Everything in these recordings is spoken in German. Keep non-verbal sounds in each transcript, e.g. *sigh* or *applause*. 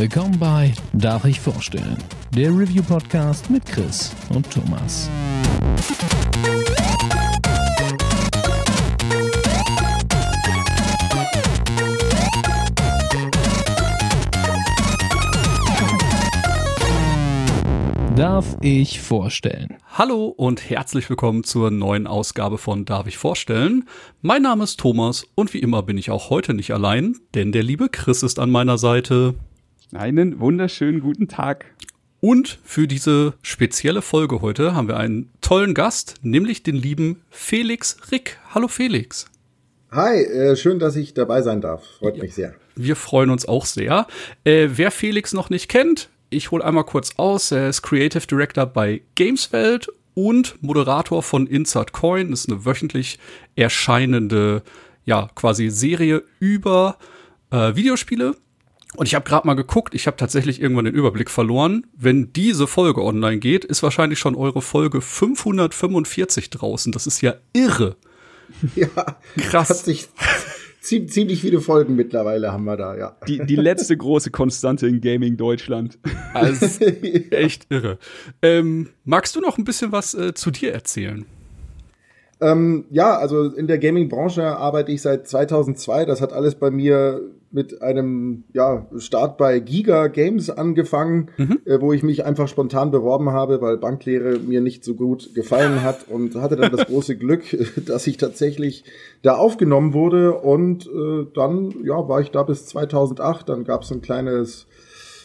Willkommen bei Darf ich vorstellen? Der Review-Podcast mit Chris und Thomas. Darf ich vorstellen? Hallo und herzlich willkommen zur neuen Ausgabe von Darf ich vorstellen? Mein Name ist Thomas und wie immer bin ich auch heute nicht allein, denn der liebe Chris ist an meiner Seite. Einen wunderschönen guten Tag. Und für diese spezielle Folge heute haben wir einen tollen Gast, nämlich den lieben Felix Rick. Hallo Felix. Hi, äh, schön, dass ich dabei sein darf. Freut ja. mich sehr. Wir freuen uns auch sehr. Äh, wer Felix noch nicht kennt, ich hole einmal kurz aus. Er ist Creative Director bei Gameswelt und Moderator von Insert Coin. Das ist eine wöchentlich erscheinende, ja, quasi Serie über äh, Videospiele. Und ich habe gerade mal geguckt, ich habe tatsächlich irgendwann den Überblick verloren. Wenn diese Folge online geht, ist wahrscheinlich schon eure Folge 545 draußen. Das ist ja irre. *laughs* Ja, krass. Hat sich ziemlich viele Folgen mittlerweile haben wir da, ja. Die, die letzte große Konstante in Gaming Deutschland. Also, *laughs* echt irre. Ähm, magst du noch ein bisschen was äh, zu dir erzählen? Ähm, ja, also in der Gaming-Branche arbeite ich seit 2002. Das hat alles bei mir mit einem ja, Start bei Giga Games angefangen, mhm. äh, wo ich mich einfach spontan beworben habe, weil Banklehre mir nicht so gut gefallen hat und hatte dann das *laughs* große Glück, dass ich tatsächlich da aufgenommen wurde und äh, dann ja war ich da bis 2008. Dann gab es ein kleines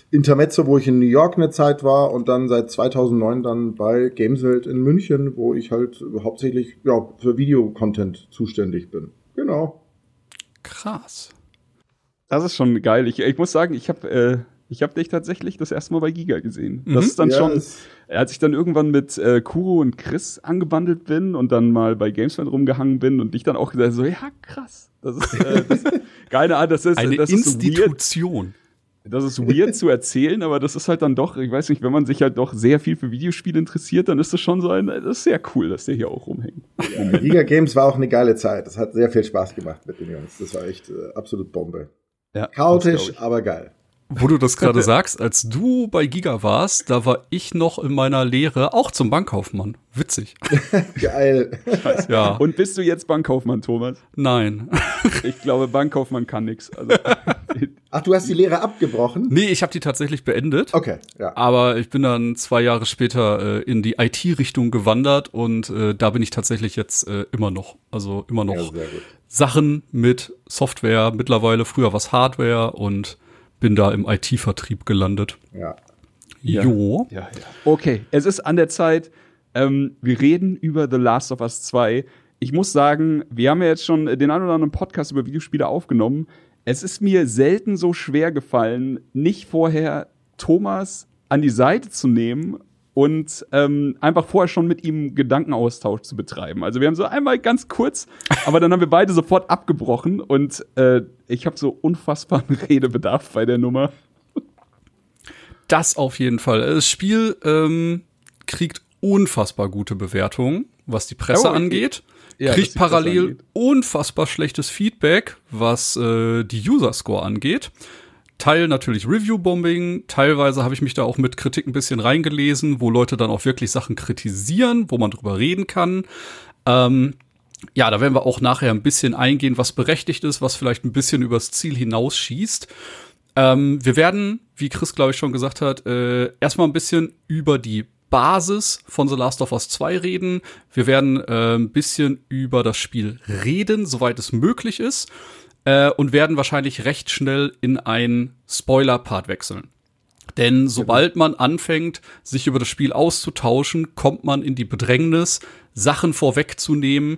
Intermezzo, wo ich in New York eine Zeit war und dann seit 2009 dann bei Gameswelt in München, wo ich halt hauptsächlich ja, für Videocontent zuständig bin. Genau. Krass. Das ist schon geil. Ich, ich muss sagen, ich habe äh, ich hab dich tatsächlich das erste Mal bei Giga gesehen. Mhm. Das ist dann ja, schon, als ich dann irgendwann mit äh, Kuro und Chris angebandelt bin und dann mal bei Gamesfan rumgehangen bin und dich dann auch gesagt so, ja krass, das ist, äh, das, *laughs* keine Ahnung, das ist eine das Institution. Ist das ist weird zu erzählen, aber das ist halt dann doch, ich weiß nicht, wenn man sich halt doch sehr viel für Videospiele interessiert, dann ist das schon so ein, das ist sehr cool, dass der hier auch rumhängt. Ja, Giga Games war auch eine geile Zeit. Das hat sehr viel Spaß gemacht mit den Jungs. Das war echt äh, absolut Bombe. Ja, Chaotisch, aber geil. Wo du das *laughs* gerade sagst, als du bei Giga warst, da war ich noch in meiner Lehre auch zum Bankkaufmann. Witzig. *laughs* Geil. Ja. Und bist du jetzt Bankkaufmann, Thomas? Nein. *laughs* Ich glaube, Bankkaufmann kann nix. Also, Ach, du hast die Lehre abgebrochen? Nee, ich habe die tatsächlich beendet. Okay, ja. Aber ich bin dann zwei Jahre später äh, in die IT-Richtung gewandert und äh, da bin ich tatsächlich jetzt äh, immer noch. Also immer noch ja, Sachen mit Software, mittlerweile früher was Hardware und bin da im IT-Vertrieb gelandet. Ja. Jo. Ja, ja. Okay, es ist an der Zeit. Ähm, wir reden über The Last of Us 2. Ich muss sagen, wir haben ja jetzt schon den einen oder anderen Podcast über Videospiele aufgenommen. Es ist mir selten so schwer gefallen, nicht vorher Thomas an die Seite zu nehmen und ähm, einfach vorher schon mit ihm Gedankenaustausch zu betreiben. Also wir haben so einmal ganz kurz, aber dann haben wir beide sofort abgebrochen und äh, ich habe so unfassbaren *laughs* Redebedarf bei der Nummer. Das auf jeden Fall. Das Spiel ähm, kriegt unfassbar gute Bewertungen, was die Presse oh, angeht. Ja, kriegt parallel unfassbar schlechtes Feedback, was äh, die User Score angeht. Teil natürlich Review-Bombing, teilweise habe ich mich da auch mit Kritik ein bisschen reingelesen, wo Leute dann auch wirklich Sachen kritisieren, wo man drüber reden kann. Ähm, ja, da werden wir auch nachher ein bisschen eingehen, was berechtigt ist, was vielleicht ein bisschen übers Ziel hinausschießt. Ähm, wir werden, wie Chris glaube ich schon gesagt hat, äh, erstmal ein bisschen über die Basis von The Last of Us 2 reden. Wir werden äh, ein bisschen über das Spiel reden, soweit es möglich ist äh, und werden wahrscheinlich recht schnell in einen Spoiler-Part wechseln. Denn sobald man anfängt, sich über das Spiel auszutauschen, kommt man in die Bedrängnis, Sachen vorwegzunehmen,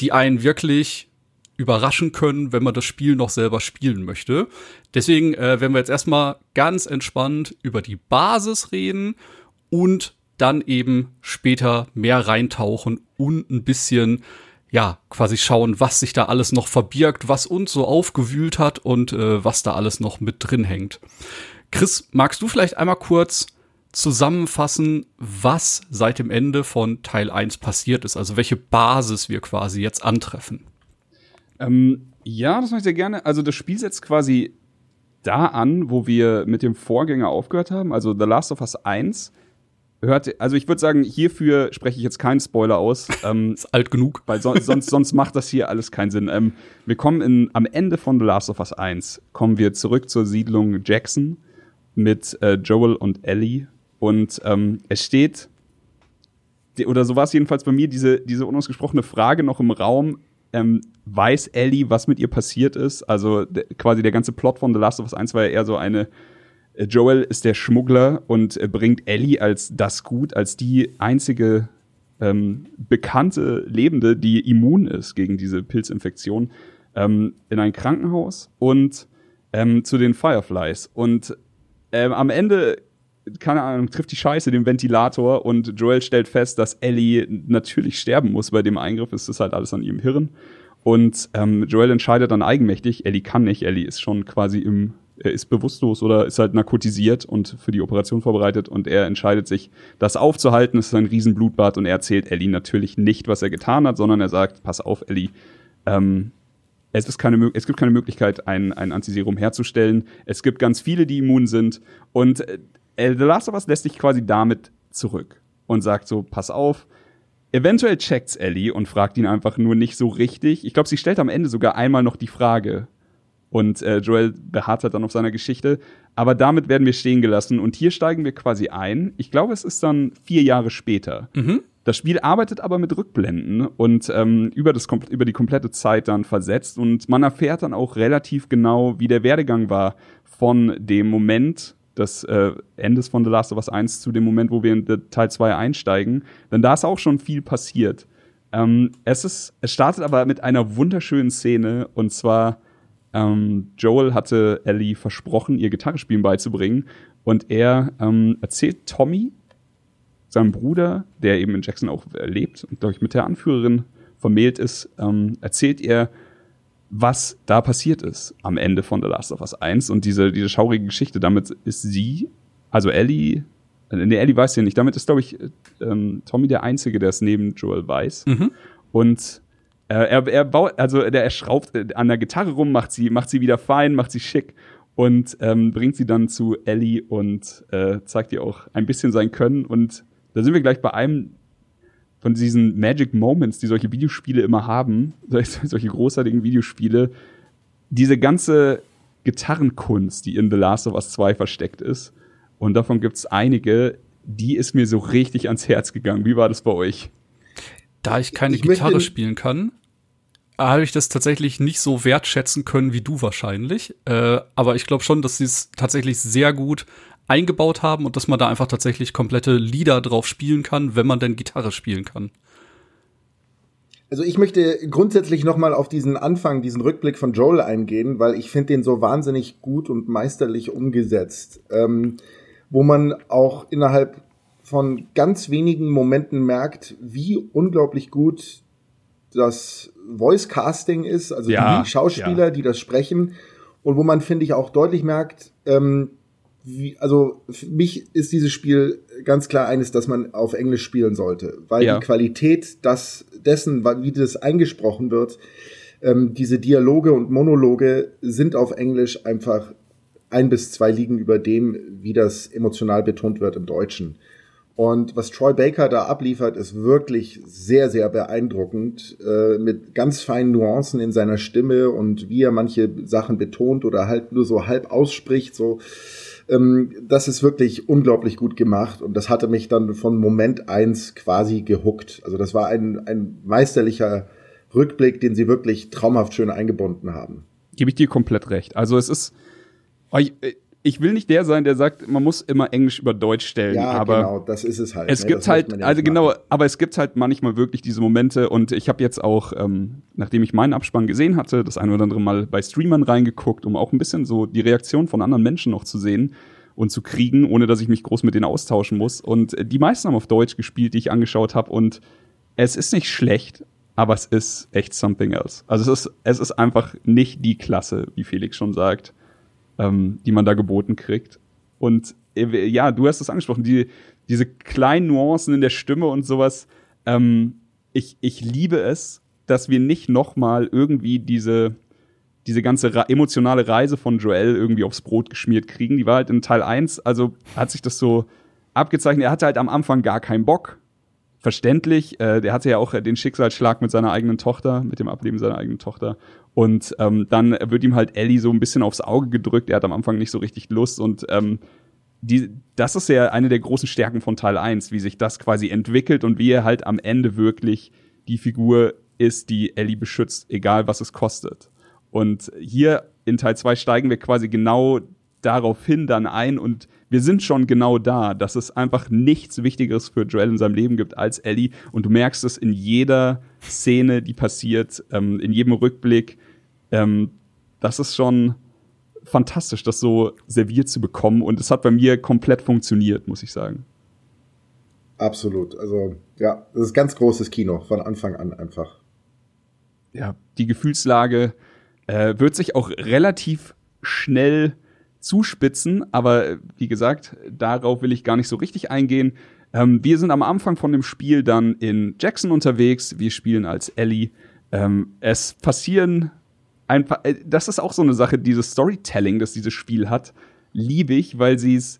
die einen wirklich überraschen können, wenn man das Spiel noch selber spielen möchte. Deswegen äh, werden wir jetzt erstmal ganz entspannt über die Basis reden und dann eben später mehr reintauchen und ein bisschen ja, quasi schauen, was sich da alles noch verbirgt, was uns so aufgewühlt hat und äh, was da alles noch mit drin hängt. Chris, magst du vielleicht einmal kurz zusammenfassen, was seit dem Ende von Teil 1 passiert ist, also welche Basis wir quasi jetzt antreffen? Ähm, ja, das mache ich sehr gerne. Also das Spiel setzt quasi da an, wo wir mit dem Vorgänger aufgehört haben, also The Last of Us 1. Hört, also ich würde sagen, hierfür spreche ich jetzt keinen Spoiler aus. *laughs* Ähm, ist alt genug. Weil so, sonst, sonst macht das hier alles keinen Sinn. Ähm, wir kommen in, am Ende von The Last of Us 1, kommen wir zurück zur Siedlung Jackson mit äh, Joel und Ellie. Und ähm, es steht, oder so war es jedenfalls bei mir, diese, diese unausgesprochene Frage noch im Raum, ähm, weiß Ellie, was mit ihr passiert ist? Also quasi der ganze Plot von The Last of Us 1 war ja eher so eine, Joel ist der Schmuggler und äh, bringt Ellie als das Gut, als die einzige ähm, bekannte Lebende, die immun ist gegen diese Pilzinfektion, ähm, in ein Krankenhaus und ähm, zu den Fireflies. Und ähm, am Ende keine Ahnung, trifft die Scheiße den Ventilator und Joel stellt fest, dass Ellie natürlich sterben muss bei dem Eingriff. Es ist halt alles an ihrem Hirn. Und ähm, Joel entscheidet dann eigenmächtig, Ellie kann nicht, Ellie ist schon quasi im, er ist bewusstlos oder ist halt narkotisiert und für die Operation vorbereitet und er entscheidet sich, das aufzuhalten. Es ist ein Riesenblutbad und er erzählt Ellie natürlich nicht, was er getan hat, sondern er sagt, pass auf, Ellie, ähm, es, ist keine, es gibt keine Möglichkeit, ein, ein Antiserum herzustellen. Es gibt ganz viele, die immun sind. Und äh, The Last of Us lässt sich quasi damit zurück und sagt so, pass auf, eventuell checkt's Ellie und fragt ihn einfach nur nicht so richtig. Ich glaube, sie stellt am Ende sogar einmal noch die Frage. Und äh, Joel beharrt halt dann auf seiner Geschichte. Aber damit werden wir stehen gelassen. Und hier steigen wir quasi ein. Ich glaube, es ist dann vier Jahre später. Mhm. Das Spiel arbeitet aber mit Rückblenden und ähm, über, das, über die komplette Zeit dann versetzt. Und man erfährt dann auch relativ genau, wie der Werdegang war von dem Moment, des äh, Endes von The Last of Us 1 zu dem Moment, wo wir in Teil 2 einsteigen. Denn da ist auch schon viel passiert. Ähm, es, ist, es startet aber mit einer wunderschönen Szene und zwar ähm, Joel hatte Ellie versprochen, ihr Gitarrespielen beizubringen und er ähm, erzählt Tommy, seinem Bruder, der eben in Jackson auch lebt und glaube ich mit der Anführerin vermählt ist, ähm, erzählt er, was da passiert ist am Ende von The Last of Us 1 und diese, diese schaurige Geschichte. Damit ist sie, also Ellie, äh, nee, Ellie weiß ja nicht, damit ist, glaube ich, ähm, Tommy der Einzige, der es neben Joel weiß. Mhm. Und äh, er, er baut, also der, er schraubt äh, an der Gitarre rum, macht sie, macht sie wieder fein, macht sie schick und ähm, bringt sie dann zu Ellie und äh, zeigt ihr auch ein bisschen sein Können. Und da sind wir gleich bei einem von diesen Magic Moments, die solche Videospiele immer haben, *laughs* solche großartigen Videospiele, diese ganze Gitarrenkunst, die in The Last of Us 2 versteckt ist. Und davon gibt es einige, die ist mir so richtig ans Herz gegangen. Wie war das bei euch? Da ich keine ich Gitarre spielen kann, habe ich das tatsächlich nicht so wertschätzen können wie du wahrscheinlich. Äh, aber ich glaube schon, dass sie es tatsächlich sehr gut eingebaut haben und dass man da einfach tatsächlich komplette Lieder drauf spielen kann, wenn man denn Gitarre spielen kann. Also ich möchte grundsätzlich nochmal auf diesen Anfang, diesen Rückblick von Joel eingehen, weil ich finde den so wahnsinnig gut und meisterlich umgesetzt, ähm, wo man auch innerhalb von ganz wenigen Momenten merkt, wie unglaublich gut das Voice Casting ist, also ja, die Schauspieler, ja. die das sprechen, und wo man finde ich auch deutlich merkt, ähm, wie, also für mich ist dieses Spiel ganz klar eines, dass man auf Englisch spielen sollte, weil ja. die Qualität das, dessen, wie das eingesprochen wird, ähm, diese Dialoge und Monologe sind auf Englisch einfach ein bis zwei liegen über dem, wie das emotional betont wird im Deutschen. Und was Troy Baker da abliefert, ist wirklich sehr, sehr beeindruckend, äh, mit ganz feinen Nuancen in seiner Stimme und wie er manche Sachen betont oder halt nur so halb ausspricht, so ähm, das ist wirklich unglaublich gut gemacht und das hatte mich dann von Moment eins quasi gehuckt. Also das war ein, ein meisterlicher Rückblick, den sie wirklich traumhaft schön eingebunden haben. Gebe ich dir komplett recht. Also es ist, ich, will nicht der sein, der sagt, man muss immer Englisch über Deutsch stellen. Ja, aber genau, das ist es halt. Es ne? gibt halt, ja also genau, aber es gibt halt manchmal wirklich diese Momente und ich habe jetzt auch, ähm, nachdem ich meinen Abspann gesehen hatte, das ein oder andere Mal bei Streamern reingeguckt, um auch ein bisschen so die Reaktion von anderen Menschen noch zu sehen und zu kriegen, ohne dass ich mich groß mit denen austauschen muss. Und die meisten haben auf Deutsch gespielt, die ich angeschaut habe und es ist nicht schlecht, aber es ist echt something else. Also es ist, es ist einfach nicht die Klasse, wie Felix schon sagt ähm, die man da geboten kriegt. Und äh, ja, du hast es angesprochen, die, diese kleinen Nuancen in der Stimme und sowas. Ähm, ich, ich liebe es, dass wir nicht noch mal irgendwie diese diese ganze emotionale Reise von Joel irgendwie aufs Brot geschmiert kriegen. Die war halt in Teil 1, also hat sich das so abgezeichnet. Er hatte halt am Anfang gar keinen Bock. Verständlich. Äh, der hatte ja auch den Schicksalsschlag mit seiner eigenen Tochter, mit dem Ableben seiner eigenen Tochter. Und ähm, dann wird ihm halt Ellie so ein bisschen aufs Auge gedrückt. Er hat am Anfang nicht so richtig Lust und ähm, die, das ist ja eine der großen Stärken von Teil 1, wie sich das quasi entwickelt und wie er halt am Ende wirklich die Figur ist, die Ellie beschützt, egal was es kostet. Und hier in Teil 2 steigen wir quasi genau darauf hin dann ein und wir sind schon genau da, dass es einfach nichts Wichtigeres für Joel in seinem Leben gibt als Ellie und du merkst es in jeder Szene, die passiert, ähm, in jedem Rückblick. Ähm, das ist schon, fantastisch, das so serviert zu bekommen. Und es hat bei mir komplett funktioniert, muss ich sagen. Absolut. Also, ja, das ist ganz großes Kino von Anfang an einfach. Ja, die Gefühlslage äh, wird sich auch relativ schnell zuspitzen, aber wie gesagt, darauf will ich gar nicht so richtig eingehen. Ähm, wir sind am Anfang von dem Spiel dann in Jackson unterwegs. Wir spielen als Ellie. Ähm, es passieren einfach, äh, das ist auch so eine Sache, dieses Storytelling, das dieses Spiel hat, liebe ich, weil sie es,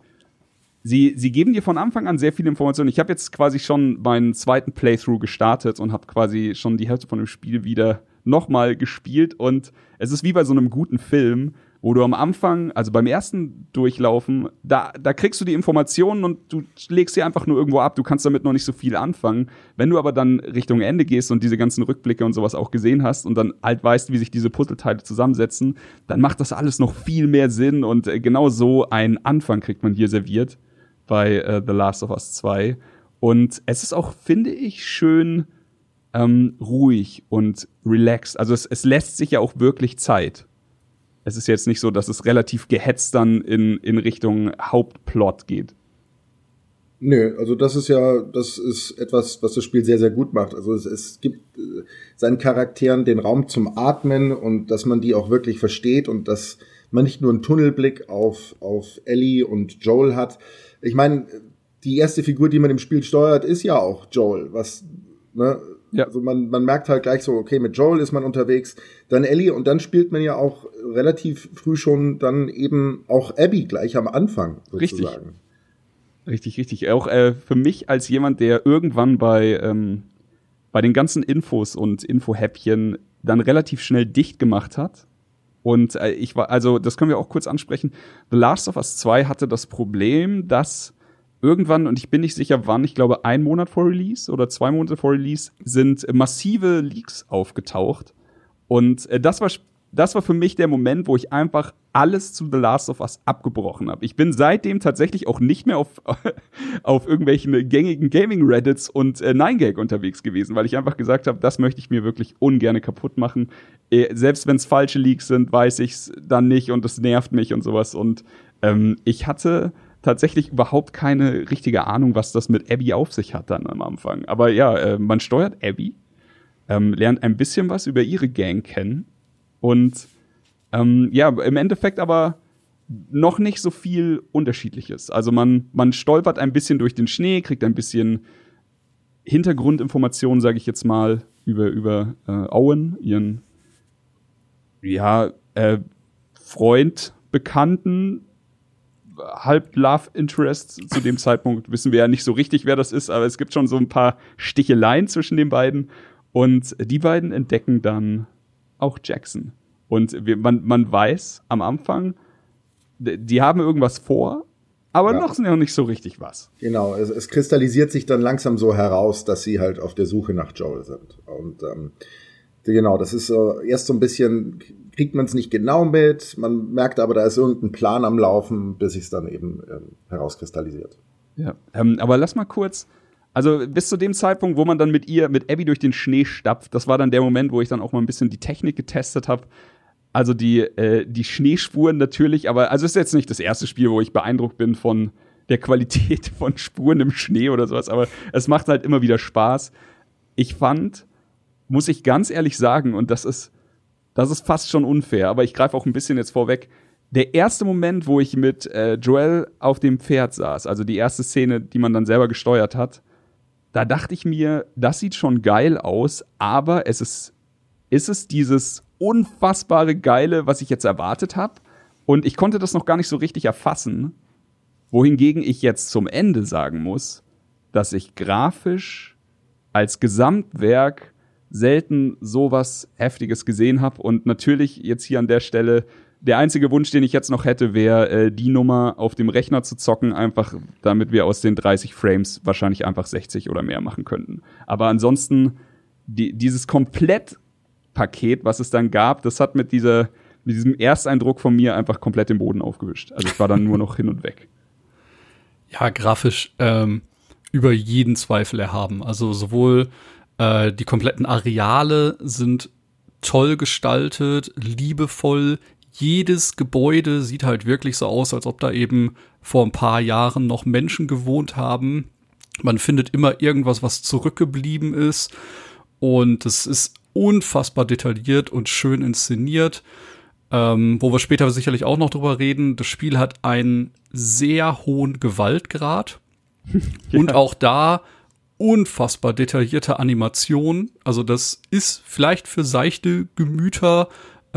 sie geben dir von Anfang an sehr viele Informationen. Ich habe jetzt quasi schon meinen zweiten Playthrough gestartet und habe quasi schon die Hälfte von dem Spiel wieder nochmal gespielt und es ist wie bei so einem guten Film, wo du am Anfang, also beim ersten Durchlaufen, da, da kriegst du die Informationen und du legst sie einfach nur irgendwo ab. Du kannst damit noch nicht so viel anfangen. Wenn du aber dann Richtung Ende gehst und diese ganzen Rückblicke und sowas auch gesehen hast und dann halt weißt, wie sich diese Puzzleteile zusammensetzen, dann macht das alles noch viel mehr Sinn und äh, genau so einen Anfang kriegt man hier serviert bei uh, The Last of Us 2. Und es ist auch, finde ich, schön ähm, ruhig und relaxed. Also es, es lässt sich ja auch wirklich Zeit es ist jetzt nicht so, dass es relativ gehetzt dann in, in Richtung Hauptplot geht. Nö, also das ist ja, das ist etwas, was das Spiel sehr, sehr gut macht. Also es, es gibt äh, seinen Charakteren den Raum zum Atmen und dass man die auch wirklich versteht und dass man nicht nur einen Tunnelblick auf, auf Ellie und Joel hat. Ich meine, die erste Figur, die man im Spiel steuert, ist ja auch Joel, was, ne, ja. Also man, man merkt halt gleich so, okay, mit Joel ist man unterwegs, dann Ellie und dann spielt man ja auch relativ früh schon dann eben auch Abby gleich am Anfang sozusagen. Richtig. Richtig, richtig. Auch äh, für mich als jemand, der irgendwann bei, ähm, bei den ganzen Infos und Infohäppchen dann relativ schnell dicht gemacht hat. Und äh, ich war, also das können wir auch kurz ansprechen. The Last of Us 2 hatte das Problem, dass irgendwann, und ich bin nicht sicher wann, ich glaube ein Monat vor Release oder zwei Monate vor Release, sind massive Leaks aufgetaucht. Und äh, das war das war für mich der Moment, wo ich einfach alles zu The Last of Us abgebrochen habe. Ich bin seitdem tatsächlich auch nicht mehr auf, *laughs* auf irgendwelchen gängigen Gaming-Reddits und äh, 9gag unterwegs gewesen, weil ich einfach gesagt habe, das möchte ich mir wirklich ungern kaputt machen. Äh, selbst wenn es falsche Leaks sind, weiß ich es dann nicht und es nervt mich und sowas. Und ähm, ich hatte tatsächlich überhaupt keine richtige Ahnung, was das mit Abby auf sich hat dann am Anfang. Aber ja, äh, man steuert Abby, ähm, lernt ein bisschen was über ihre Gang kennen und ähm, ja, im Endeffekt aber noch nicht so viel Unterschiedliches. Also man, man stolpert ein bisschen durch den Schnee, kriegt ein bisschen Hintergrundinformationen, sage ich jetzt mal, über, über äh, Owen, ihren ja, äh, Freund, Bekannten, halb Love Interest. Zu dem Zeitpunkt wissen wir ja nicht so richtig, wer das ist, aber es gibt schon so ein paar Sticheleien zwischen den beiden. Und die beiden entdecken dann auch Jackson. Und wir, man, man weiß am Anfang, die haben irgendwas vor, aber ja. noch noch nicht so richtig was. Genau, es, es, kristallisiert sich dann langsam so heraus, dass sie halt auf der Suche nach Joel sind. Und ähm, genau, das ist so erst so ein bisschen kriegt man es nicht genau mit, man merkt aber, da ist irgendein Plan am Laufen, bis sich es dann eben ähm, herauskristallisiert. Ja, ähm, aber lass mal kurz, also bis zu dem Zeitpunkt, wo man dann mit ihr, mit Abby durch den Schnee stapft, das war dann der Moment, wo ich dann auch mal ein bisschen die Technik getestet habe. Also die, äh, die Schneespuren natürlich, aber also ist jetzt nicht das erste Spiel, wo ich beeindruckt bin von der Qualität *laughs* von Spuren im Schnee oder sowas, aber es macht halt immer wieder Spaß. Ich fand, muss ich ganz ehrlich sagen, und das ist das ist fast schon unfair, aber ich greife auch ein bisschen jetzt vorweg. Der erste Moment, wo ich mit äh, Joel auf dem Pferd saß, also die erste Szene, die man dann selber gesteuert hat, da dachte ich mir, das sieht schon geil aus, aber es ist, ist es dieses unfassbare Geile, was ich jetzt erwartet habe. Und ich konnte das noch gar nicht so richtig erfassen. Wohingegen ich jetzt zum Ende sagen muss, dass ich grafisch als Gesamtwerk selten sowas Heftiges gesehen habe. Und natürlich jetzt hier an der Stelle der einzige Wunsch, den ich jetzt noch hätte, wäre, äh, die Nummer auf dem Rechner zu zocken, einfach damit wir aus den 30 Frames wahrscheinlich einfach 60 oder mehr machen könnten. Aber ansonsten, die, dieses Komplettpaket, was es dann gab, das hat mit dieser, mit diesem Ersteindruck von mir einfach komplett den Boden aufgewischt. Also ich war dann nur noch hin und weg. Ja, grafisch ähm, über jeden Zweifel erhaben. Also sowohl äh, die kompletten Areale sind toll gestaltet, liebevoll, jedes Gebäude sieht halt wirklich so aus, als ob da eben vor ein paar Jahren noch Menschen gewohnt haben. Man findet immer irgendwas, was zurückgeblieben ist. Und es ist unfassbar detailliert und schön inszeniert. Ähm, wo wir später sicherlich auch noch drüber reden. Das Spiel hat einen sehr hohen Gewaltgrad. *laughs* ja. Und auch da unfassbar detaillierte Animation. Also das ist vielleicht für seichte Gemüter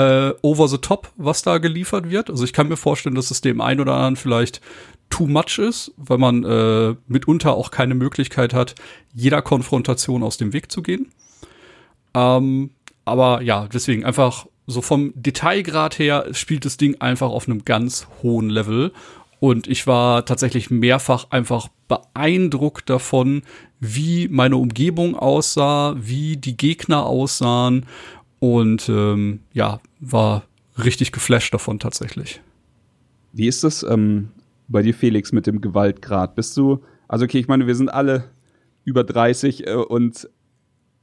äh, over the top, was da geliefert wird. Also ich kann mir vorstellen, dass es dem einen oder anderen vielleicht too much ist, weil man äh, mitunter auch keine Möglichkeit hat, jeder Konfrontation aus dem Weg zu gehen. Ähm, aber ja, deswegen einfach so vom Detailgrad her spielt das Ding einfach auf einem ganz hohen Level. Und ich war tatsächlich mehrfach einfach beeindruckt davon, wie meine Umgebung aussah, wie die Gegner aussahen und ähm, ja, war richtig geflasht davon tatsächlich. Wie ist das ähm, bei dir, Felix, mit dem Gewaltgrad? Bist du, also okay, ich meine, wir sind alle über 30 äh, und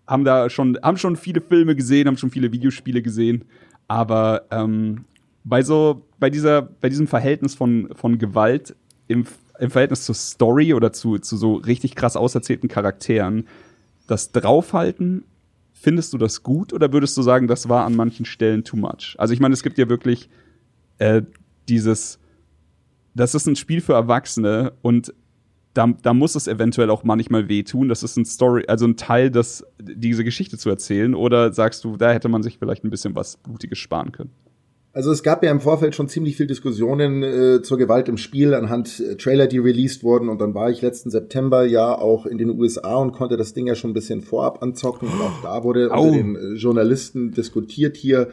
haben da schon, haben schon viele Filme gesehen, haben schon viele Videospiele gesehen, aber ähm, bei so, bei dieser, bei diesem Verhältnis von, von Gewalt im, im Verhältnis zur Story oder zu, zu so richtig krass auserzählten Charakteren, das Draufhalten Findest du das gut oder würdest du sagen, das war an manchen Stellen too much? Also ich meine, es gibt ja wirklich äh, dieses, das ist ein Spiel für Erwachsene und da, da muss es eventuell auch manchmal wehtun. Das ist ein Story, also ein Teil, das, diese Geschichte zu erzählen. Oder sagst du, da hätte man sich vielleicht ein bisschen was Blutiges sparen können? Also es gab ja im Vorfeld schon ziemlich viel Diskussionen äh, zur Gewalt im Spiel anhand äh, Trailer, die released wurden. Und dann war ich letzten September ja auch in den USA und konnte das Ding ja schon ein bisschen vorab anzocken. Und auch da wurde Au. unter den äh, Journalisten diskutiert hier,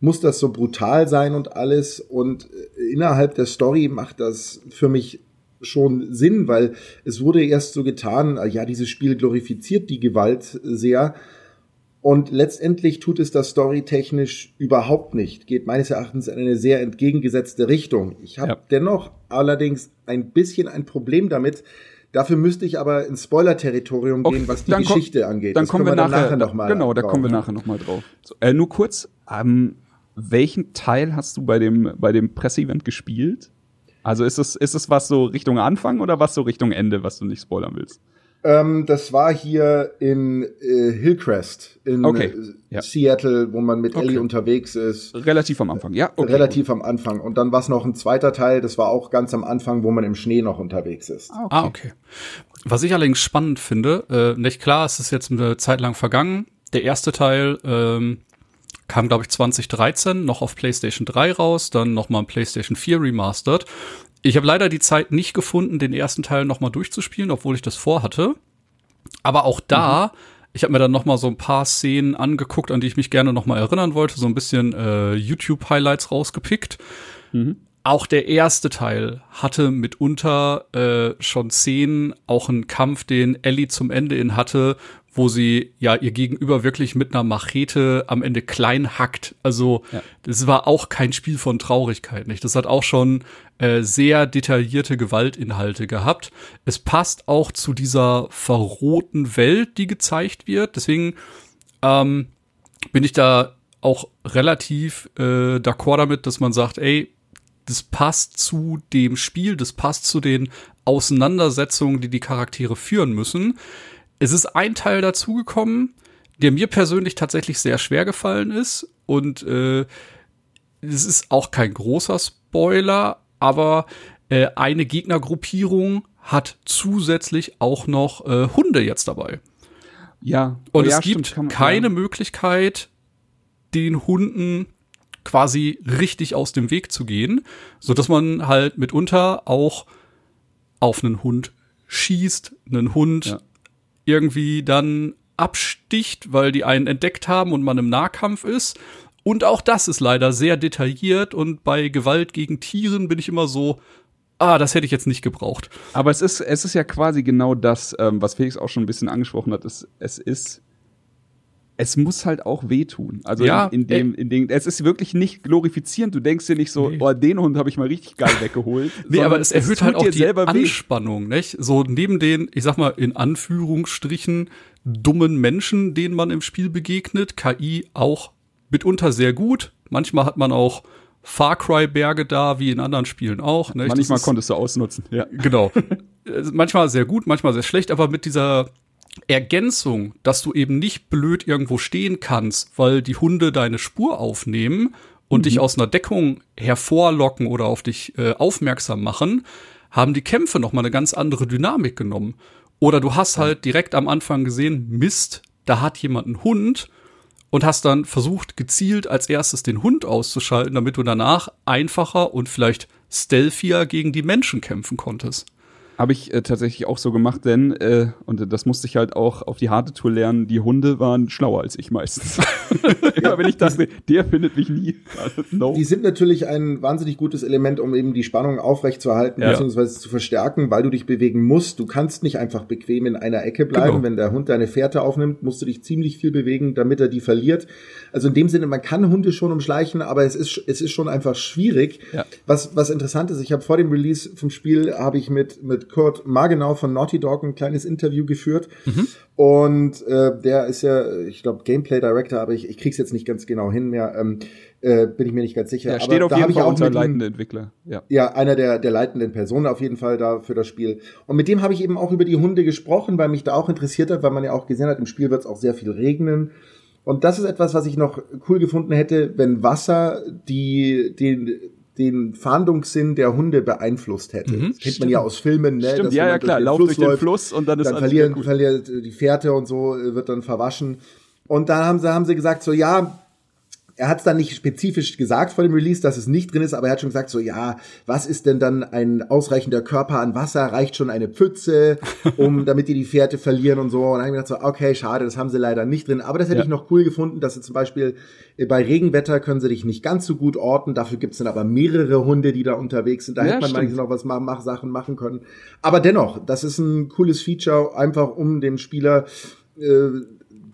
muss das so brutal sein und alles. Und äh, innerhalb der Story macht das für mich schon Sinn, weil es wurde erst so getan, ja, dieses Spiel glorifiziert die Gewalt sehr. Und letztendlich tut es das storytechnisch überhaupt nicht. Geht meines Erachtens in eine sehr entgegengesetzte Richtung. Ich habe ja. dennoch allerdings ein bisschen ein Problem damit. Dafür müsste ich aber ins Spoiler-Territorium okay, gehen, was die Geschichte angeht. Dann das kommen wir, nachher, nachher noch mal Genau, da kommen wir nachher noch mal drauf. So, äh, nur kurz, ähm, welchen Teil hast du bei dem, bei dem Presseevent gespielt? Also ist es, ist es was so Richtung Anfang oder was so Richtung Ende, was du nicht spoilern willst? Ähm, das war hier in äh, Hillcrest in okay. äh, ja. Seattle, wo man mit okay. Ellie unterwegs ist. Relativ am Anfang, ja. Okay. Relativ am Anfang. Und dann war es noch ein zweiter Teil, das war auch ganz am Anfang, wo man im Schnee noch unterwegs ist. Ah, okay. Ah, okay. Was ich allerdings spannend finde, äh, nicht klar, es ist jetzt eine Zeit lang vergangen. Der erste Teil ähm, kam, glaube ich, 2013 noch auf PlayStation 3 raus, dann nochmal PlayStation 4 remastered. Ich habe leider die Zeit nicht gefunden, den ersten Teil nochmal durchzuspielen, obwohl ich das vorhatte. Aber auch da, mhm. ich habe mir dann nochmal so ein paar Szenen angeguckt, an die ich mich gerne nochmal erinnern wollte, so ein bisschen äh, YouTube-Highlights rausgepickt. Mhm. Auch der erste Teil hatte mitunter äh, schon Szenen, auch einen Kampf, den Ellie zum Ende in hatte, wo sie ja ihr Gegenüber wirklich mit einer Machete am Ende klein hackt. Also ja. das war auch kein Spiel von Traurigkeit, nicht? Das hat auch schon äh, sehr detaillierte Gewaltinhalte gehabt. Es passt auch zu dieser verrohten Welt, die gezeigt wird. Deswegen ähm, bin ich da auch relativ äh, d'accord damit, dass man sagt, ey, das passt zu dem Spiel, das passt zu den Auseinandersetzungen, die die Charaktere führen müssen. Es ist ein Teil dazugekommen, der mir persönlich tatsächlich sehr schwer gefallen ist und äh, es ist auch kein großer Spoiler, aber äh, eine Gegnergruppierung hat zusätzlich auch noch äh, Hunde jetzt dabei. Ja. Und oh, es ja, gibt stimmt, man, keine ja. Möglichkeit, den Hunden quasi richtig aus dem Weg zu gehen, so dass man halt mitunter auch auf einen Hund schießt, einen Hund ja. Irgendwie dann absticht, weil die einen entdeckt haben und man im Nahkampf ist. Und auch das ist leider sehr detailliert und bei Gewalt gegen Tieren bin ich immer so, ah, das hätte ich jetzt nicht gebraucht. Aber es ist, es ist ja quasi genau das, ähm, was Felix auch schon ein bisschen angesprochen hat. Es, es ist es muss halt auch wehtun. Also ja, in, in dem, in dem, es ist wirklich nicht glorifizierend. Du denkst dir nicht so, nee. oh, den Hund habe ich mal richtig geil *laughs* weggeholt. nee, aber es erhöht halt auch die Anspannung, nicht? So neben den, ich sag mal in Anführungsstrichen dummen Menschen, denen man im Spiel begegnet, KI auch mitunter sehr gut. Manchmal hat man auch Far Cry Berge da, wie in anderen Spielen auch. Nicht? Manchmal ist, konntest du ausnutzen. Ja. Genau. *laughs* manchmal sehr gut, manchmal sehr schlecht, aber mit dieser Ergänzung, dass du eben nicht blöd irgendwo stehen kannst, weil die Hunde deine Spur aufnehmen und mhm. dich aus einer Deckung hervorlocken oder auf dich äh, aufmerksam machen, haben die Kämpfe noch mal eine ganz andere Dynamik genommen. Oder du hast halt direkt am Anfang gesehen, Mist, da hat jemand einen Hund und hast dann versucht, gezielt als erstes den Hund auszuschalten, damit du danach einfacher und vielleicht stealthier gegen die Menschen kämpfen konntest. Habe ich äh, tatsächlich auch so gemacht, denn, äh, und das musste ich halt auch auf die harte Tour lernen, die Hunde waren schlauer als ich meistens. *laughs* ja, wenn ich dachte, der findet mich nie. *laughs* no. Die sind natürlich ein wahnsinnig gutes Element, um eben die Spannung aufrechtzuerhalten, ja. beziehungsweise zu verstärken, weil du dich bewegen musst. Du kannst nicht einfach bequem in einer Ecke bleiben. Genau. Wenn der Hund deine Fährte aufnimmt, musst du dich ziemlich viel bewegen, damit er die verliert. Also in dem Sinne, man kann Hunde schon umschleichen, aber es ist, es ist schon einfach schwierig. Ja. Was, was interessant ist, ich habe vor dem Release vom Spiel, habe ich mit, mit Kurt Margenau von Naughty Dog ein kleines Interview geführt. Mhm. Und äh, der ist ja, ich glaube, Gameplay Director, aber ich, ich krieg's jetzt nicht ganz genau hin mehr. Ähm, äh, bin ich mir nicht ganz sicher. Ja, steht aber auf jeden Fall auch unter leitende Entwickler. Ja. ja, einer der, der leitenden Personen auf jeden Fall da für das Spiel. Und mit dem habe ich eben auch über die Hunde gesprochen, weil mich da auch interessiert hat, weil man ja auch gesehen hat, im Spiel wird es auch sehr viel regnen. Und das ist etwas, was ich noch cool gefunden hätte, wenn Wasser die, den, den Fahndungssinn der Hunde beeinflusst hätte. Mhm, das kennt man ja aus Filmen, ne? Stimmt, ja, ja, klar, lauft durch den Fluss und dann ist dann verlieren, verliert die Fährte und so, wird dann verwaschen. Und dann haben sie, haben sie gesagt, so, ja, er hat es dann nicht spezifisch gesagt vor dem Release, dass es nicht drin ist, aber er hat schon gesagt, so ja, was ist denn dann ein ausreichender Körper an Wasser? Reicht schon eine Pfütze, *laughs* um damit die die Fährte verlieren und so. Und dann habe ich gedacht, so, okay, schade, das haben sie leider nicht drin. Aber das hätte ja. ich noch cool gefunden, dass sie zum Beispiel äh, bei Regenwetter können sie dich nicht ganz so gut orten. Dafür gibt es dann aber mehrere Hunde, die da unterwegs sind. Da ja, hätte man manchmal noch was mach, mach Sachen machen können. Aber dennoch, das ist ein cooles Feature, einfach um dem Spieler äh,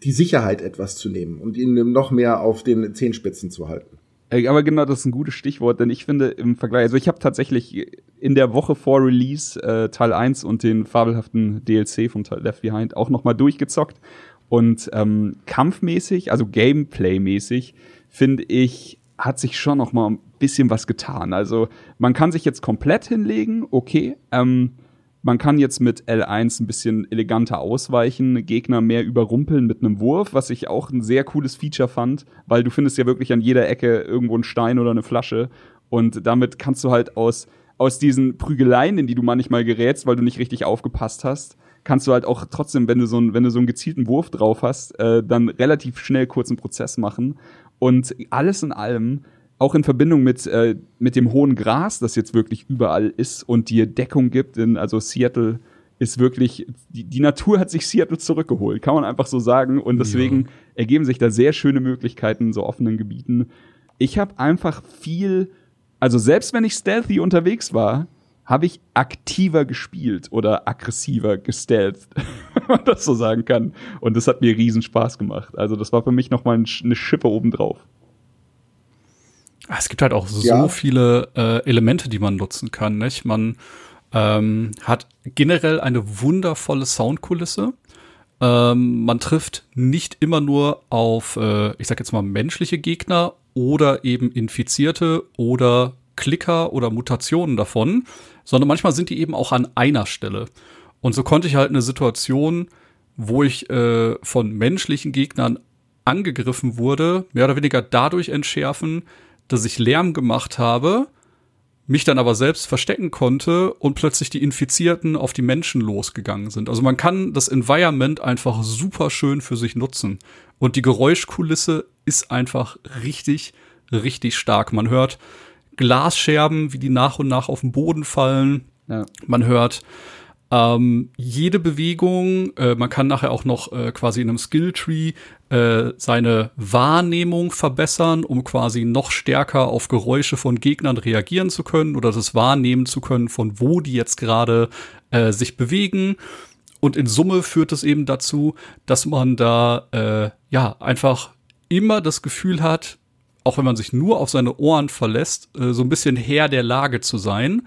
die Sicherheit etwas zu nehmen und ihn noch mehr auf den Zehenspitzen zu halten. Aber genau, das ist ein gutes Stichwort, denn ich finde im Vergleich, also ich habe tatsächlich in der Woche vor Release äh, Teil 1 und den fabelhaften DLC von Left Behind auch nochmal durchgezockt. Und ähm, kampfmäßig, also Gameplay-mäßig, finde ich, hat sich schon noch mal ein bisschen was getan. Also man kann sich jetzt komplett hinlegen, okay. Ähm, man kann jetzt mit L1 ein bisschen eleganter ausweichen, Gegner mehr überrumpeln mit einem Wurf, was ich auch ein sehr cooles Feature fand, weil du findest ja wirklich an jeder Ecke irgendwo einen Stein oder eine Flasche und damit kannst du halt aus aus diesen Prügeleien, in die du manchmal gerätst, weil du nicht richtig aufgepasst hast, kannst du halt auch trotzdem, wenn du so, ein, wenn du so einen gezielten Wurf drauf hast, äh, dann relativ schnell kurzen Prozess machen. Und alles in allem auch in Verbindung mit, äh, mit dem hohen Gras, das jetzt wirklich überall ist und dir Deckung gibt. In, also Seattle ist wirklich, die, die Natur hat sich Seattle zurückgeholt, kann man einfach so sagen. Und deswegen ja. ergeben sich da sehr schöne Möglichkeiten in so offenen Gebieten. Ich habe einfach viel, also selbst wenn ich stealthy unterwegs war, habe ich aktiver gespielt oder aggressiver gestealthed, *laughs* wenn man das so sagen kann. Und das hat mir riesen Spaß gemacht. Also das war für mich nochmal eine Schippe obendrauf. Ah, es gibt halt auch so ja. viele äh, Elemente, die man nutzen kann. Nicht? Man ähm, hat generell eine wundervolle Soundkulisse. Ähm, man trifft nicht immer nur auf, äh, ich sag jetzt mal, menschliche Gegner oder eben Infizierte oder Klicker oder Mutationen davon, sondern manchmal sind die eben auch an einer Stelle. Und so konnte ich halt eine Situation, wo ich äh, von menschlichen Gegnern angegriffen wurde, mehr oder weniger dadurch entschärfen, dass ich Lärm gemacht habe, mich dann aber selbst verstecken konnte und plötzlich die Infizierten auf die Menschen losgegangen sind. Also man kann das Environment einfach super schön für sich nutzen. Und die Geräuschkulisse ist einfach richtig, richtig stark. Man hört Glasscherben, wie die nach und nach auf den Boden fallen. Ja. Man hört ähm, jede Bewegung, äh, man kann nachher auch noch äh, quasi in einem Skilltree äh, seine Wahrnehmung verbessern, um quasi noch stärker auf Geräusche von Gegnern reagieren zu können oder das wahrnehmen zu können, von wo die jetzt gerade äh, sich bewegen. Und in Summe führt es eben dazu, dass man da äh, ja einfach immer das Gefühl hat, auch wenn man sich nur auf seine Ohren verlässt, äh, so ein bisschen Herr der Lage zu sein.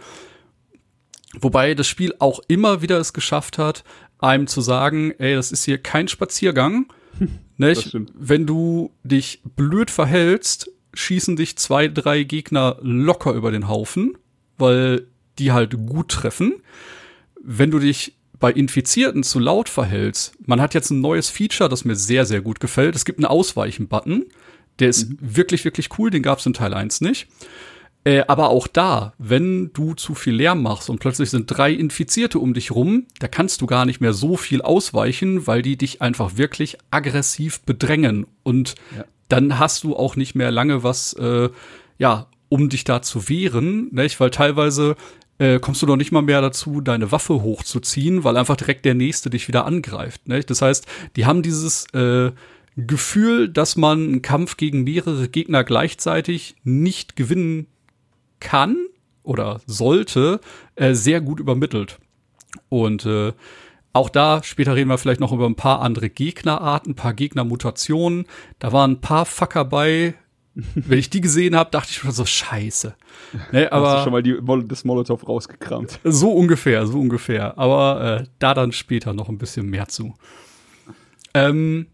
Wobei das Spiel auch immer wieder es geschafft hat, einem zu sagen, ey, das ist hier kein Spaziergang. *laughs* nicht? Wenn du dich blöd verhältst, schießen dich zwei, drei Gegner locker über den Haufen, weil die halt gut treffen. Wenn du dich bei Infizierten zu laut verhältst, man hat jetzt ein neues Feature, das mir sehr, sehr gut gefällt. Es gibt einen Ausweichen-Button. Der ist mhm. wirklich, wirklich cool. Den gab es in Teil 1 nicht. Äh, aber auch da, wenn du zu viel Lärm machst und plötzlich sind drei Infizierte um dich rum, da kannst du gar nicht mehr so viel ausweichen, weil die dich einfach wirklich aggressiv bedrängen. Und ja. dann hast du auch nicht mehr lange was, äh, ja, um dich da zu wehren, nicht? weil teilweise äh, kommst du doch nicht mal mehr dazu, deine Waffe hochzuziehen, weil einfach direkt der Nächste dich wieder angreift. Nicht? Das heißt, die haben dieses äh, Gefühl, dass man einen Kampf gegen mehrere Gegner gleichzeitig nicht gewinnen kann oder sollte, äh, sehr gut übermittelt. Und äh, auch da, später reden wir vielleicht noch über ein paar andere Gegnerarten, ein paar Gegnermutationen. Da waren ein paar Fucker bei. Wenn ich die gesehen habe, dachte ich schon so, scheiße. Ne, aber Hast du schon mal die, das Molotow rausgekramt. So ungefähr, so ungefähr. Aber äh, da dann später noch ein bisschen mehr zu. Ähm,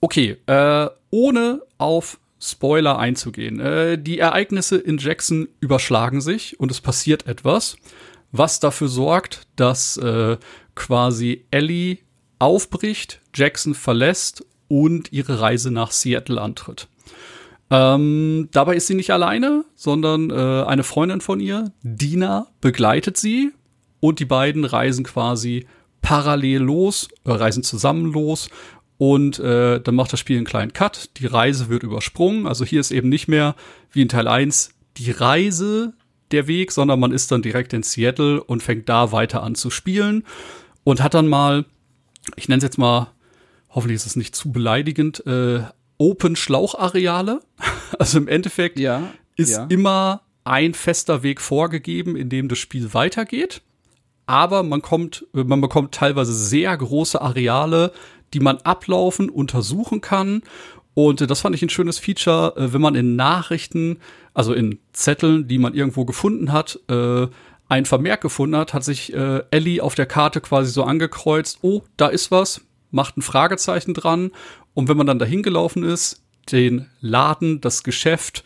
okay, äh, ohne auf Spoiler einzugehen. Äh, die Ereignisse in Jackson überschlagen sich und es passiert etwas, was dafür sorgt, dass äh, quasi Ellie aufbricht, Jackson verlässt und ihre Reise nach Seattle antritt. Ähm, dabei ist sie nicht alleine, sondern äh, eine Freundin von ihr, Dina, begleitet sie und die beiden reisen quasi parallel los, äh, reisen zusammen los und äh, dann macht das Spiel einen kleinen Cut. Die Reise wird übersprungen. Also hier ist eben nicht mehr wie in Teil 1 die Reise der Weg, sondern man ist dann direkt in Seattle und fängt da weiter an zu spielen und hat dann mal, ich nenne es jetzt mal, hoffentlich ist es nicht zu beleidigend, äh, Open Schlauchareale. *laughs* Also im Endeffekt ja, ist ja. immer ein fester Weg vorgegeben, in dem das Spiel weitergeht. Aber man kommt, man bekommt teilweise sehr große Areale, die man ablaufen, untersuchen kann. Und äh, das fand ich ein schönes Feature, äh, wenn man in Nachrichten, also in Zetteln, die man irgendwo gefunden hat, äh, ein Vermerk gefunden hat, hat sich Ellie auf der Karte quasi so angekreuzt, oh, da ist was, macht ein Fragezeichen dran. Und wenn man dann dahin gelaufen ist, den Laden, das Geschäft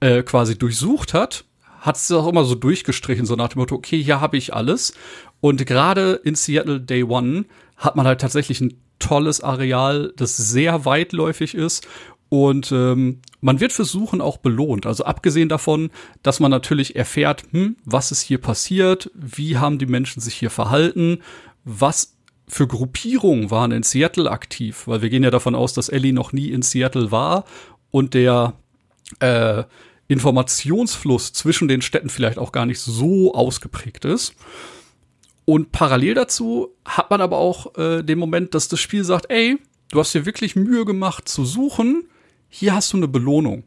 quasi durchsucht hat, hat es auch immer so durchgestrichen, so nach dem Motto, okay, hier habe ich alles. Und gerade in Seattle Day One hat man halt tatsächlich ein tolles Areal, das sehr weitläufig ist und ähm, man wird versuchen auch belohnt. Also abgesehen davon, dass man natürlich erfährt, hm, was ist hier passiert, wie haben die Menschen sich hier verhalten, was für Gruppierungen waren in Seattle aktiv, weil wir gehen ja davon aus, dass Ellie noch nie in Seattle war und der äh, Informationsfluss zwischen den Städten vielleicht auch gar nicht so ausgeprägt ist. Und parallel dazu hat man aber auch äh, den Moment, dass das Spiel sagt, ey, du hast dir wirklich Mühe gemacht zu suchen, hier hast du eine Belohnung.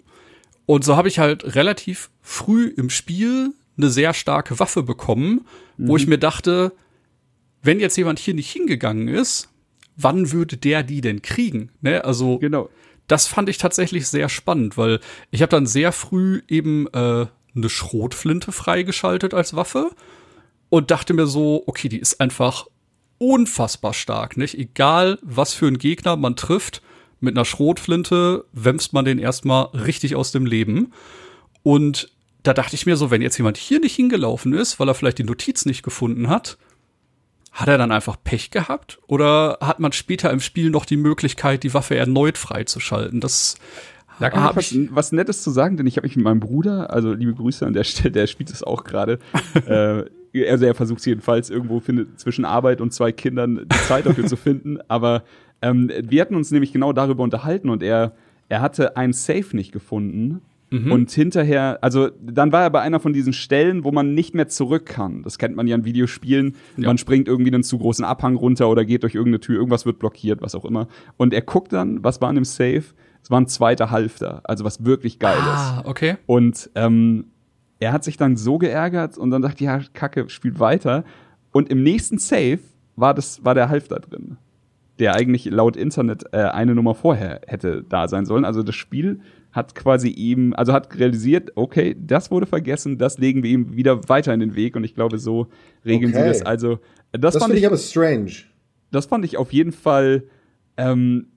Und so habe ich halt relativ früh im Spiel eine sehr starke Waffe bekommen, mhm. wo ich mhm. mir dachte, wenn jetzt jemand hier nicht hingegangen ist, wann würde der die denn kriegen? Ne? Also genau. das fand ich tatsächlich sehr spannend, weil ich habe dann sehr früh eben äh, eine Schrotflinte freigeschaltet als Waffe und dachte mir so, okay, die ist einfach unfassbar stark, nicht? Egal, was für einen Gegner man trifft, mit einer Schrotflinte wämst man den erstmal richtig aus dem Leben. Und da dachte ich mir so, wenn jetzt jemand hier nicht hingelaufen ist, weil er vielleicht die Notiz nicht gefunden hat, hat er dann einfach Pech gehabt? Oder hat man später im Spiel noch die Möglichkeit, die Waffe erneut freizuschalten? Das Da kann ich was, was, Nettes zu sagen, denn ich habe mich mit meinem Bruder, also liebe Grüße an der Stelle, der spielt es auch gerade. *laughs* äh, also er versucht jedenfalls irgendwo findet, zwischen Arbeit und zwei Kindern die Zeit dafür zu finden. *laughs* Aber ähm, wir hatten uns nämlich genau darüber unterhalten und er, er hatte ein Safe nicht gefunden. Mhm. Und hinterher, also dann war er bei einer von diesen Stellen, wo man nicht mehr zurück kann. Das kennt man ja in Videospielen. Ja. Man springt irgendwie einen zu großen Abhang runter oder geht durch irgendeine Tür, irgendwas wird blockiert, was auch immer. Und er guckt dann, was war in dem Safe? Es war ein zweiter Halfter, also was wirklich geil ah, ist. okay. Und ähm, er hat sich dann so geärgert und dann dachte ja, Kacke, spielt weiter. Und im nächsten Save war, das, war der Halfter drin, der eigentlich laut Internet äh, eine Nummer vorher hätte da sein sollen. Also das Spiel hat quasi ihm, also hat realisiert, okay, das wurde vergessen, das legen wir ihm wieder weiter in den Weg und ich glaube, so regeln okay. sie das. Also das, das finde ich aber strange. Das fand ich auf jeden Fall ähm,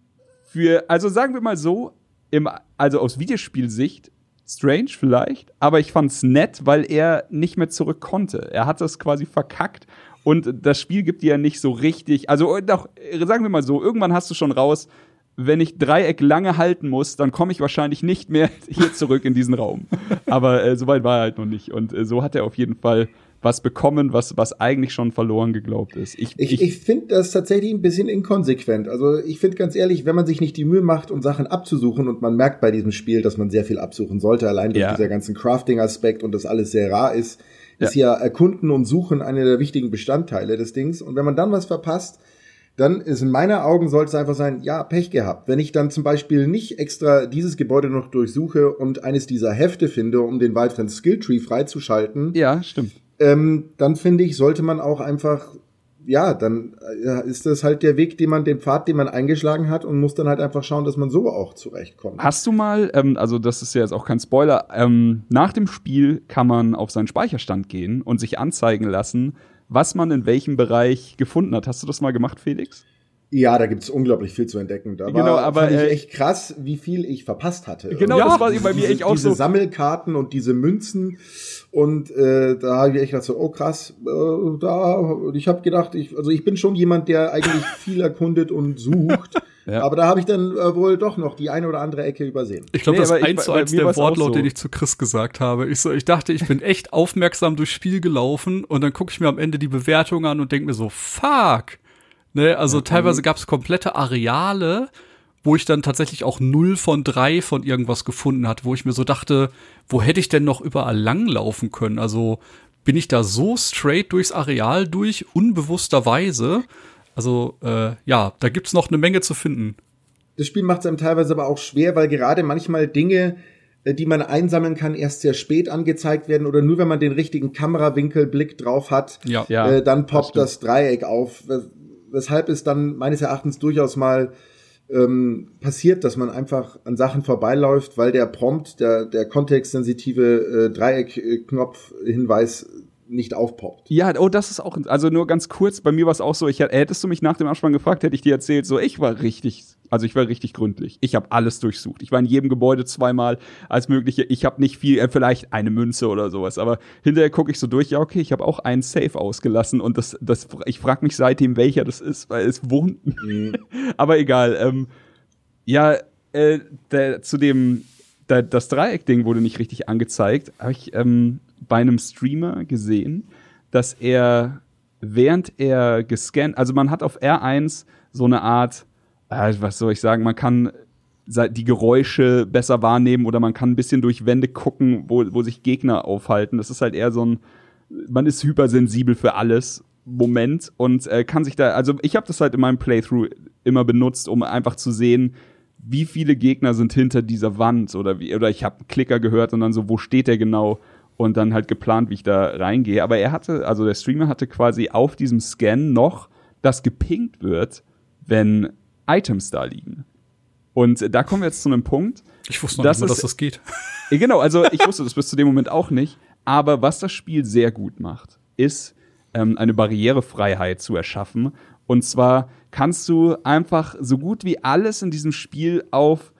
für, also sagen wir mal so, im, also aus Videospielsicht strange vielleicht, aber ich fand's nett, weil er nicht mehr zurück konnte. Er hat das quasi verkackt und das Spiel gibt dir ja nicht so richtig, also doch, sagen wir mal so, irgendwann hast du schon raus, wenn ich Dreieck lange halten muss, dann komme ich wahrscheinlich nicht mehr *laughs* hier zurück in diesen Raum. Aber äh, soweit war er halt noch nicht. Und äh, so hat er auf jeden Fall was bekommen, was, was eigentlich schon verloren geglaubt ist. Ich, ich, ich, ich finde das tatsächlich ein bisschen inkonsequent. Also ich finde ganz ehrlich, wenn man sich nicht die Mühe macht, um Sachen abzusuchen und man merkt bei diesem Spiel, dass man sehr viel absuchen sollte, allein durch ja. dieser ganzen Crafting-Aspekt und das alles sehr rar ist, ist ja. ja Erkunden und Suchen eine der wichtigen Bestandteile des Dings. Und wenn man dann was verpasst, dann ist in meiner Augen sollte es einfach sein, ja, Pech gehabt. Wenn ich dann zum Beispiel nicht extra dieses Gebäude noch durchsuche und eines dieser Hefte finde, um den weiteren Skilltree freizuschalten. Ja, stimmt ähm, dann finde ich, sollte man auch einfach, ja, dann äh, ist das halt der Weg, den man, den Pfad, den man eingeschlagen hat und muss dann halt einfach schauen, dass man so auch zurechtkommt. Hast du mal, ähm, also das ist ja jetzt auch kein Spoiler, ähm, nach dem Spiel kann man auf seinen Speicherstand gehen und sich anzeigen lassen, was man in welchem Bereich gefunden hat. Hast du das mal gemacht, Felix? Ja, da gibt's unglaublich viel zu entdecken. Da genau, war, aber fand ich äh, echt krass, wie viel ich verpasst hatte. Genau, ja, das war bei mir echt auch diese so. Diese Sammelkarten und diese Münzen und äh, da habe ich echt gedacht so, oh krass, äh, da ich habe gedacht, ich also ich bin schon jemand, der eigentlich *laughs* viel erkundet und sucht. Ja. Aber da habe ich dann äh, wohl doch noch die eine oder andere Ecke übersehen. Ich glaube, nee, das ist eins zu eins der Wortlaut, so. den ich zu Chris gesagt habe. Ich, so, ich dachte, ich bin echt aufmerksam durchs Spiel gelaufen und dann gucke ich mir am Ende die Bewertung an und denke mir so, fuck. Ne, also ja, teilweise gab es komplette Areale, wo ich dann tatsächlich auch null von drei von irgendwas gefunden hat, wo ich mir so dachte, wo hätte ich denn noch überall langlaufen können? Also bin ich da so straight durchs Areal durch, unbewussterweise? Also äh, ja, da gibt's noch eine Menge zu finden. Das Spiel macht es einem teilweise aber auch schwer, weil gerade manchmal Dinge, äh, die man einsammeln kann, erst sehr spät angezeigt werden oder nur wenn man den richtigen Kamerawinkelblick drauf hat, ja. äh, dann poppt das, das Dreieck auf weshalb es dann meines Erachtens durchaus mal ähm, passiert, dass man einfach an Sachen vorbeiläuft, weil der Prompt, der, der kontextsensitive äh, Dreieckknopf-Hinweis nicht aufpoppt. Ja, oh, das ist auch, also nur ganz kurz, bei mir war es auch so, ich hättest du mich nach dem Abspann gefragt, hätte ich dir erzählt, so ich war richtig, also ich war richtig gründlich. Ich habe alles durchsucht. Ich war in jedem Gebäude zweimal als mögliche. Ich habe nicht viel, äh, vielleicht eine Münze oder sowas, aber hinterher gucke ich so durch, ja, okay, ich habe auch einen Safe ausgelassen und das, das, ich frage mich seitdem, welcher das ist, weil es wohnt. Mhm. *laughs* aber egal. Ähm, ja, äh, der, zu dem, der, das Dreieck-Ding wurde nicht richtig angezeigt, habe ich ähm, bei einem Streamer gesehen, dass er, während er gescannt, also man hat auf R1 so eine Art, äh, was soll ich sagen, man kann die Geräusche besser wahrnehmen oder man kann ein bisschen durch Wände gucken, wo, wo sich Gegner aufhalten. Das ist halt eher so ein, man ist hypersensibel für alles Moment und äh, kann sich da, also ich habe das halt in meinem Playthrough immer benutzt, um einfach zu sehen, wie viele Gegner sind hinter dieser Wand oder wie, oder ich habe einen Klicker gehört und dann so, wo steht der genau? Und dann halt geplant, wie ich da reingehe. Aber er hatte, also der Streamer hatte quasi auf diesem Scan noch, dass gepinkt wird, wenn Items da liegen. Und da kommen wir jetzt zu einem Punkt. Ich wusste noch nicht mal, dass das geht. Genau, also ich wusste das bis zu dem Moment auch nicht. Aber was das Spiel sehr gut macht, ist ähm, eine Barrierefreiheit zu erschaffen. Und zwar kannst du einfach so gut wie alles in diesem Spiel auf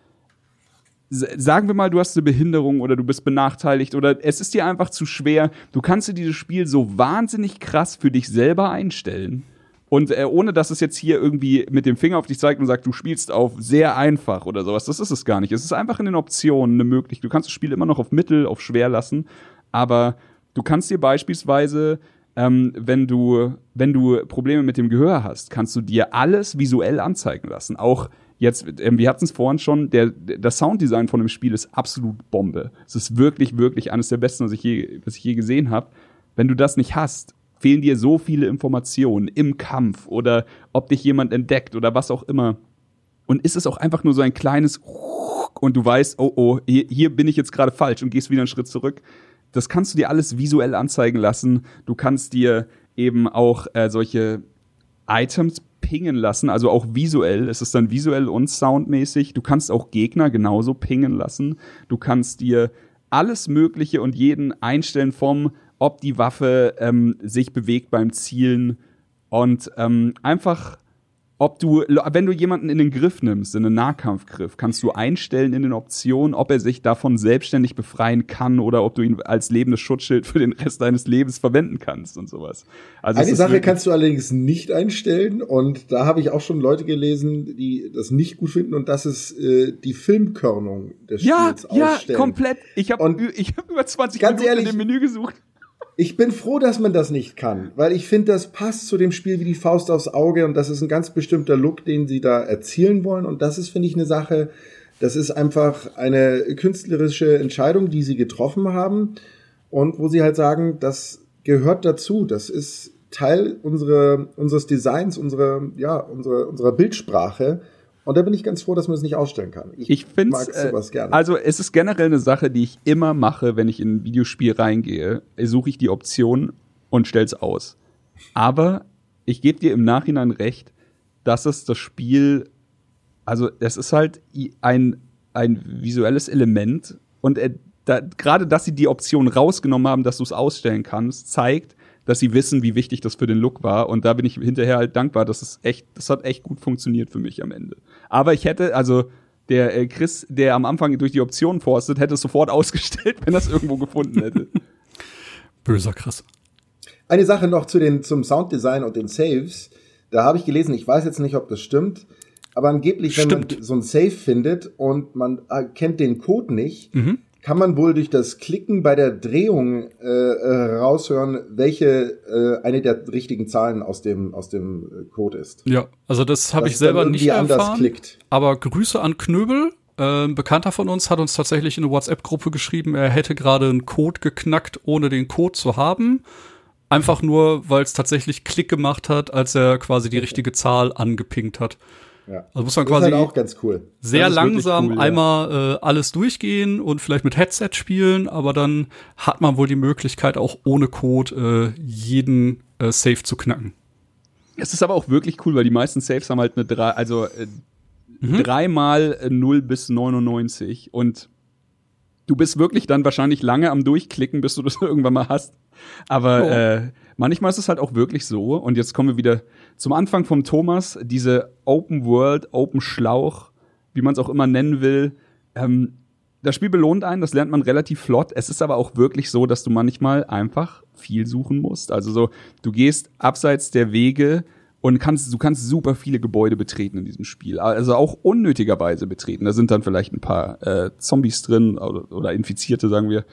sagen wir mal, du hast eine Behinderung oder du bist benachteiligt oder es ist dir einfach zu schwer. Du kannst dir dieses Spiel so wahnsinnig krass für dich selber einstellen Und äh, ohne dass es jetzt hier irgendwie mit dem Finger auf dich zeigt und sagt, du spielst auf sehr einfach oder sowas, das ist es gar nicht. Es ist einfach in den Optionen eine Möglichkeit. Du kannst das Spiel immer noch auf mittel, auf schwer lassen, aber du kannst dir beispielsweise ähm, wenn du, wenn du Probleme mit dem Gehör hast, kannst du dir alles visuell anzeigen lassen. Auch jetzt, ähm, wir hatten es vorhin schon, der, das Sounddesign von dem Spiel ist absolut Bombe. Es ist wirklich, wirklich eines der besten, was ich je, was ich je gesehen habe. Wenn du das nicht hast, fehlen dir so viele Informationen im Kampf oder ob dich jemand entdeckt oder was auch immer. Und ist es auch einfach nur so ein kleines und du weißt, oh oh, hier, hier bin ich jetzt gerade falsch und gehst wieder einen Schritt zurück. Das kannst du dir alles visuell anzeigen lassen. Du kannst dir eben auch äh, solche Items pingen lassen, also auch visuell. Es ist dann visuell und soundmäßig. Du kannst auch Gegner genauso pingen lassen. Du kannst dir alles Mögliche und jeden einstellen vom, ob die Waffe ähm, sich bewegt beim Zielen und ähm, einfach ob du, wenn du jemanden in den Griff nimmst, in einen Nahkampfgriff, kannst du einstellen in den Optionen, ob er sich davon selbstständig befreien kann oder ob du ihn als lebendes Schutzschild für den Rest deines Lebens verwenden kannst und sowas. Also Eine Sache kannst du allerdings nicht einstellen und da habe ich auch schon Leute gelesen, die das nicht gut finden und das ist äh, die Filmkörnung des ja, Spiels ja, ausstellen. Ja, komplett. Ich habe hab über 20 Minuten ehrlich, in dem Menü gesucht. Ich bin froh, dass man das nicht kann, weil ich finde, das passt zu dem Spiel wie die Faust aufs Auge und das ist ein ganz bestimmter Look, den sie da erzielen wollen und das ist, finde ich, eine Sache, das ist einfach eine künstlerische Entscheidung, die sie getroffen haben und wo sie halt sagen, das gehört dazu, das ist Teil unserer, unseres Designs, unserer, ja, unserer, unserer Bildsprache und da bin ich ganz froh, dass man es nicht ausstellen kann. Ich, ich finde es äh, Also es ist generell eine Sache, die ich immer mache, wenn ich in ein Videospiel reingehe. Suche ich die Option und stell's aus. Aber ich gebe dir im Nachhinein recht, dass es das Spiel, also es ist halt ein, ein visuelles Element und äh, da, gerade, dass sie die Option rausgenommen haben, dass du es ausstellen kannst, zeigt, dass sie wissen, wie wichtig das für den Look war. Und da bin ich hinterher halt dankbar, dass es echt, das hat echt gut funktioniert für mich am Ende. Aber ich hätte, also der äh, Chris, der am Anfang durch die Optionen forstet, hätte es sofort *laughs* ausgestellt, wenn er es irgendwo gefunden hätte. *laughs* Böser Chris. Eine Sache noch zu den, zum Sounddesign und den Saves. Da habe ich gelesen, ich weiß jetzt nicht, ob das stimmt, aber angeblich, wenn stimmt. man so ein Save findet und man äh, kennt den Code nicht, mhm kann man wohl durch das Klicken bei der Drehung äh, äh, raushören, welche äh, eine der richtigen Zahlen aus dem aus dem äh, Code ist. Ja, also das habe ich selber nicht erfahren. Klickt. Aber Grüße an Knöbel. Ein Bekannter von uns hat uns tatsächlich in eine WhatsApp-Gruppe geschrieben, er hätte gerade einen Code geknackt, ohne den Code zu haben. Einfach nur, weil es tatsächlich Klick gemacht hat, als er quasi die richtige Zahl angepinkt hat. Ja. Also muss man quasi halt auch ganz cool. sehr langsam cool, einmal ja. äh, alles durchgehen und vielleicht mit Headset spielen, aber dann hat man wohl die Möglichkeit, auch ohne Code äh, jeden äh, Safe zu knacken. Es ist aber auch wirklich cool, weil die meisten Saves haben halt eine drei, also äh, mhm. dreimal 0 bis 99 und du bist wirklich dann wahrscheinlich lange am Durchklicken, bis du das *laughs* irgendwann mal hast. Aber oh. äh, manchmal ist es halt auch wirklich so. Und jetzt kommen wir wieder zum Anfang vom Thomas. Diese Open World, Open Schlauch, wie man es auch immer nennen will. Ähm, das Spiel belohnt einen, das lernt man relativ flott. Es ist aber auch wirklich so, dass du manchmal einfach viel suchen musst. Also so, du gehst abseits der Wege und kannst, du kannst super viele Gebäude betreten in diesem Spiel. Also auch unnötigerweise betreten. Da sind dann vielleicht ein paar äh, Zombies drin oder, oder Infizierte, sagen wir.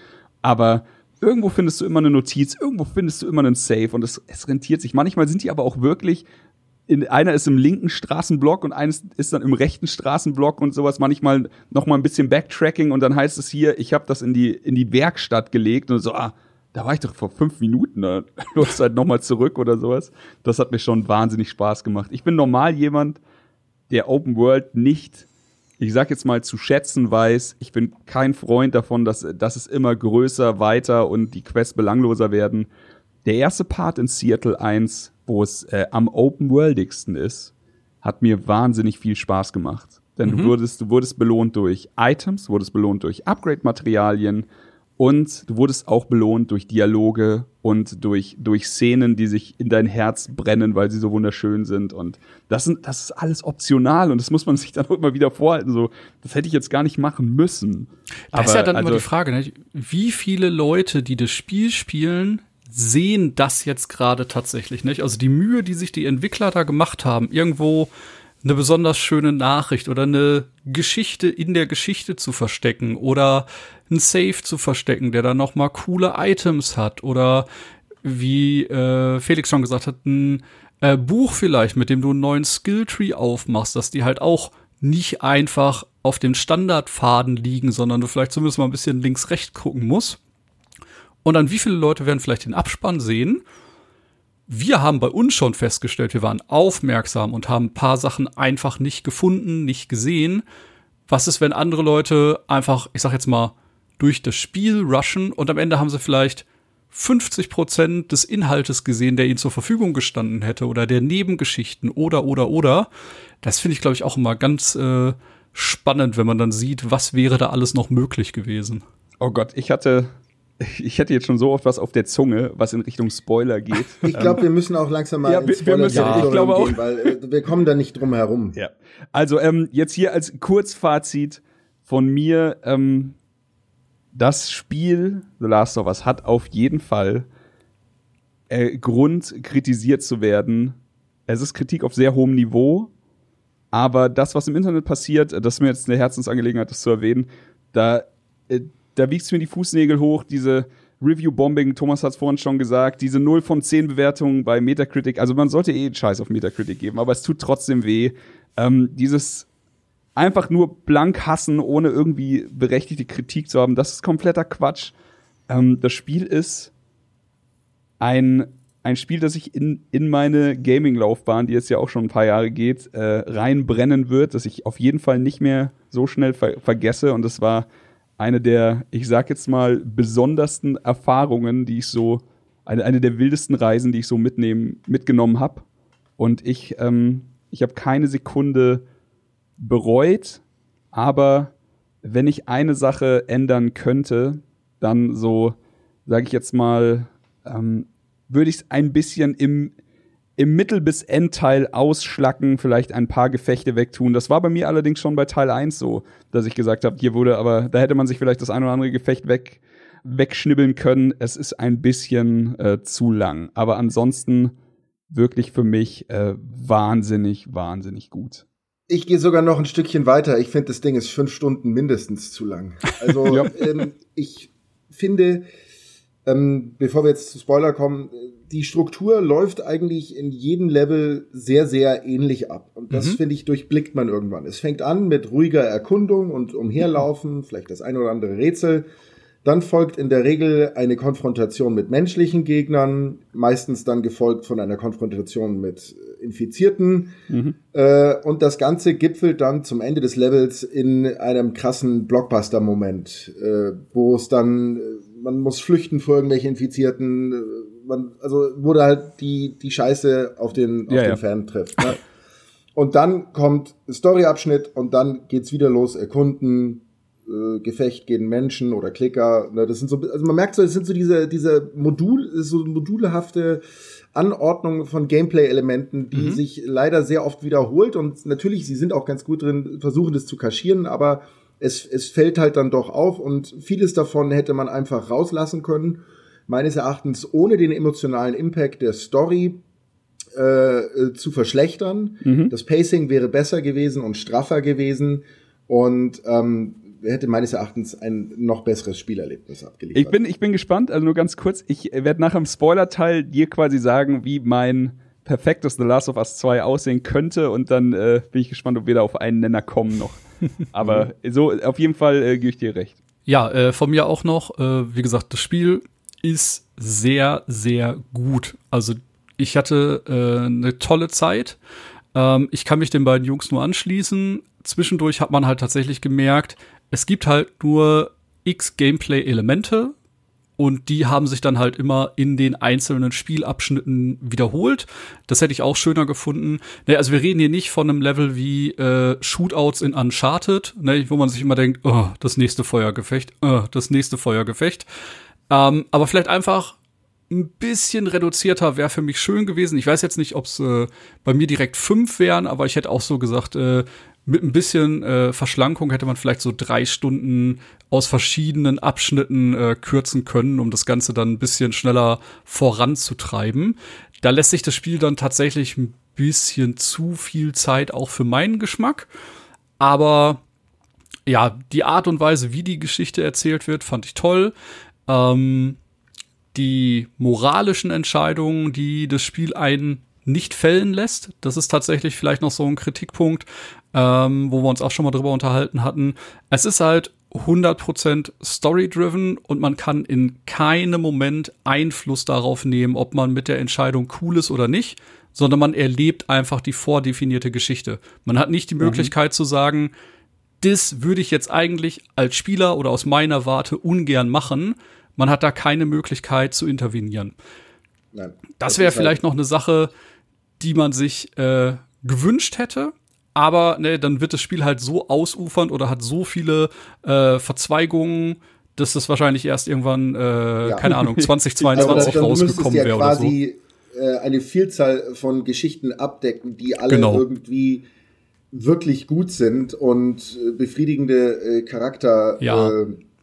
Aber irgendwo findest du immer eine Notiz, irgendwo findest du immer einen Safe und es, es rentiert sich. Manchmal sind die aber auch wirklich in, einer ist im linken Straßenblock und eines ist dann im rechten Straßenblock und sowas. Manchmal noch mal ein bisschen Backtracking und dann heißt es hier, ich habe das in die in die Werkstatt gelegt und so, ah, da war ich doch vor fünf Minuten, *laughs* da los halt noch mal zurück oder sowas. Das hat mir schon wahnsinnig Spaß gemacht. Ich bin normal jemand, der Open World nicht ich sag jetzt mal, zu schätzen weiß. Ich bin kein Freund davon, dass, dass es immer größer, weiter und die Quests belangloser werden. Der erste Part in Seattle 1, wo es äh, am open-worldigsten ist, hat mir wahnsinnig viel Spaß gemacht. Denn mhm. du, wurdest, du wurdest belohnt durch Items, wurdest belohnt durch Upgrade-Materialien, und du wurdest auch belohnt durch Dialoge und durch, durch Szenen, die sich in dein Herz brennen, weil sie so wunderschön sind. Und das, sind, das ist alles optional und das muss man *laughs* sich dann auch immer wieder vorhalten. So, das hätte ich jetzt gar nicht machen müssen. Das Aber, ist ja dann also, immer die Frage, ne? wie viele Leute, die das Spiel spielen, sehen das jetzt gerade tatsächlich nicht. Also die Mühe, die sich die Entwickler da gemacht haben, irgendwo eine besonders schöne Nachricht oder eine Geschichte in der Geschichte zu verstecken oder ein Safe zu verstecken, der dann noch mal coole Items hat oder wie äh, Felix schon gesagt hat, ein äh, Buch vielleicht, mit dem du einen neuen Skilltree aufmachst, dass die halt auch nicht einfach auf dem Standardfaden liegen, sondern du vielleicht zumindest mal ein bisschen links-rechts gucken musst. Und dann wie viele Leute werden vielleicht den Abspann sehen? Wir haben bei uns schon festgestellt, wir waren aufmerksam und haben ein paar Sachen einfach nicht gefunden, nicht gesehen. Was ist, wenn andere Leute einfach, ich sag jetzt mal, durch das Spiel rushen und am Ende haben sie vielleicht 50 Prozent des Inhaltes gesehen, der ihnen zur Verfügung gestanden hätte oder der Nebengeschichten oder oder oder. Das finde ich, glaube ich, auch immer ganz äh, spannend, wenn man dann sieht, was wäre da alles noch möglich gewesen. Oh Gott, ich hatte ich hätte jetzt schon so oft was auf der Zunge, was in Richtung Spoiler geht. *laughs* Ich glaube, wir müssen auch langsam mal ja, in Spoiler wir müssen, ja, ich glaube gehen, weil äh, wir kommen da nicht drum herum. Ja. Also ähm, jetzt hier als Kurzfazit von mir, ähm, das Spiel The Last of Us hat auf jeden Fall äh, Grund, kritisiert zu werden. Es ist Kritik auf sehr hohem Niveau, aber das, was im Internet passiert, das ist mir jetzt eine Herzensangelegenheit, das zu erwähnen, da, äh, da wiegst mir die Fußnägel hoch, diese Review-Bombing, Thomas hat es vorhin schon gesagt, diese 0 von 10 Bewertungen bei Metacritic, also man sollte eh einen Scheiß auf Metacritic geben, aber es tut trotzdem weh. Ähm, dieses einfach nur blank hassen, ohne irgendwie berechtigte Kritik zu haben, das ist kompletter Quatsch. Ähm, das Spiel ist ein, ein Spiel, das ich in, in meine Gaming-Laufbahn, die jetzt ja auch schon ein paar Jahre geht, äh, reinbrennen wird, dass ich auf jeden Fall nicht mehr so schnell ver vergesse. Und das war eine der, ich sag jetzt mal, besondersten Erfahrungen, die ich so, eine, eine der wildesten Reisen, die ich so mitnehmen, mitgenommen habe. Und ich, ähm, ich habe keine Sekunde bereut, aber wenn ich eine Sache ändern könnte, dann so, sage ich jetzt mal, ähm, würde ich es ein bisschen im, im Mittel- bis Endteil ausschlacken, vielleicht ein paar Gefechte wegtun. Das war bei mir allerdings schon bei Teil 1 so, dass ich gesagt habe, hier wurde aber, da hätte man sich vielleicht das ein oder andere Gefecht weg, wegschnibbeln können. Es ist ein bisschen äh, zu lang. Aber ansonsten wirklich für mich äh, wahnsinnig, wahnsinnig gut. Ich gehe sogar noch ein Stückchen weiter. Ich finde, das Ding ist fünf Stunden mindestens zu lang. Also *laughs* ja. ähm, ich finde, ähm, bevor wir jetzt zu Spoiler kommen, die Struktur läuft eigentlich in jedem Level sehr, sehr ähnlich ab. Und das, mhm. finde ich, durchblickt man irgendwann. Es fängt an mit ruhiger Erkundung und Umherlaufen, vielleicht das ein oder andere Rätsel. Dann folgt in der Regel eine Konfrontation mit menschlichen Gegnern, meistens dann gefolgt von einer Konfrontation mit Infizierten. Mhm. Äh, und das Ganze gipfelt dann zum Ende des Levels in einem krassen Blockbuster-Moment, äh, wo es dann, äh, man muss flüchten vor irgendwelche Infizierten, äh, man, also wo da halt die, die Scheiße auf den, auf ja, den ja. Fan trifft. Ne? *laughs* Und dann kommt Storyabschnitt und dann geht's wieder los, erkunden, äh, Gefecht gegen Menschen oder Klicker. Ne? Das sind so, also man merkt so, es sind so diese, diese Modul, so modulehafte Anordnung von Gameplay-Elementen, die mhm. sich leider sehr oft wiederholt und natürlich, sie sind auch ganz gut drin, versuchen das zu kaschieren, aber es, es fällt halt dann doch auf und vieles davon hätte man einfach rauslassen können. Meines Erachtens ohne den emotionalen Impact der Story äh, äh zu verschlechtern. Mhm. Das Pacing wäre besser gewesen und straffer gewesen. Und ähm, hätte meines Erachtens ein noch besseres Spielerlebnis abgeliefert. Ich bin, ich bin gespannt, also nur ganz kurz, ich werde nach dem Spoiler-Teil dir quasi sagen, wie mein perfektes The Last of Us 2 aussehen könnte und dann äh, bin ich gespannt, ob wir da auf einen Nenner kommen noch. *laughs* Aber so, auf jeden Fall äh, gebe ich dir recht. Ja, äh, von mir auch noch, äh, wie gesagt, das Spiel ist sehr, sehr gut. Also ich hatte äh, eine tolle Zeit. Ähm, ich kann mich den beiden Jungs nur anschließen. Zwischendurch hat man halt tatsächlich gemerkt, es gibt halt nur x Gameplay-Elemente und die haben sich dann halt immer in den einzelnen Spielabschnitten wiederholt. Das hätte ich auch schöner gefunden. Ne, also wir reden hier nicht von einem Level wie äh, Shootouts in Uncharted, ne, wo man sich immer denkt, oh, das nächste Feuergefecht, oh, das nächste Feuergefecht. Ähm, aber vielleicht einfach ein bisschen reduzierter wäre für mich schön gewesen. Ich weiß jetzt nicht, ob es äh, bei mir direkt fünf wären, aber ich hätte auch so gesagt, äh, mit ein bisschen äh, Verschlankung hätte man vielleicht so drei Stunden aus verschiedenen Abschnitten äh, kürzen können, um das Ganze dann ein bisschen schneller voranzutreiben. Da lässt sich das Spiel dann tatsächlich ein bisschen zu viel Zeit auch für meinen Geschmack. Aber ja, die Art und Weise, wie die Geschichte erzählt wird, fand ich toll. Ähm, die moralischen Entscheidungen, die das Spiel einen nicht fällen lässt. Das ist tatsächlich vielleicht noch so ein Kritikpunkt, ähm, wo wir uns auch schon mal drüber unterhalten hatten. Es ist halt 100% story-driven und man kann in keinem Moment Einfluss darauf nehmen, ob man mit der Entscheidung cool ist oder nicht, sondern man erlebt einfach die vordefinierte Geschichte. Man hat nicht die mhm. Möglichkeit zu sagen, das würde ich jetzt eigentlich als Spieler oder aus meiner Warte ungern machen, man hat da keine Möglichkeit zu intervenieren. Nein, das, das wäre halt vielleicht halt noch eine Sache, die man sich äh, gewünscht hätte. Aber ne, dann wird das Spiel halt so ausufernd oder hat so viele äh, Verzweigungen, dass das wahrscheinlich erst irgendwann, äh, ja. keine Ahnung, *laughs* 2022 dann rausgekommen ja wäre oder so. äh, eine Vielzahl von Geschichten abdecken, die alle genau. irgendwie wirklich gut sind und äh, befriedigende äh, Charakter ja.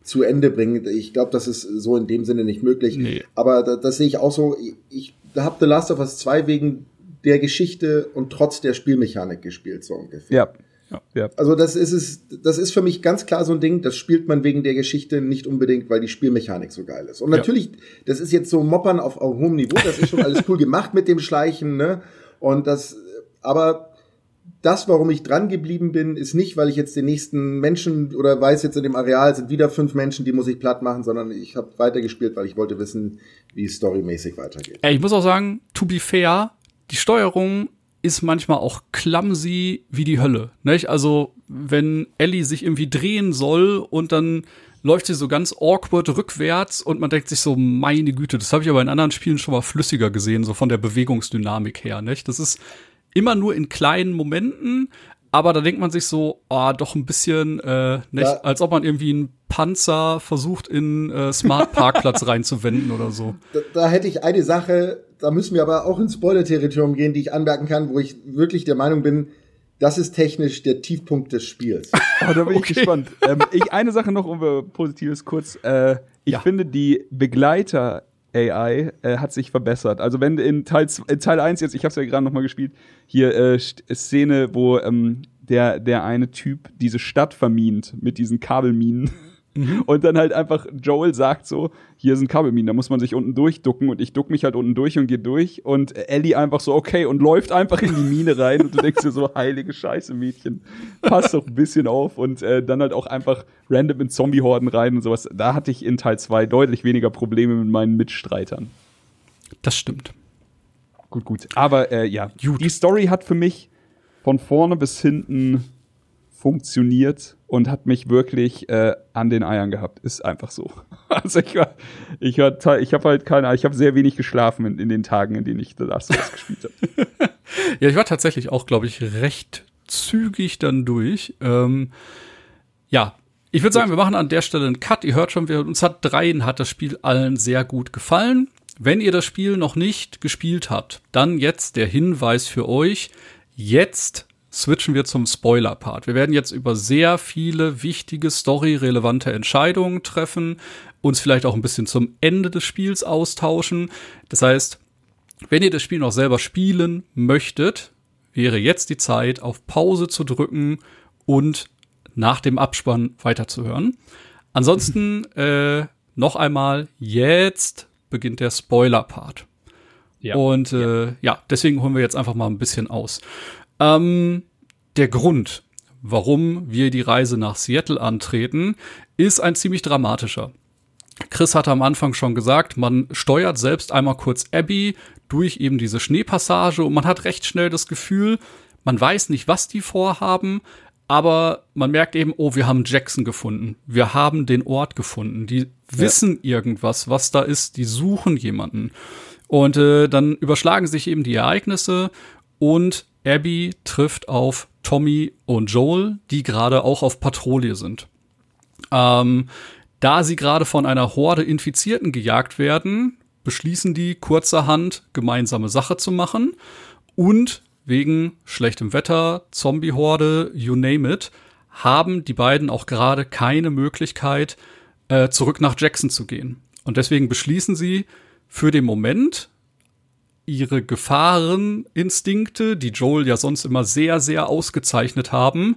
Zu Ende bringen. Ich glaube, das ist so in dem Sinne nicht möglich. Nee. Aber das, das sehe ich auch so. Ich habe The Last of Us 2 wegen der Geschichte und trotz der Spielmechanik gespielt, so ungefähr. Ja. Ja, ja. Also das ist es, das ist für mich ganz klar so ein Ding, das spielt man wegen der Geschichte nicht unbedingt, weil die Spielmechanik so geil ist. Und natürlich, ja. das ist jetzt so Moppern auf, auf hohem Niveau, das ist schon alles cool gemacht mit dem Schleichen, ne? Und das, aber das, warum ich dran geblieben bin, ist nicht, weil ich jetzt den nächsten Menschen oder weiß jetzt in dem Areal sind wieder fünf Menschen, die muss ich platt machen, sondern ich habe weitergespielt, weil ich wollte wissen, wie es storymäßig weitergeht. Ich muss auch sagen, to be fair, die Steuerung ist manchmal auch clumsy wie die Hölle. Nicht? Also, wenn Ellie sich irgendwie drehen soll und dann läuft sie so ganz awkward rückwärts und man denkt sich so, meine Güte, das habe ich aber in anderen Spielen schon mal flüssiger gesehen, so von der Bewegungsdynamik her, nicht? Das ist immer nur in kleinen Momenten, aber da denkt man sich so, oh, doch ein bisschen, äh, nicht, ja. als ob man irgendwie einen Panzer versucht in äh, Smart Parkplatz *laughs* reinzuwenden oder so. Da, da, hätte ich eine Sache, da müssen wir aber auch ins Spoiler-Territorium gehen, die ich anmerken kann, wo ich wirklich der Meinung bin, das ist technisch der Tiefpunkt des Spiels. *laughs* oh, da bin okay. ich gespannt. Ähm, ich eine Sache noch, um Positives kurz. Äh, ich ja. finde die Begleiter AI äh, hat sich verbessert. Also wenn in Teil, in Teil 1 jetzt, ich habe es ja gerade noch mal gespielt, hier äh, Szene, wo ähm, der, der eine Typ diese Stadt vermint mit diesen Kabelminen. Mhm. Und dann halt einfach Joel sagt so, hier sind Kabelminen, da muss man sich unten durchducken und ich duck mich halt unten durch und gehe durch und Ellie einfach so, okay, und läuft einfach in die Mine rein und du denkst dir so, *laughs* heilige Scheiße, Mädchen, passt doch ein bisschen auf und äh, dann halt auch einfach random in Zombie-Horden rein und sowas. Da hatte ich in Teil 2 deutlich weniger Probleme mit meinen Mitstreitern. Das stimmt. Gut, gut. Aber äh, ja, gut. die Story hat für mich von vorne bis hinten funktioniert und hat mich wirklich äh, an den Eiern gehabt. Ist einfach so. *laughs* Also ich war, ich war, ich habe halt keine, ich habe sehr wenig geschlafen in, in, den Tagen, in denen ich The Last of Us gespielt habe. *laughs* ja, ich war tatsächlich auch, glaube ich, recht zügig dann durch. Ähm, ja, ich würde sagen, wir machen an der Stelle einen Cut. Ihr hört schon, wir, uns hat dreien hat das Spiel allen sehr gut gefallen. Wenn ihr das Spiel noch nicht gespielt habt, dann jetzt der Hinweis für euch. Jetzt switchen wir zum Spoiler-Part. Wir werden jetzt über sehr viele wichtige, storyrelevante Entscheidungen treffen, uns vielleicht auch ein bisschen zum Ende des Spiels austauschen. Das heißt, wenn ihr das Spiel noch selber spielen möchtet, wäre jetzt die Zeit, auf Pause zu drücken und nach dem Abspann weiterzuhören. Ansonsten *laughs* äh, noch einmal, jetzt beginnt der Spoiler-Part. Ja. Und äh, ja. ja, deswegen holen wir jetzt einfach mal ein bisschen aus. Ähm, der Grund, warum wir die Reise nach Seattle antreten, ist ein ziemlich dramatischer. Chris hatte am Anfang schon gesagt, man steuert selbst einmal kurz Abby durch eben diese Schneepassage und man hat recht schnell das Gefühl, man weiß nicht, was die vorhaben, aber man merkt eben, oh, wir haben Jackson gefunden. Wir haben den Ort gefunden. Die wissen ja. irgendwas, was da ist. Die suchen jemanden. Und äh, dann überschlagen sich eben die Ereignisse und Abby trifft auf Tommy und Joel, die gerade auch auf Patrouille sind. Ähm, da sie gerade von einer Horde Infizierten gejagt werden, beschließen die kurzerhand gemeinsame Sache zu machen und wegen schlechtem Wetter, Zombie-Horde, you name it, haben die beiden auch gerade keine Möglichkeit, äh, zurück nach Jackson zu gehen. Und deswegen beschließen sie für den Moment ihre Gefahreninstinkte, die Joel ja sonst immer sehr, sehr ausgezeichnet haben,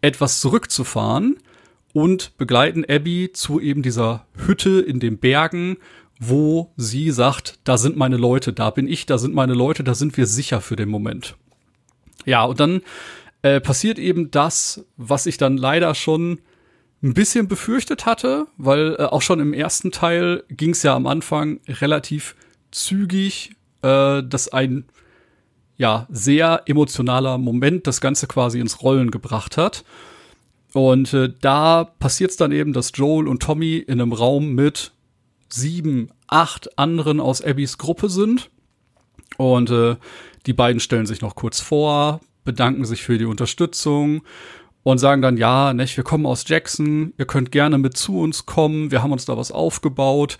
etwas zurückzufahren und begleiten Abby zu eben dieser Hütte in den Bergen, wo sie sagt, da sind meine Leute, da bin ich, da sind meine Leute, da sind wir sicher für den Moment. Ja, und dann äh, passiert eben das, was ich dann leider schon ein bisschen befürchtet hatte, weil äh, auch schon im ersten Teil ging es ja am Anfang relativ zügig, äh, dass ein ja sehr emotionaler Moment das Ganze quasi ins Rollen gebracht hat. Und äh, da passiert es dann eben, dass Joel und Tommy in einem Raum mit sieben, acht anderen aus Abbys Gruppe sind. Und äh, die beiden stellen sich noch kurz vor, bedanken sich für die Unterstützung und sagen dann, ja, nicht, wir kommen aus Jackson, ihr könnt gerne mit zu uns kommen, wir haben uns da was aufgebaut.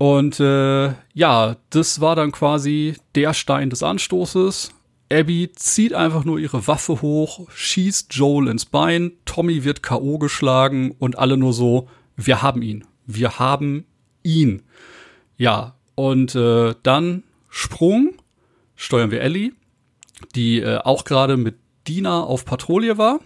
Und äh, ja, das war dann quasi der Stein des Anstoßes. Abby zieht einfach nur ihre Waffe hoch, schießt Joel ins Bein, Tommy wird K.O. geschlagen und alle nur so, wir haben ihn, wir haben ihn. Ja, und äh, dann Sprung, steuern wir Ellie, die äh, auch gerade mit Dina auf Patrouille war.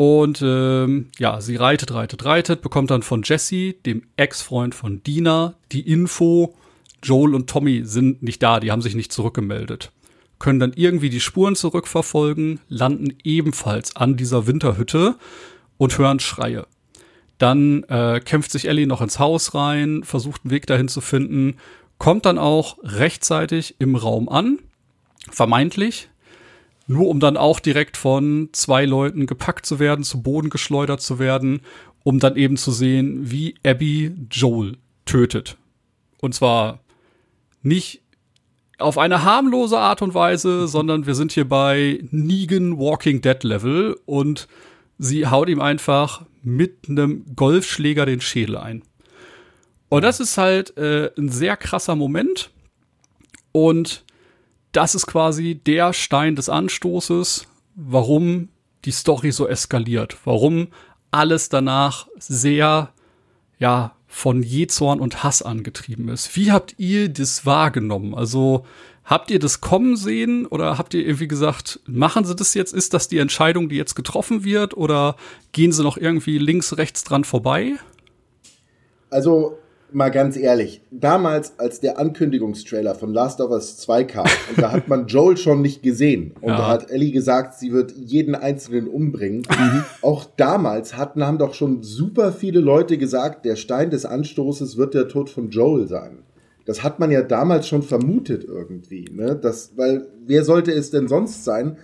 Und ähm, ja, sie reitet, reitet, reitet, bekommt dann von Jesse, dem Ex-Freund von Dina, die Info, Joel und Tommy sind nicht da, die haben sich nicht zurückgemeldet. Können dann irgendwie die Spuren zurückverfolgen, landen ebenfalls an dieser Winterhütte und hören Schreie. Dann äh, kämpft sich Ellie noch ins Haus rein, versucht einen Weg dahin zu finden, kommt dann auch rechtzeitig im Raum an, vermeintlich, nur um dann auch direkt von zwei Leuten gepackt zu werden, zu Boden geschleudert zu werden, um dann eben zu sehen, wie Abby Joel tötet. Und zwar nicht auf eine harmlose Art und Weise, sondern wir sind hier bei Negan Walking Dead Level und sie haut ihm einfach mit einem Golfschläger den Schädel ein. Und das ist halt äh, ein sehr krasser Moment. Und das ist quasi der Stein des Anstoßes, warum die Story so eskaliert, warum alles danach sehr, ja, von Jezorn und Hass angetrieben ist. Wie habt ihr das wahrgenommen? Also, habt ihr das kommen sehen oder habt ihr irgendwie gesagt, machen sie das jetzt? Ist das die Entscheidung, die jetzt getroffen wird oder gehen sie noch irgendwie links, rechts dran vorbei? Also, mal ganz ehrlich, damals, als der Ankündigungstrailer von Last of Us 2 kam, *laughs* und da hat man Joel schon nicht gesehen, und ja. da hat Ellie gesagt, sie wird jeden Einzelnen umbringen. Mhm. Auch damals hatten, haben doch schon super viele Leute gesagt, der Stein des Anstoßes wird der Tod von Joel sein. Das hat man ja damals schon vermutet irgendwie, ne? Das, weil wer sollte es denn sonst sein?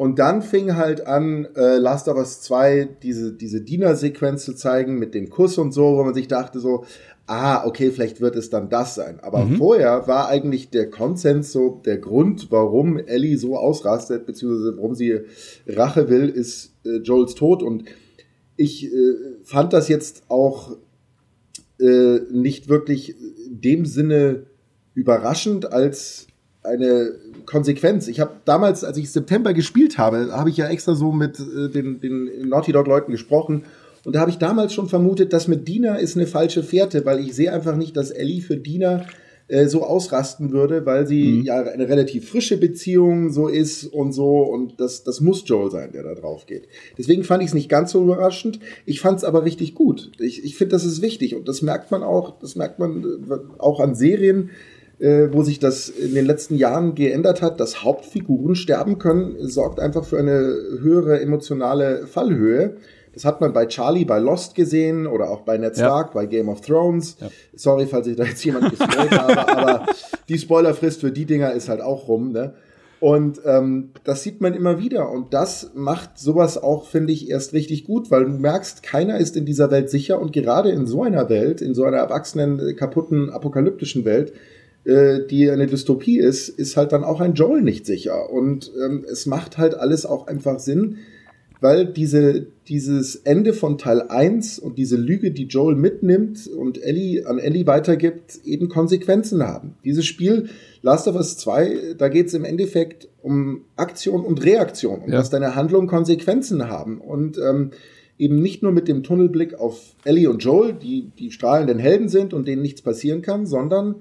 Und dann fing halt an, äh, Last of Us 2 diese, diese Diener-Sequenz zu zeigen mit dem Kuss und so, wo man sich dachte so, ah, okay, vielleicht wird es dann das sein. Aber mhm. vorher war eigentlich der Konsens so, der Grund, warum Ellie so ausrastet, beziehungsweise warum sie Rache will, ist äh, Joels Tod. Und ich äh, fand das jetzt auch äh, nicht wirklich in dem Sinne überraschend als eine Konsequenz. Ich habe damals, als ich September gespielt habe, habe ich ja extra so mit äh, den, den Naughty Dog Leuten gesprochen und da habe ich damals schon vermutet, dass mit Dina ist eine falsche Fährte, weil ich sehe einfach nicht, dass Ellie für Dina äh, so ausrasten würde, weil sie mhm. ja eine relativ frische Beziehung so ist und so. Und das, das muss Joel sein, der da drauf geht. Deswegen fand ich es nicht ganz so überraschend. Ich fand es aber richtig gut. Ich, ich finde, das ist wichtig. Und das merkt man auch, das merkt man äh, auch an Serien, äh, wo sich das in den letzten Jahren geändert hat, dass Hauptfiguren sterben können, sorgt einfach für eine höhere emotionale Fallhöhe. Das hat man bei Charlie bei Lost gesehen oder auch bei Ned Stark, ja. bei Game of Thrones. Ja. Sorry, falls ich da jetzt jemand gespoilt habe, *laughs* aber die Spoilerfrist für die Dinger ist halt auch rum. Ne? Und ähm, das sieht man immer wieder. Und das macht sowas auch, finde ich, erst richtig gut, weil du merkst, keiner ist in dieser Welt sicher. Und gerade in so einer Welt, in so einer erwachsenen, kaputten, apokalyptischen Welt, äh, die eine Dystopie ist, ist halt dann auch ein Joel nicht sicher. Und ähm, es macht halt alles auch einfach Sinn, weil diese, dieses Ende von Teil 1 und diese Lüge, die Joel mitnimmt und Ellie an Ellie weitergibt, eben Konsequenzen haben. Dieses Spiel Last of Us 2, da geht es im Endeffekt um Aktion und Reaktion, um ja. dass deine Handlungen Konsequenzen haben. Und ähm, eben nicht nur mit dem Tunnelblick auf Ellie und Joel, die die strahlenden Helden sind und denen nichts passieren kann, sondern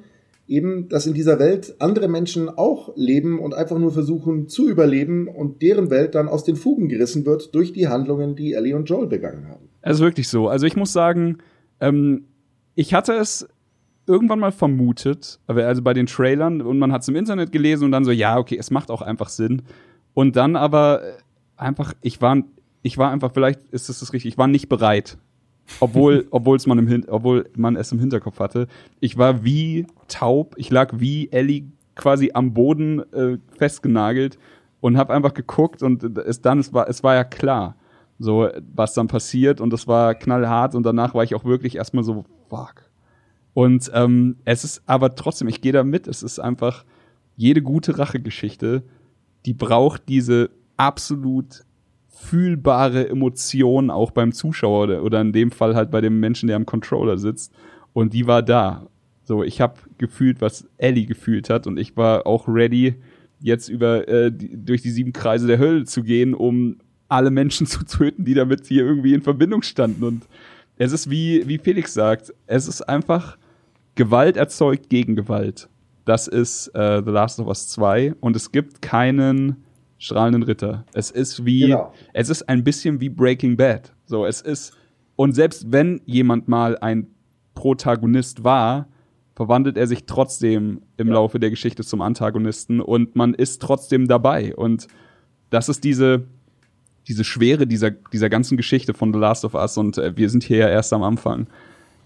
eben, dass in dieser Welt andere Menschen auch leben und einfach nur versuchen zu überleben und deren Welt dann aus den Fugen gerissen wird durch die Handlungen, die Ellie und Joel begangen haben. Es ist wirklich so. Also ich muss sagen, ähm, ich hatte es irgendwann mal vermutet, also bei den Trailern und man hat es im Internet gelesen und dann so, ja, okay, es macht auch einfach Sinn. Und dann aber äh, einfach, ich war, ich war einfach, vielleicht ist es das richtig, ich war nicht bereit obwohl, *laughs* obwohl's man im obwohl man es im Hinterkopf hatte. Ich war wie taub, ich lag wie Ellie quasi am Boden äh, festgenagelt und habe einfach geguckt und es dann es war es war ja klar, so was dann passiert und es war knallhart und danach war ich auch wirklich erstmal so fuck. Und ähm, es ist aber trotzdem, ich gehe da mit, es ist einfach jede gute Rachegeschichte, die braucht diese absolut fühlbare Emotion auch beim Zuschauer oder, oder in dem Fall halt bei dem Menschen, der am Controller sitzt. Und die war da. So, ich habe gefühlt, was Ellie gefühlt hat und ich war auch ready, jetzt über äh, die, durch die sieben Kreise der Hölle zu gehen, um alle Menschen *laughs* zu töten, die damit hier irgendwie in Verbindung standen. Und es ist wie, wie Felix sagt, es ist einfach Gewalt erzeugt gegen Gewalt. Das ist äh, The Last of Us 2 und es gibt keinen strahlenden Ritter. Es ist wie, genau. es ist ein bisschen wie Breaking Bad. So, es ist, und selbst wenn jemand mal ein Protagonist war, verwandelt er sich trotzdem im ja. Laufe der Geschichte zum Antagonisten und man ist trotzdem dabei. Und das ist diese, diese Schwere dieser, dieser ganzen Geschichte von The Last of Us und äh, wir sind hier ja erst am Anfang.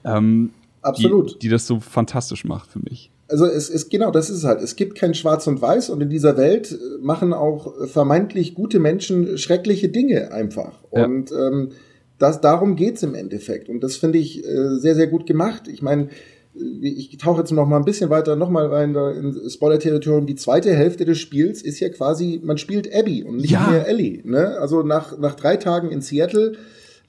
Ähm, Absolut. Die, die das so fantastisch macht für mich also es ist genau, das ist es halt. Es gibt kein Schwarz und Weiß und in dieser Welt äh, machen auch vermeintlich gute Menschen schreckliche Dinge einfach. Ja. Und ähm, das, darum geht's im Endeffekt. Und das finde ich äh, sehr, sehr gut gemacht. Ich meine, äh, ich tauche jetzt noch mal ein bisschen weiter, noch mal rein da in Spoiler-Territorium. Die zweite Hälfte des Spiels ist ja quasi, man spielt Abby und nicht ja. mehr Ellie. Ne? Also nach, nach drei Tagen in Seattle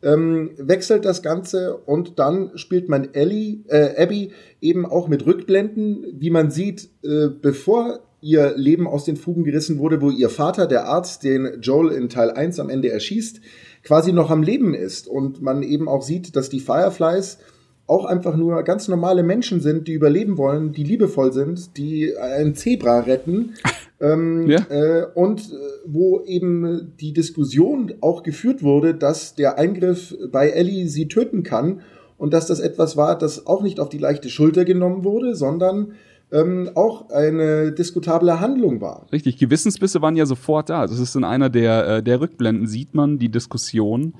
ähm, wechselt das Ganze und dann spielt man Ellie, äh, Abby eben auch mit Rückblenden, wie man sieht, äh, bevor ihr Leben aus den Fugen gerissen wurde, wo ihr Vater, der Arzt, den Joel in Teil 1 am Ende erschießt, quasi noch am Leben ist und man eben auch sieht, dass die Fireflies auch einfach nur ganz normale Menschen sind, die überleben wollen, die liebevoll sind, die ein Zebra retten. *laughs* ähm, ja. äh, und äh, wo eben die Diskussion auch geführt wurde, dass der Eingriff bei Ellie sie töten kann und dass das etwas war, das auch nicht auf die leichte Schulter genommen wurde, sondern ähm, auch eine diskutable Handlung war. Richtig, Gewissensbisse waren ja sofort da. Das ist in einer der, äh, der Rückblenden, sieht man die Diskussion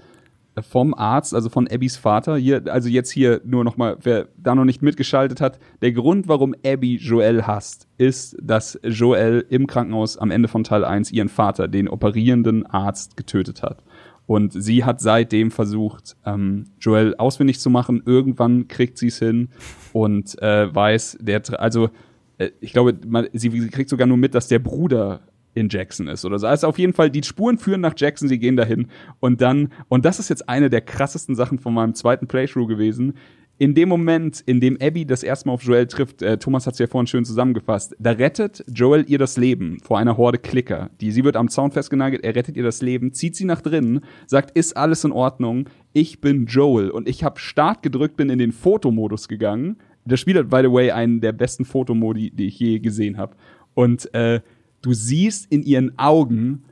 vom Arzt, also von Abbys Vater. Hier, also jetzt hier nur noch mal, wer da noch nicht mitgeschaltet hat, der Grund, warum Abby Joel hasst, ist, dass Joel im Krankenhaus am Ende von Teil 1 ihren Vater, den operierenden Arzt, getötet hat. Und sie hat seitdem versucht, ähm, Joel ausfindig zu machen. Irgendwann kriegt sie es hin und äh, weiß, der, also äh, ich glaube, man, sie kriegt sogar nur mit, dass der Bruder in Jackson ist oder so. Also auf jeden Fall, die Spuren führen nach Jackson, sie gehen dahin und dann, und das ist jetzt eine der krassesten Sachen von meinem zweiten Playthrough gewesen. In dem Moment, in dem Abby das erste Mal auf Joel trifft, äh, Thomas hat es ja vorhin schön zusammengefasst, da rettet Joel ihr das Leben vor einer Horde Klicker. Die, sie wird am Zaun festgenagelt, er rettet ihr das Leben, zieht sie nach drinnen, sagt, ist alles in Ordnung, ich bin Joel. Und ich habe Start gedrückt, bin in den Fotomodus gegangen. Das Spiel hat, by the way, einen der besten Fotomodi, die ich je gesehen habe. Und äh, du siehst in ihren Augen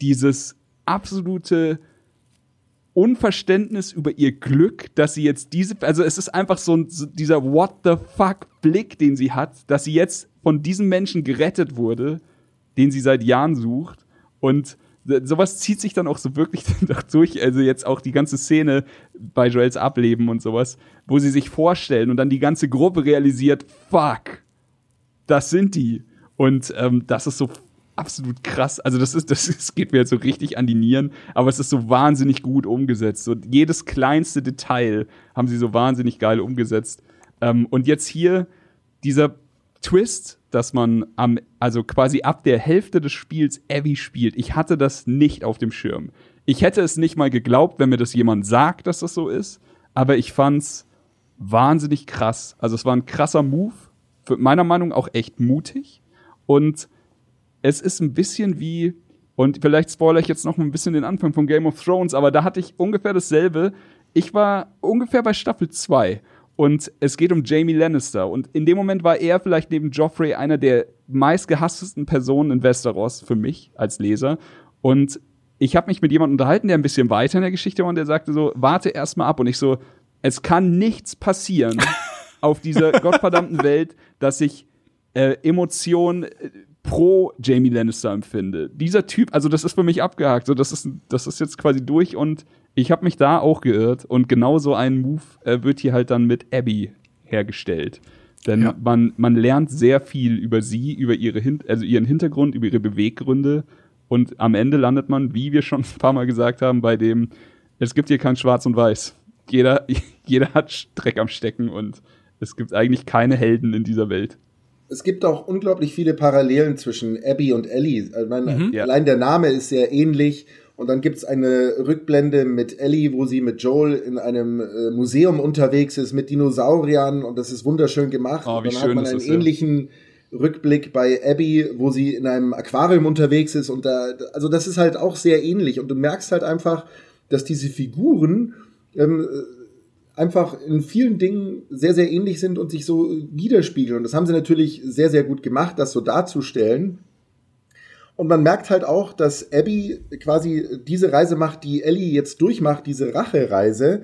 dieses absolute Unverständnis über ihr Glück, dass sie jetzt diese, also es ist einfach so, ein, so dieser What the fuck Blick, den sie hat, dass sie jetzt von diesem Menschen gerettet wurde, den sie seit Jahren sucht und sowas zieht sich dann auch so wirklich *laughs* durch, also jetzt auch die ganze Szene bei Joels Ableben und sowas, wo sie sich vorstellen und dann die ganze Gruppe realisiert, fuck, das sind die. Und ähm, das ist so absolut krass. Also das ist, das, ist, geht mir jetzt so richtig an die Nieren, aber es ist so wahnsinnig gut umgesetzt. So jedes kleinste Detail haben sie so wahnsinnig geil umgesetzt. Ähm, und jetzt hier dieser Twist, dass man am, also quasi ab der Hälfte des Spiels Abby spielt. Ich hatte das nicht auf dem Schirm. ich hätte es nicht mal geglaubt, wenn mir das jemand sagt, dass das so ist, aber ich fand's wahnsinnig krass. Also es war ein krasser Move, für meiner Meinung auch echt mutig und es ist ein bisschen wie und vielleicht spoilere ich jetzt noch ein bisschen den Anfang von Game of Thrones, aber da hatte ich ungefähr dasselbe. Ich war ungefähr bei Staffel 2 und es geht um Jamie Lannister. Und in dem Moment war er vielleicht neben Joffrey einer der meistgehasstesten Personen in Westeros für mich als Leser. Und ich habe mich mit jemandem unterhalten, der ein bisschen weiter in der Geschichte war und der sagte so, warte erst mal ab. Und ich so, es kann nichts passieren *laughs* auf dieser gottverdammten Welt, dass ich äh, Emotionen äh, pro Jamie Lannister empfinde. Dieser Typ, also das ist für mich abgehakt. So, das ist, das ist jetzt quasi durch und ich habe mich da auch geirrt und genau so ein Move äh, wird hier halt dann mit Abby hergestellt. Denn ja. man, man lernt sehr viel über sie, über ihre Hin also ihren Hintergrund, über ihre Beweggründe. Und am Ende landet man, wie wir schon *laughs* ein paar Mal gesagt haben, bei dem, es gibt hier kein Schwarz und Weiß. Jeder, *laughs* jeder hat Dreck am Stecken und es gibt eigentlich keine Helden in dieser Welt. Es gibt auch unglaublich viele Parallelen zwischen Abby und Ellie. Also meine, mhm, allein der Name ist sehr ähnlich und dann gibt's eine Rückblende mit Ellie, wo sie mit Joel in einem äh, Museum unterwegs ist mit Dinosauriern und das ist wunderschön gemacht. Oh, wie und dann schön hat man einen ist, ähnlichen ja. Rückblick bei Abby, wo sie in einem Aquarium unterwegs ist und da, also das ist halt auch sehr ähnlich und du merkst halt einfach, dass diese Figuren ähm, einfach in vielen Dingen sehr, sehr ähnlich sind und sich so widerspiegeln. Und das haben sie natürlich sehr, sehr gut gemacht, das so darzustellen. Und man merkt halt auch, dass Abby quasi diese Reise macht, die Ellie jetzt durchmacht, diese Rachereise.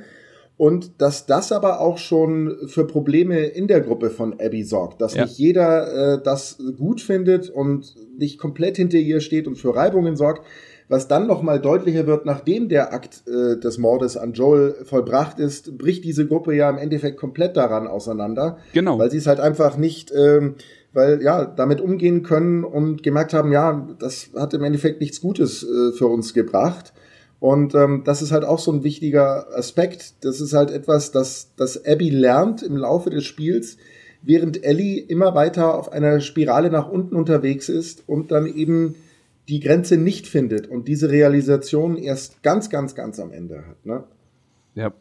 Und dass das aber auch schon für Probleme in der Gruppe von Abby sorgt. Dass ja. nicht jeder äh, das gut findet und nicht komplett hinter ihr steht und für Reibungen sorgt. Was dann nochmal deutlicher wird, nachdem der Akt äh, des Mordes an Joel vollbracht ist, bricht diese Gruppe ja im Endeffekt komplett daran auseinander. Genau. Weil sie es halt einfach nicht... Ähm, weil ja, damit umgehen können und gemerkt haben, ja, das hat im Endeffekt nichts Gutes äh, für uns gebracht. Und ähm, das ist halt auch so ein wichtiger Aspekt. Das ist halt etwas, das, das Abby lernt im Laufe des Spiels, während Ellie immer weiter auf einer Spirale nach unten unterwegs ist und dann eben die Grenze nicht findet und diese Realisation erst ganz, ganz, ganz am Ende hat. Ne? Ja.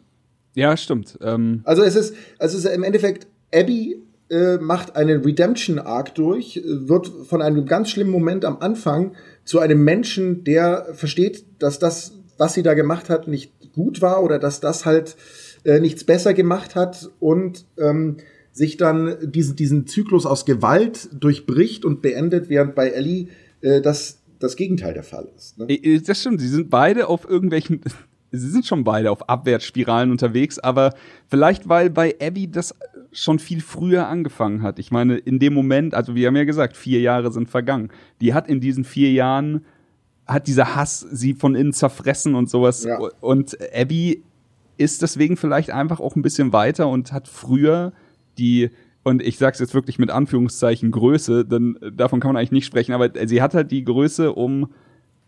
Ja, stimmt. Ähm also es ist, also es ist im Endeffekt, Abby äh, macht einen Redemption Arc durch, äh, wird von einem ganz schlimmen Moment am Anfang zu einem Menschen, der versteht, dass das, was sie da gemacht hat, nicht gut war oder dass das halt äh, nichts besser gemacht hat und ähm, sich dann diesen, diesen Zyklus aus Gewalt durchbricht und beendet, während bei Ellie äh, das das Gegenteil der Fall ist. Ne? Äh, das stimmt, sie sind beide auf irgendwelchen *laughs* sie sind schon beide auf Abwärtsspiralen unterwegs, aber vielleicht weil bei Abby das schon viel früher angefangen hat. Ich meine, in dem Moment, also wir haben ja gesagt, vier Jahre sind vergangen. Die hat in diesen vier Jahren, hat dieser Hass sie von innen zerfressen und sowas. Ja. Und Abby ist deswegen vielleicht einfach auch ein bisschen weiter und hat früher die, und ich sag's jetzt wirklich mit Anführungszeichen Größe, denn davon kann man eigentlich nicht sprechen, aber sie hat halt die Größe, um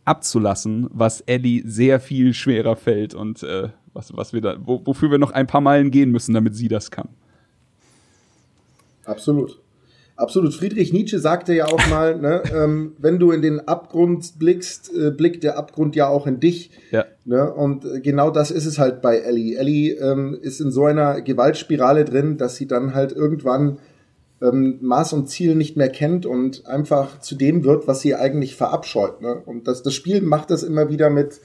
abzulassen, was Ellie sehr viel schwerer fällt und äh, was, was wir da, wo, wofür wir noch ein paar Meilen gehen müssen, damit sie das kann. Absolut. Absolut. Friedrich Nietzsche sagte ja auch mal, ne, ähm, wenn du in den Abgrund blickst, äh, blickt der Abgrund ja auch in dich. Ja. Ne? Und äh, genau das ist es halt bei Ellie. Ellie ähm, ist in so einer Gewaltspirale drin, dass sie dann halt irgendwann ähm, Maß und Ziel nicht mehr kennt und einfach zu dem wird, was sie eigentlich verabscheut. Ne? Und das, das Spiel macht das immer wieder mit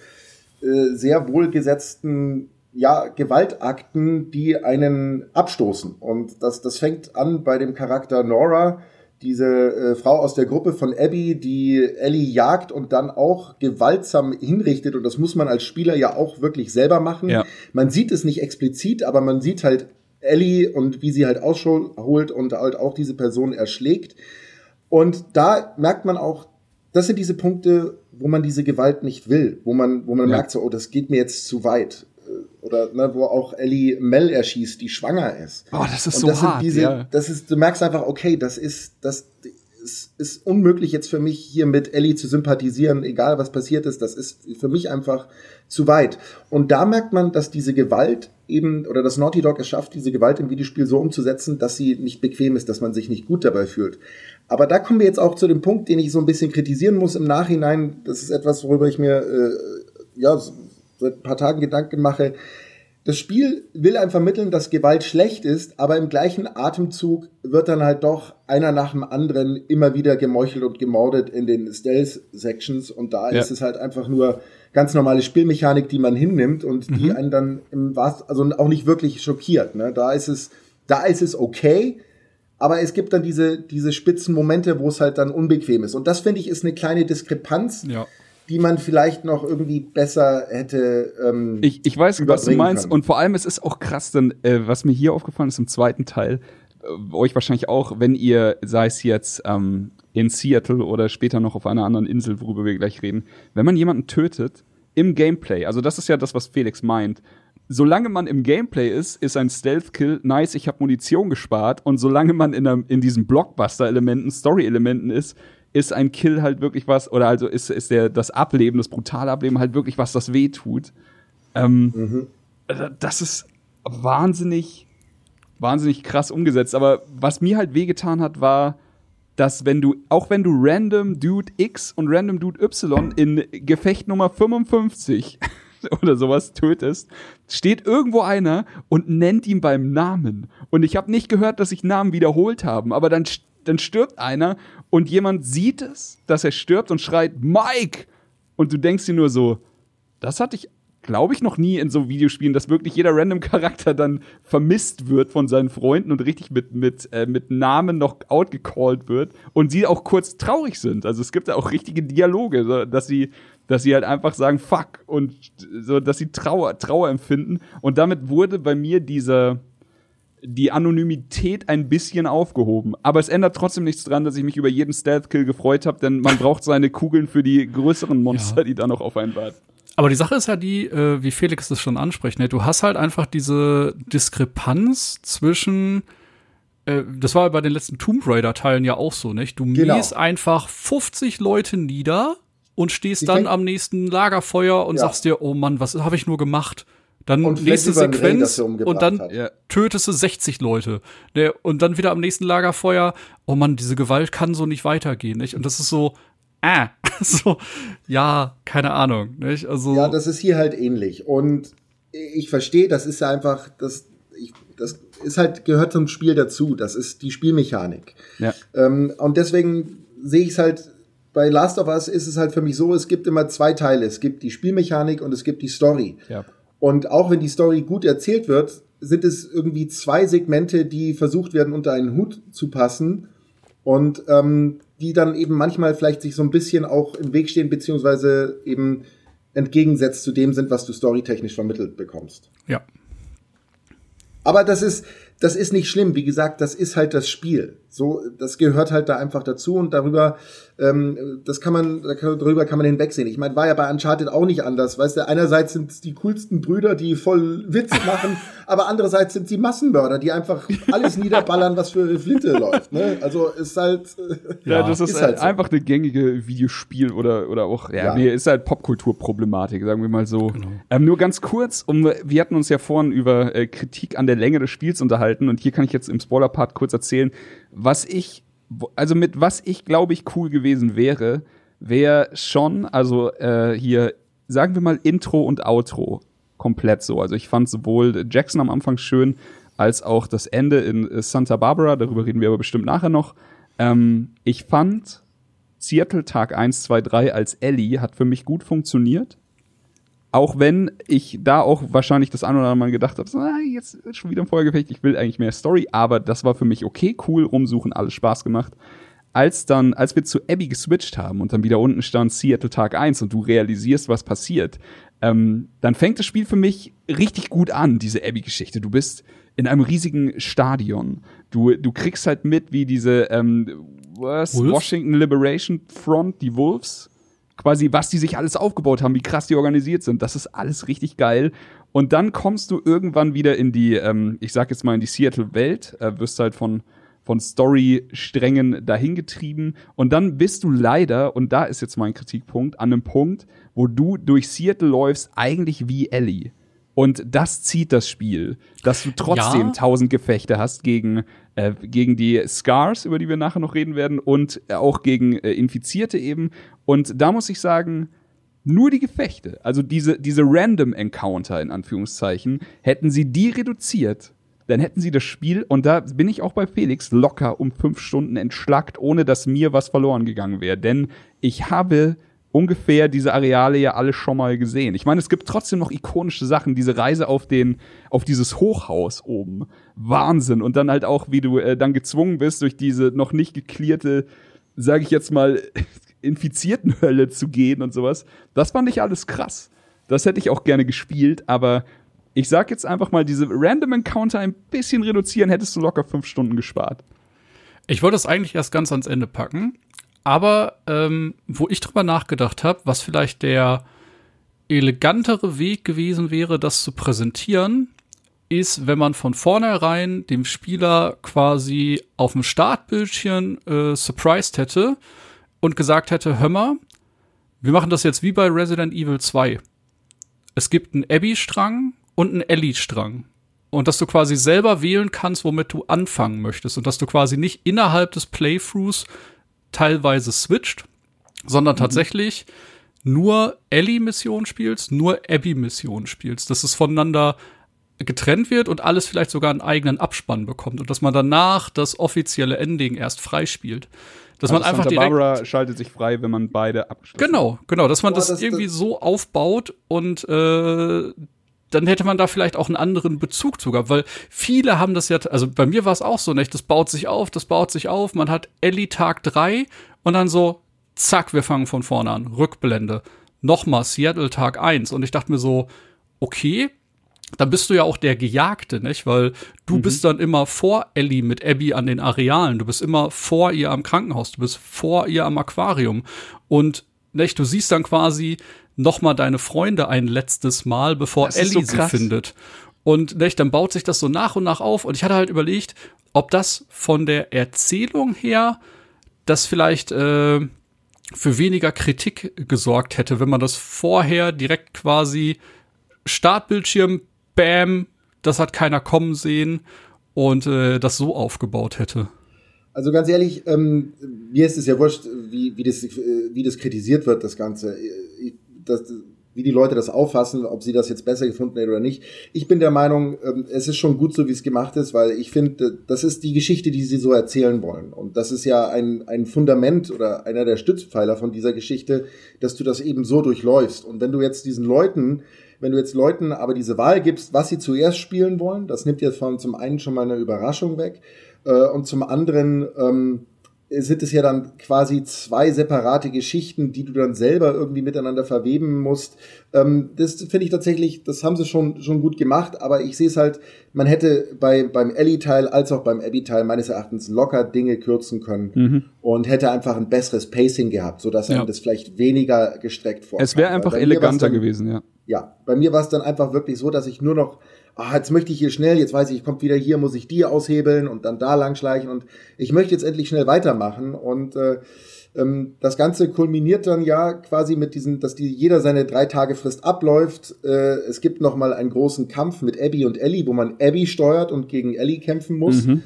äh, sehr wohlgesetzten ja, Gewaltakten, die einen abstoßen. Und das, das fängt an bei dem Charakter Nora, diese äh, Frau aus der Gruppe von Abby, die Ellie jagt und dann auch gewaltsam hinrichtet. Und das muss man als Spieler ja auch wirklich selber machen. Ja. Man sieht es nicht explizit, aber man sieht halt Ellie und wie sie halt ausholt und halt auch diese Person erschlägt. Und da merkt man auch, das sind diese Punkte, wo man diese Gewalt nicht will, wo man, wo man ja. merkt so, oh, das geht mir jetzt zu weit. Oder ne, wo auch Ellie Mel erschießt, die schwanger ist. Oh, das ist und das so hart. Diese, ja. Das ist, du merkst einfach, okay, das ist, das ist, ist unmöglich jetzt für mich hier mit Ellie zu sympathisieren, egal was passiert ist. Das ist für mich einfach zu weit. Und da merkt man, dass diese Gewalt eben, oder dass Naughty Dog es schafft, diese Gewalt im Videospiel so umzusetzen, dass sie nicht bequem ist, dass man sich nicht gut dabei fühlt. Aber da kommen wir jetzt auch zu dem Punkt, den ich so ein bisschen kritisieren muss im Nachhinein. Das ist etwas, worüber ich mir äh, ja, seit ein paar Tagen Gedanken mache, das Spiel will einem vermitteln, dass Gewalt schlecht ist, aber im gleichen Atemzug wird dann halt doch einer nach dem anderen immer wieder gemeuchelt und gemordet in den Stealth-Sections und da ja. ist es halt einfach nur ganz normale Spielmechanik, die man hinnimmt und mhm. die einen dann im Wahrsten, also auch nicht wirklich schockiert. Ne? Da ist es, da ist es okay, aber es gibt dann diese, diese spitzen Momente, wo es halt dann unbequem ist. Und das finde ich ist eine kleine Diskrepanz. Ja die man vielleicht noch irgendwie besser hätte. Ähm, ich, ich weiß, was du meinst. Können. Und vor allem, es ist auch krass, denn äh, was mir hier aufgefallen ist im zweiten Teil, äh, euch wahrscheinlich auch, wenn ihr, sei es jetzt ähm, in Seattle oder später noch auf einer anderen Insel, worüber wir gleich reden, wenn man jemanden tötet im Gameplay, also das ist ja das, was Felix meint, solange man im Gameplay ist, ist ein Stealth-Kill nice, ich habe Munition gespart. Und solange man in, einem, in diesen Blockbuster-Elementen, Story-Elementen ist, ist ein Kill halt wirklich was, oder also ist, ist der, das Ableben, das brutale Ableben halt wirklich was, das weh tut. Ähm, mhm. Also das ist wahnsinnig, wahnsinnig krass umgesetzt. Aber was mir halt wehgetan hat, war, dass wenn du, auch wenn du Random Dude X und Random Dude Y in Gefecht Nummer 55 *laughs* oder sowas tötest, steht irgendwo einer und nennt ihn beim Namen. Und ich habe nicht gehört, dass sich Namen wiederholt haben, aber dann dann stirbt einer und jemand sieht es, dass er stirbt und schreit Mike! Und du denkst dir nur so, das hatte ich glaube ich noch nie in so Videospielen, dass wirklich jeder random *laughs* Charakter dann vermisst wird von seinen Freunden und richtig mit mit äh, mit Namen noch outgecallt wird und sie auch kurz traurig sind. Also es gibt da auch richtige Dialoge, so, dass sie dass sie halt einfach sagen fuck! und so dass sie Trauer Trauer empfinden. Und damit wurde bei mir dieser die Anonymität ein bisschen aufgehoben. Aber es ändert trotzdem nichts dran, dass ich mich über jeden Stealth-Kill gefreut habe, denn man braucht seine Kugeln für die größeren Monster, ja. die da noch auf einen warten. Aber die Sache ist ja die, äh, wie Felix das schon anspricht, ne? du hast halt einfach diese Diskrepanz zwischen äh, das war bei den letzten Tomb Raider-Teilen ja auch so, nicht? Du genau. mähst einfach 50 Leute nieder und stehst ich dann am nächsten Lagerfeuer und ja. sagst dir, oh Mann, was habe ich nur gemacht? Dann und nächste Sequenz und dann hat. tötest du 60 Leute. Und dann wieder am nächsten Lagerfeuer, oh Mann, diese Gewalt kann so nicht weitergehen, nicht? Und das ist so, ah, *laughs* so, ja, keine Ahnung, nicht? Also. Ja, das ist hier halt ähnlich. Und ich verstehe, das ist einfach, das, ich, das ist halt, gehört zum Spiel dazu. Das ist die Spielmechanik. Ja. Ähm, und deswegen sehe ich es halt bei Last of Us ist es halt für mich so, es gibt immer zwei Teile. Es gibt die Spielmechanik und es gibt die Story. Ja. Und auch wenn die Story gut erzählt wird, sind es irgendwie zwei Segmente, die versucht werden, unter einen Hut zu passen und ähm, die dann eben manchmal vielleicht sich so ein bisschen auch im Weg stehen, beziehungsweise eben entgegensetzt zu dem sind, was du storytechnisch vermittelt bekommst. Ja. Aber das ist, das ist nicht schlimm. Wie gesagt, das ist halt das Spiel. So, das gehört halt da einfach dazu und darüber ähm, das kann man, darüber kann man hinwegsehen. Ich meine, war ja bei Uncharted auch nicht anders. Weißt du, einerseits sind es die coolsten Brüder, die voll Witze machen, *laughs* aber andererseits sind sie Massenmörder, die einfach alles niederballern, was für eine Flinte läuft. Ne? Also ist halt. *laughs* Ja, ja das ist, ist halt so. einfach eine gängige Videospiel oder, oder auch, ja, ja. nee, ist halt Popkulturproblematik, sagen wir mal so. Genau. Ähm, nur ganz kurz, um, wir hatten uns ja vorhin über äh, Kritik an der Länge des Spiels unterhalten und hier kann ich jetzt im Spoiler-Part kurz erzählen, was ich also mit was ich glaube ich cool gewesen wäre, wäre schon, also äh, hier, sagen wir mal Intro und Outro komplett so. Also ich fand sowohl Jackson am Anfang schön, als auch das Ende in äh, Santa Barbara, darüber reden wir aber bestimmt nachher noch. Ähm, ich fand Seattle Tag 1, 2, 3 als Ellie hat für mich gut funktioniert. Auch wenn ich da auch wahrscheinlich das ein oder andere Mal gedacht habe, so, ah, jetzt schon wieder ein Feuergefecht, ich will eigentlich mehr Story, aber das war für mich okay, cool, rumsuchen, alles Spaß gemacht. Als dann, als wir zu Abby geswitcht haben und dann wieder unten stand Seattle Tag 1 und du realisierst, was passiert, ähm, dann fängt das Spiel für mich richtig gut an, diese Abby-Geschichte. Du bist in einem riesigen Stadion. Du, du kriegst halt mit, wie diese ähm, was, Washington Liberation Front, die Wolves, quasi, was die sich alles aufgebaut haben, wie krass die organisiert sind. Das ist alles richtig geil. Und dann kommst du irgendwann wieder in die, ähm, ich sag jetzt mal, in die Seattle-Welt, äh, wirst halt von, von Story-Strängen dahingetrieben. Und dann bist du leider, und da ist jetzt mein Kritikpunkt, an einem Punkt, wo du durch Seattle läufst, eigentlich wie Ellie. Und das zieht das Spiel, dass du trotzdem ja. tausend Gefechte hast gegen, äh, gegen die Scars, über die wir nachher noch reden werden, und auch gegen äh, Infizierte eben. Und da muss ich sagen, nur die Gefechte, also diese, diese Random Encounter in Anführungszeichen, hätten sie die reduziert, dann hätten sie das Spiel, und da bin ich auch bei Felix, locker um fünf Stunden entschlackt, ohne dass mir was verloren gegangen wäre. Denn ich habe ungefähr diese Areale ja alle schon mal gesehen. Ich meine, es gibt trotzdem noch ikonische Sachen, diese Reise auf den, auf dieses Hochhaus oben. Wahnsinn. Und dann halt auch, wie du äh, dann gezwungen bist, durch diese noch nicht geklärt,e sage ich jetzt mal, *laughs* infizierten Hölle zu gehen und sowas. Das fand ich alles krass. Das hätte ich auch gerne gespielt, aber ich sag jetzt einfach mal, diese Random Encounter ein bisschen reduzieren, hättest du locker fünf Stunden gespart. Ich wollte es eigentlich erst ganz ans Ende packen, aber ähm, wo ich drüber nachgedacht habe, was vielleicht der elegantere Weg gewesen wäre, das zu präsentieren, ist, wenn man von vornherein dem Spieler quasi auf dem Startbildschirm äh, surprised hätte und gesagt hätte, hör mal, wir machen das jetzt wie bei Resident Evil 2. Es gibt einen Abby-Strang und einen Ellie-Strang. Und dass du quasi selber wählen kannst, womit du anfangen möchtest. Und dass du quasi nicht innerhalb des Playthroughs teilweise switcht, sondern mhm. tatsächlich nur Ellie-Missionen spielst, nur Abby-Missionen spielst, dass es voneinander getrennt wird und alles vielleicht sogar einen eigenen Abspann bekommt und dass man danach das offizielle Ending erst freispielt. Dass also man einfach Santa direkt Barbara schaltet sich frei, wenn man beide abgeschlossen Genau, genau, dass man Boah, das, das, irgendwie so aufbaut und äh, dann hätte man da vielleicht auch einen anderen Bezug zu gehabt, weil viele haben das ja, also bei mir war es auch so, nicht? Das baut sich auf, das baut sich auf, man hat Ellie Tag drei und dann so, zack, wir fangen von vorne an, Rückblende. Nochmal Seattle Tag eins und ich dachte mir so, okay, dann bist du ja auch der Gejagte, nicht? Weil du mhm. bist dann immer vor Ellie mit Abby an den Arealen, du bist immer vor ihr am Krankenhaus, du bist vor ihr am Aquarium und nicht, du siehst dann quasi noch mal deine Freunde ein letztes Mal, bevor Ellie so sie findet. Und nicht, dann baut sich das so nach und nach auf. Und ich hatte halt überlegt, ob das von der Erzählung her das vielleicht äh, für weniger Kritik gesorgt hätte, wenn man das vorher direkt quasi Startbildschirm, Bam, das hat keiner kommen sehen und äh, das so aufgebaut hätte. Also ganz ehrlich, ähm, mir ist es ja wurscht, wie, wie, das, äh, wie das kritisiert wird, das Ganze. Ich, das, wie die Leute das auffassen, ob sie das jetzt besser gefunden hätten oder nicht. Ich bin der Meinung, ähm, es ist schon gut so, wie es gemacht ist, weil ich finde, das ist die Geschichte, die sie so erzählen wollen. Und das ist ja ein, ein Fundament oder einer der Stützpfeiler von dieser Geschichte, dass du das eben so durchläufst. Und wenn du jetzt diesen Leuten, wenn du jetzt Leuten aber diese Wahl gibst, was sie zuerst spielen wollen, das nimmt jetzt von zum einen schon mal eine Überraschung weg äh, und zum anderen ähm, sind es ja dann quasi zwei separate Geschichten, die du dann selber irgendwie miteinander verweben musst. Ähm, das finde ich tatsächlich, das haben sie schon, schon gut gemacht, aber ich sehe es halt, man hätte bei, beim Ellie-Teil als auch beim Abby-Teil meines Erachtens locker Dinge kürzen können mhm. und hätte einfach ein besseres Pacing gehabt, sodass ja. einem das vielleicht weniger gestreckt vorkam. Es wäre einfach eleganter dann, gewesen, ja. Ja, bei mir war es dann einfach wirklich so, dass ich nur noch ah, jetzt möchte ich hier schnell, jetzt weiß ich, ich kommt wieder hier, muss ich die aushebeln und dann da langschleichen und ich möchte jetzt endlich schnell weitermachen und äh, ähm, das Ganze kulminiert dann ja quasi mit diesen, dass die jeder seine drei Tage Frist abläuft. Äh, es gibt noch mal einen großen Kampf mit Abby und Ellie, wo man Abby steuert und gegen Ellie kämpfen muss. Mhm.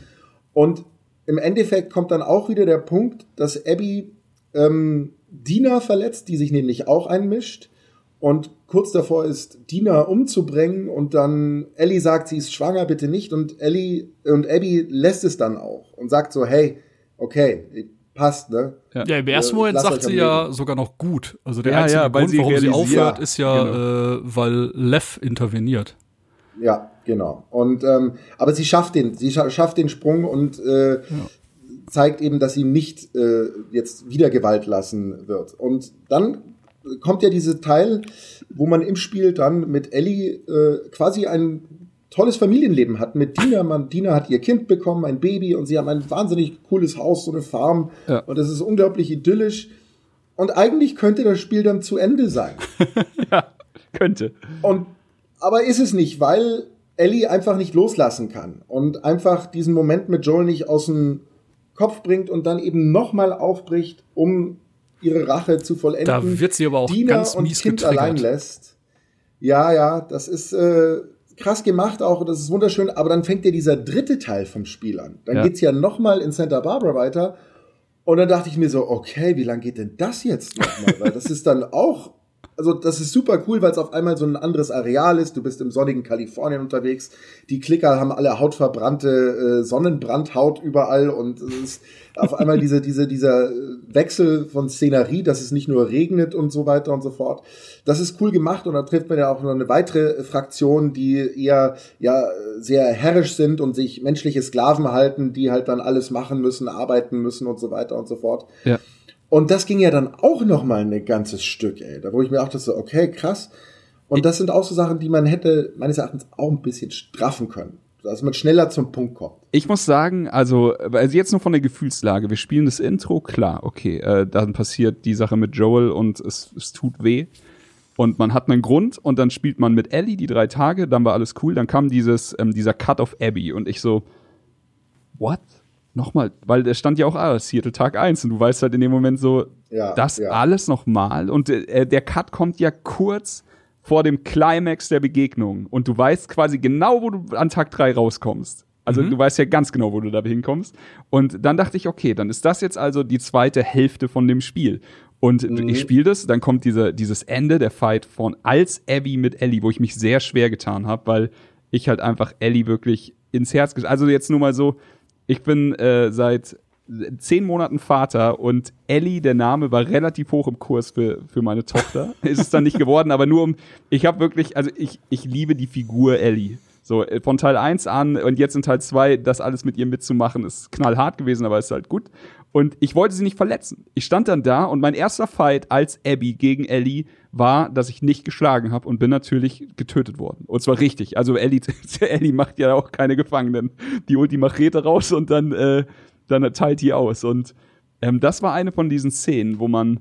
Und im Endeffekt kommt dann auch wieder der Punkt, dass Abby ähm, Dina verletzt, die sich nämlich auch einmischt und kurz davor ist, Dina umzubringen und dann Ellie sagt, sie ist schwanger, bitte nicht und Ellie und Abby lässt es dann auch und sagt so, hey, okay, passt, ne? Ja, ja im ersten Moment sagt sie ja sogar noch gut. Also der ja, einzige ja, Grund, warum sie aufhört, ist ja, genau. äh, weil Lev interveniert. Ja, genau. Und ähm, aber sie schafft den, sie schafft den Sprung und äh, ja. zeigt eben, dass sie nicht äh, jetzt wieder Gewalt lassen wird. Und dann kommt ja dieser Teil, wo man im Spiel dann mit Ellie äh, quasi ein tolles Familienleben hat. Mit Dina, man, Dina hat ihr Kind bekommen, ein Baby und sie haben ein wahnsinnig cooles Haus, so eine Farm ja. und das ist unglaublich idyllisch. Und eigentlich könnte das Spiel dann zu Ende sein. *laughs* ja, könnte. Und aber ist es nicht, weil Ellie einfach nicht loslassen kann und einfach diesen Moment mit Joel nicht aus dem Kopf bringt und dann eben nochmal aufbricht, um ihre Rache zu vollenden. Da wird sie aber auch Dina ganz und mies Kind allein lässt. Ja, ja, das ist äh, krass gemacht auch, das ist wunderschön, aber dann fängt ja dieser dritte Teil vom Spiel an. Dann ja. geht's ja nochmal in Santa Barbara weiter und dann dachte ich mir so, okay, wie lange geht denn das jetzt nochmal? Weil das ist dann auch also das ist super cool, weil es auf einmal so ein anderes Areal ist. Du bist im sonnigen Kalifornien unterwegs. Die Klicker haben alle hautverbrannte äh, Sonnenbrandhaut überall und es ist auf einmal diese, *laughs* diese, dieser Wechsel von Szenerie, dass es nicht nur regnet und so weiter und so fort. Das ist cool gemacht und da trifft man ja auch noch eine weitere Fraktion, die eher ja sehr herrisch sind und sich menschliche Sklaven halten, die halt dann alles machen müssen, arbeiten müssen und so weiter und so fort. Ja. Und das ging ja dann auch noch mal ein ganzes Stück, ey. Da wo ich mir auch das so, okay, krass. Und das sind auch so Sachen, die man hätte meines Erachtens auch ein bisschen straffen können. Dass man schneller zum Punkt kommt. Ich muss sagen, also, also jetzt nur von der Gefühlslage. Wir spielen das Intro, klar, okay. Äh, dann passiert die Sache mit Joel und es, es tut weh. Und man hat einen Grund und dann spielt man mit Ellie die drei Tage, dann war alles cool. Dann kam dieses, ähm, dieser Cut of Abby und ich so, what? Nochmal, weil der stand ja auch alles, Seattle Tag 1 und du weißt halt in dem Moment so, ja, das ja. alles nochmal und äh, der Cut kommt ja kurz vor dem Climax der Begegnung und du weißt quasi genau, wo du an Tag 3 rauskommst. Also mhm. du weißt ja ganz genau, wo du da hinkommst. Und dann dachte ich, okay, dann ist das jetzt also die zweite Hälfte von dem Spiel. Und mhm. ich spiele das, dann kommt diese, dieses Ende, der Fight von als Abby mit Ellie, wo ich mich sehr schwer getan habe, weil ich halt einfach Ellie wirklich ins Herz, also jetzt nur mal so, ich bin äh, seit zehn Monaten Vater und Ellie, der Name war relativ hoch im Kurs für, für meine Tochter. *laughs* ist es dann nicht geworden, aber nur um, ich habe wirklich, also ich, ich liebe die Figur Ellie. So, äh, von Teil 1 an und jetzt in Teil 2, das alles mit ihr mitzumachen, ist knallhart gewesen, aber ist halt gut. Und ich wollte sie nicht verletzen. Ich stand dann da und mein erster Fight als Abby gegen Ellie war, dass ich nicht geschlagen habe und bin natürlich getötet worden. Und zwar richtig. Also Ellie, *laughs* Ellie macht ja auch keine Gefangenen. Die holt die Machete raus und dann, äh, dann teilt die aus. Und ähm, das war eine von diesen Szenen, wo man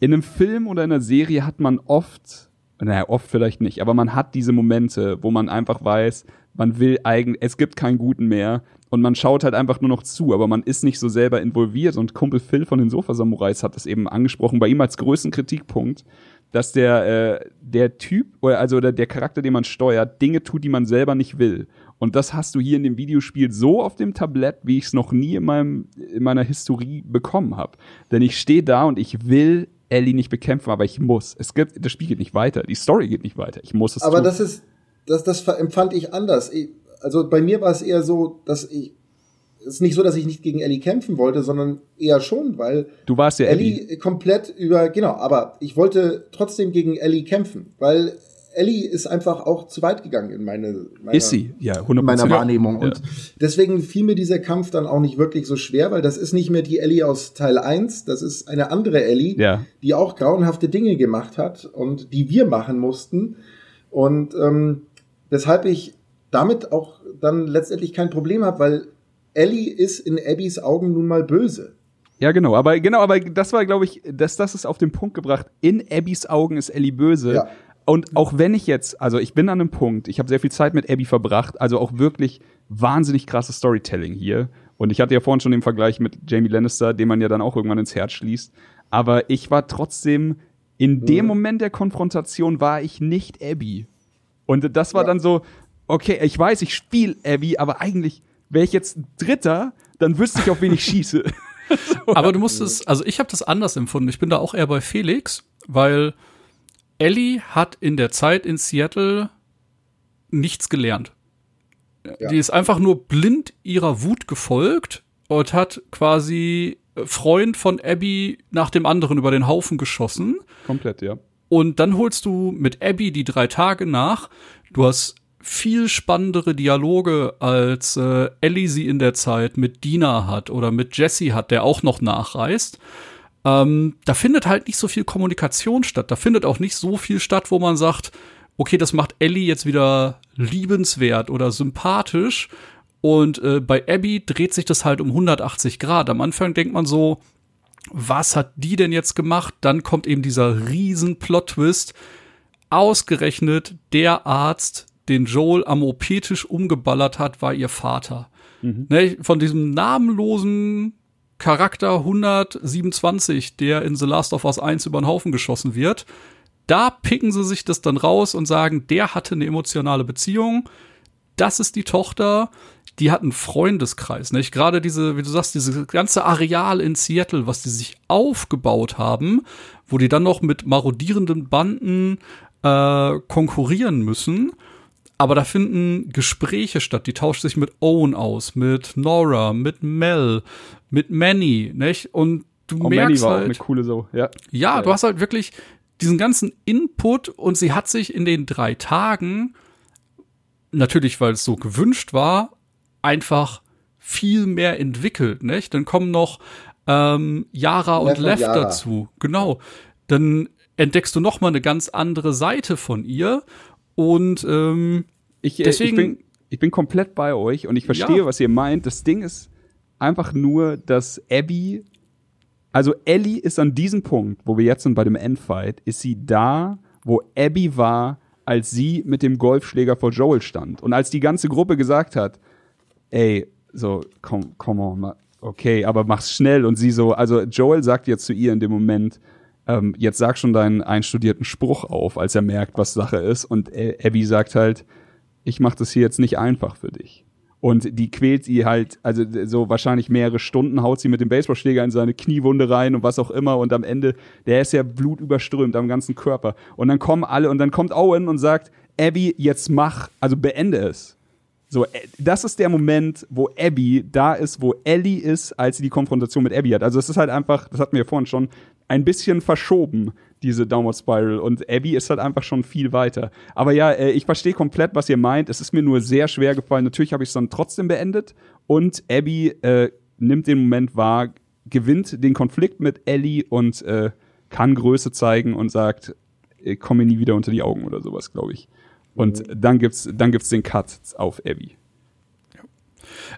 in einem Film oder in einer Serie hat man oft, naja, oft vielleicht nicht, aber man hat diese Momente, wo man einfach weiß, man will eigentlich, es gibt keinen Guten mehr und man schaut halt einfach nur noch zu, aber man ist nicht so selber involviert. Und Kumpel Phil von den Sofa-Samurais hat das eben angesprochen, bei ihm als größten Kritikpunkt, dass der, äh, der Typ, oder also oder der Charakter, den man steuert, Dinge tut, die man selber nicht will. Und das hast du hier in dem Videospiel so auf dem Tablett, wie ich es noch nie in, meinem, in meiner Historie bekommen habe. Denn ich stehe da und ich will Ellie nicht bekämpfen, aber ich muss. Es gibt, das Spiel geht nicht weiter, die Story geht nicht weiter. Ich muss es Aber tun. das ist, das, das empfand ich anders. Ich, also bei mir war es eher so, dass ich es ist nicht so, dass ich nicht gegen Ellie kämpfen wollte, sondern eher schon, weil du warst ja Ellie, Ellie komplett über genau, aber ich wollte trotzdem gegen Ellie kämpfen, weil Ellie ist einfach auch zu weit gegangen in meine meiner, ist sie ja 100%. meiner Wahrnehmung und ja. deswegen fiel mir dieser Kampf dann auch nicht wirklich so schwer, weil das ist nicht mehr die Ellie aus Teil 1, das ist eine andere Ellie, ja. die auch grauenhafte Dinge gemacht hat und die wir machen mussten und ähm, weshalb ich damit auch dann letztendlich kein Problem habe, weil Ellie ist in Abbys Augen nun mal böse. Ja, genau, aber genau, aber das war, glaube ich, das, das ist auf den Punkt gebracht. In Abbys Augen ist Ellie böse. Ja. Und auch wenn ich jetzt, also ich bin an einem Punkt, ich habe sehr viel Zeit mit Abby verbracht, also auch wirklich wahnsinnig krasses Storytelling hier. Und ich hatte ja vorhin schon den Vergleich mit Jamie Lannister, den man ja dann auch irgendwann ins Herz schließt. Aber ich war trotzdem, in dem mhm. Moment der Konfrontation war ich nicht Abby. Und das war ja. dann so, okay, ich weiß, ich spiele Abby, aber eigentlich wäre ich jetzt Dritter, dann wüsste ich, auf wen ich *laughs* schieße. *laughs* aber du musstest, also ich habe das anders empfunden. Ich bin da auch eher bei Felix, weil Ellie hat in der Zeit in Seattle nichts gelernt. Ja. Die ist einfach nur blind ihrer Wut gefolgt und hat quasi Freund von Abby nach dem anderen über den Haufen geschossen. Komplett, ja. Und dann holst du mit Abby die drei Tage nach. Du hast viel spannendere Dialoge, als äh, Ellie sie in der Zeit mit Dina hat oder mit Jesse hat, der auch noch nachreist. Ähm, da findet halt nicht so viel Kommunikation statt. Da findet auch nicht so viel statt, wo man sagt, okay, das macht Ellie jetzt wieder liebenswert oder sympathisch. Und äh, bei Abby dreht sich das halt um 180 Grad. Am Anfang denkt man so, was hat die denn jetzt gemacht? Dann kommt eben dieser riesen Plot-Twist. Ausgerechnet der Arzt, den Joel am OP-Tisch umgeballert hat, war ihr Vater. Mhm. Ne, von diesem namenlosen Charakter 127, der in The Last of Us 1 über den Haufen geschossen wird, da picken sie sich das dann raus und sagen, der hatte eine emotionale Beziehung, das ist die Tochter, die hatten Freundeskreis, nicht? Gerade diese, wie du sagst, diese ganze Areal in Seattle, was die sich aufgebaut haben, wo die dann noch mit marodierenden Banden äh, konkurrieren müssen. Aber da finden Gespräche statt. Die tauscht sich mit Owen aus, mit Nora, mit Mel, mit Manny, nicht? Und du oh, merkst Manny war halt, auch eine coole so, ja. Ja, du hast halt wirklich diesen ganzen Input und sie hat sich in den drei Tagen, natürlich weil es so gewünscht war, einfach viel mehr entwickelt, nicht? Dann kommen noch ähm, Yara und Lev dazu. Genau. Dann entdeckst du noch mal eine ganz andere Seite von ihr und ähm, ich, äh, deswegen ich bin, ich bin komplett bei euch und ich verstehe, ja. was ihr meint. Das Ding ist einfach nur, dass Abby also Ellie ist an diesem Punkt, wo wir jetzt sind bei dem Endfight, ist sie da, wo Abby war, als sie mit dem Golfschläger vor Joel stand. Und als die ganze Gruppe gesagt hat, ey, so, komm, komm on, okay, aber mach's schnell. Und sie so, also Joel sagt jetzt zu ihr in dem Moment, ähm, jetzt sag schon deinen einstudierten Spruch auf, als er merkt, was Sache ist. Und Abby sagt halt, ich mach das hier jetzt nicht einfach für dich. Und die quält sie halt, also so wahrscheinlich mehrere Stunden, haut sie mit dem Baseballschläger in seine Kniewunde rein und was auch immer. Und am Ende, der ist ja blutüberströmt am ganzen Körper. Und dann kommen alle und dann kommt Owen und sagt, Abby, jetzt mach, also beende es. So, äh, das ist der Moment, wo Abby da ist, wo Ellie ist, als sie die Konfrontation mit Abby hat. Also es ist halt einfach, das hatten wir vorhin schon, ein bisschen verschoben, diese Downward Spiral. Und Abby ist halt einfach schon viel weiter. Aber ja, äh, ich verstehe komplett, was ihr meint. Es ist mir nur sehr schwer gefallen. Natürlich habe ich es dann trotzdem beendet. Und Abby äh, nimmt den Moment wahr, gewinnt den Konflikt mit Ellie und äh, kann Größe zeigen und sagt, ich komme nie wieder unter die Augen oder sowas, glaube ich. Und mhm. dann gibt's, dann gibt's den Cut auf Abby.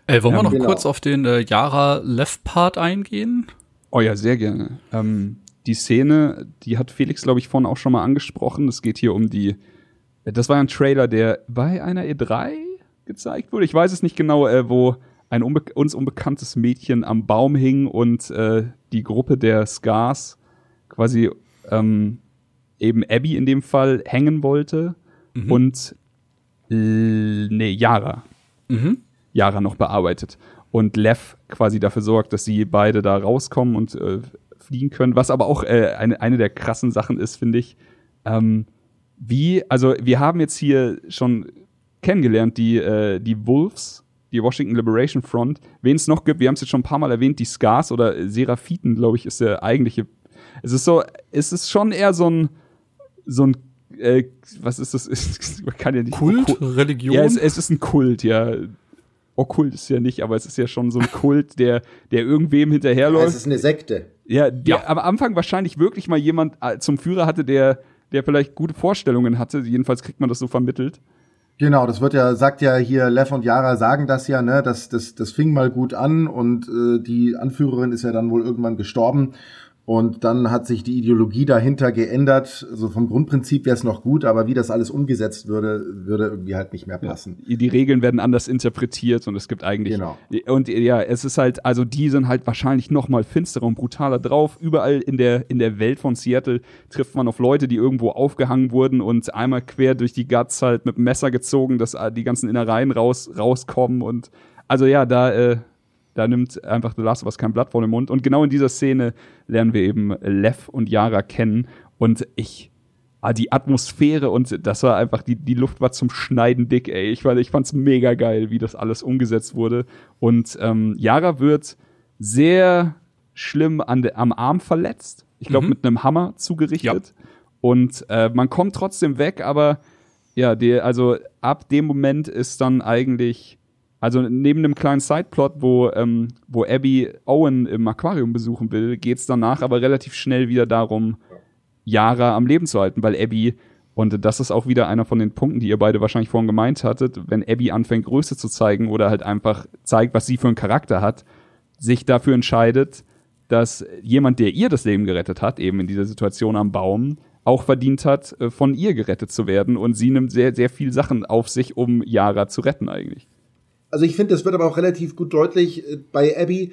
Äh, wollen wir noch genau. kurz auf den äh, Yara Left Part eingehen? Oh ja, sehr gerne. Ähm, die Szene, die hat Felix, glaube ich, vorhin auch schon mal angesprochen. Es geht hier um die. Das war ein Trailer, der bei einer E3 gezeigt wurde. Ich weiß es nicht genau, äh, wo ein unbe uns unbekanntes Mädchen am Baum hing und äh, die Gruppe der Scars quasi ähm, eben Abby in dem Fall hängen wollte mhm. und nee, Yara. Mhm. Yara noch bearbeitet und Lev quasi dafür sorgt, dass sie beide da rauskommen und äh, fliehen können. Was aber auch äh, eine, eine der krassen Sachen ist, finde ich. Ähm, wie, also wir haben jetzt hier schon kennengelernt, die, äh, die Wolves, die Washington Liberation Front. Wen es noch gibt, wir haben es jetzt schon ein paar Mal erwähnt, die Scars oder Seraphiten, glaube ich, ist der eigentliche. Es ist so, es ist schon eher so ein, so ein äh, was ist das? *laughs* Man kann ja nicht Kult? Religion? Ja, es, es, ist ein Kult, ja okkult ist ja nicht, aber es ist ja schon so ein Kult, der, der irgendwem hinterherläuft. Es ist eine Sekte. Ja, der ja. am Anfang wahrscheinlich wirklich mal jemand äh, zum Führer hatte, der, der vielleicht gute Vorstellungen hatte. Jedenfalls kriegt man das so vermittelt. Genau, das wird ja, sagt ja hier, Lev und Yara sagen das ja, ne, das, das, das fing mal gut an und äh, die Anführerin ist ja dann wohl irgendwann gestorben und dann hat sich die Ideologie dahinter geändert. Also vom Grundprinzip wäre es noch gut, aber wie das alles umgesetzt würde, würde irgendwie halt nicht mehr passen. Ja, die Regeln werden anders interpretiert und es gibt eigentlich genau. und ja, es ist halt also die sind halt wahrscheinlich noch mal finsterer und brutaler drauf. Überall in der in der Welt von Seattle trifft man auf Leute, die irgendwo aufgehangen wurden und einmal quer durch die Guts halt mit dem Messer gezogen, dass die ganzen Innereien raus rauskommen und also ja, da äh, da nimmt einfach The Last of Us kein Blatt vor den Mund. Und genau in dieser Szene lernen wir eben Lev und Yara kennen. Und ich, ah, die Atmosphäre und das war einfach, die, die Luft war zum Schneiden dick, ey. Ich, fand, ich fand's mega geil, wie das alles umgesetzt wurde. Und ähm, Yara wird sehr schlimm an de, am Arm verletzt. Ich glaube, mhm. mit einem Hammer zugerichtet. Ja. Und äh, man kommt trotzdem weg, aber ja, der, also ab dem Moment ist dann eigentlich also neben einem kleinen Sideplot, wo, ähm, wo Abby Owen im Aquarium besuchen will, geht es danach aber relativ schnell wieder darum, Yara am Leben zu halten, weil Abby, und das ist auch wieder einer von den Punkten, die ihr beide wahrscheinlich vorhin gemeint hattet, wenn Abby anfängt, Größe zu zeigen oder halt einfach zeigt, was sie für einen Charakter hat, sich dafür entscheidet, dass jemand, der ihr das Leben gerettet hat, eben in dieser Situation am Baum, auch verdient hat, äh, von ihr gerettet zu werden. Und sie nimmt sehr, sehr viel Sachen auf sich, um Yara zu retten eigentlich also ich finde, das wird aber auch relativ gut deutlich äh, bei Abby.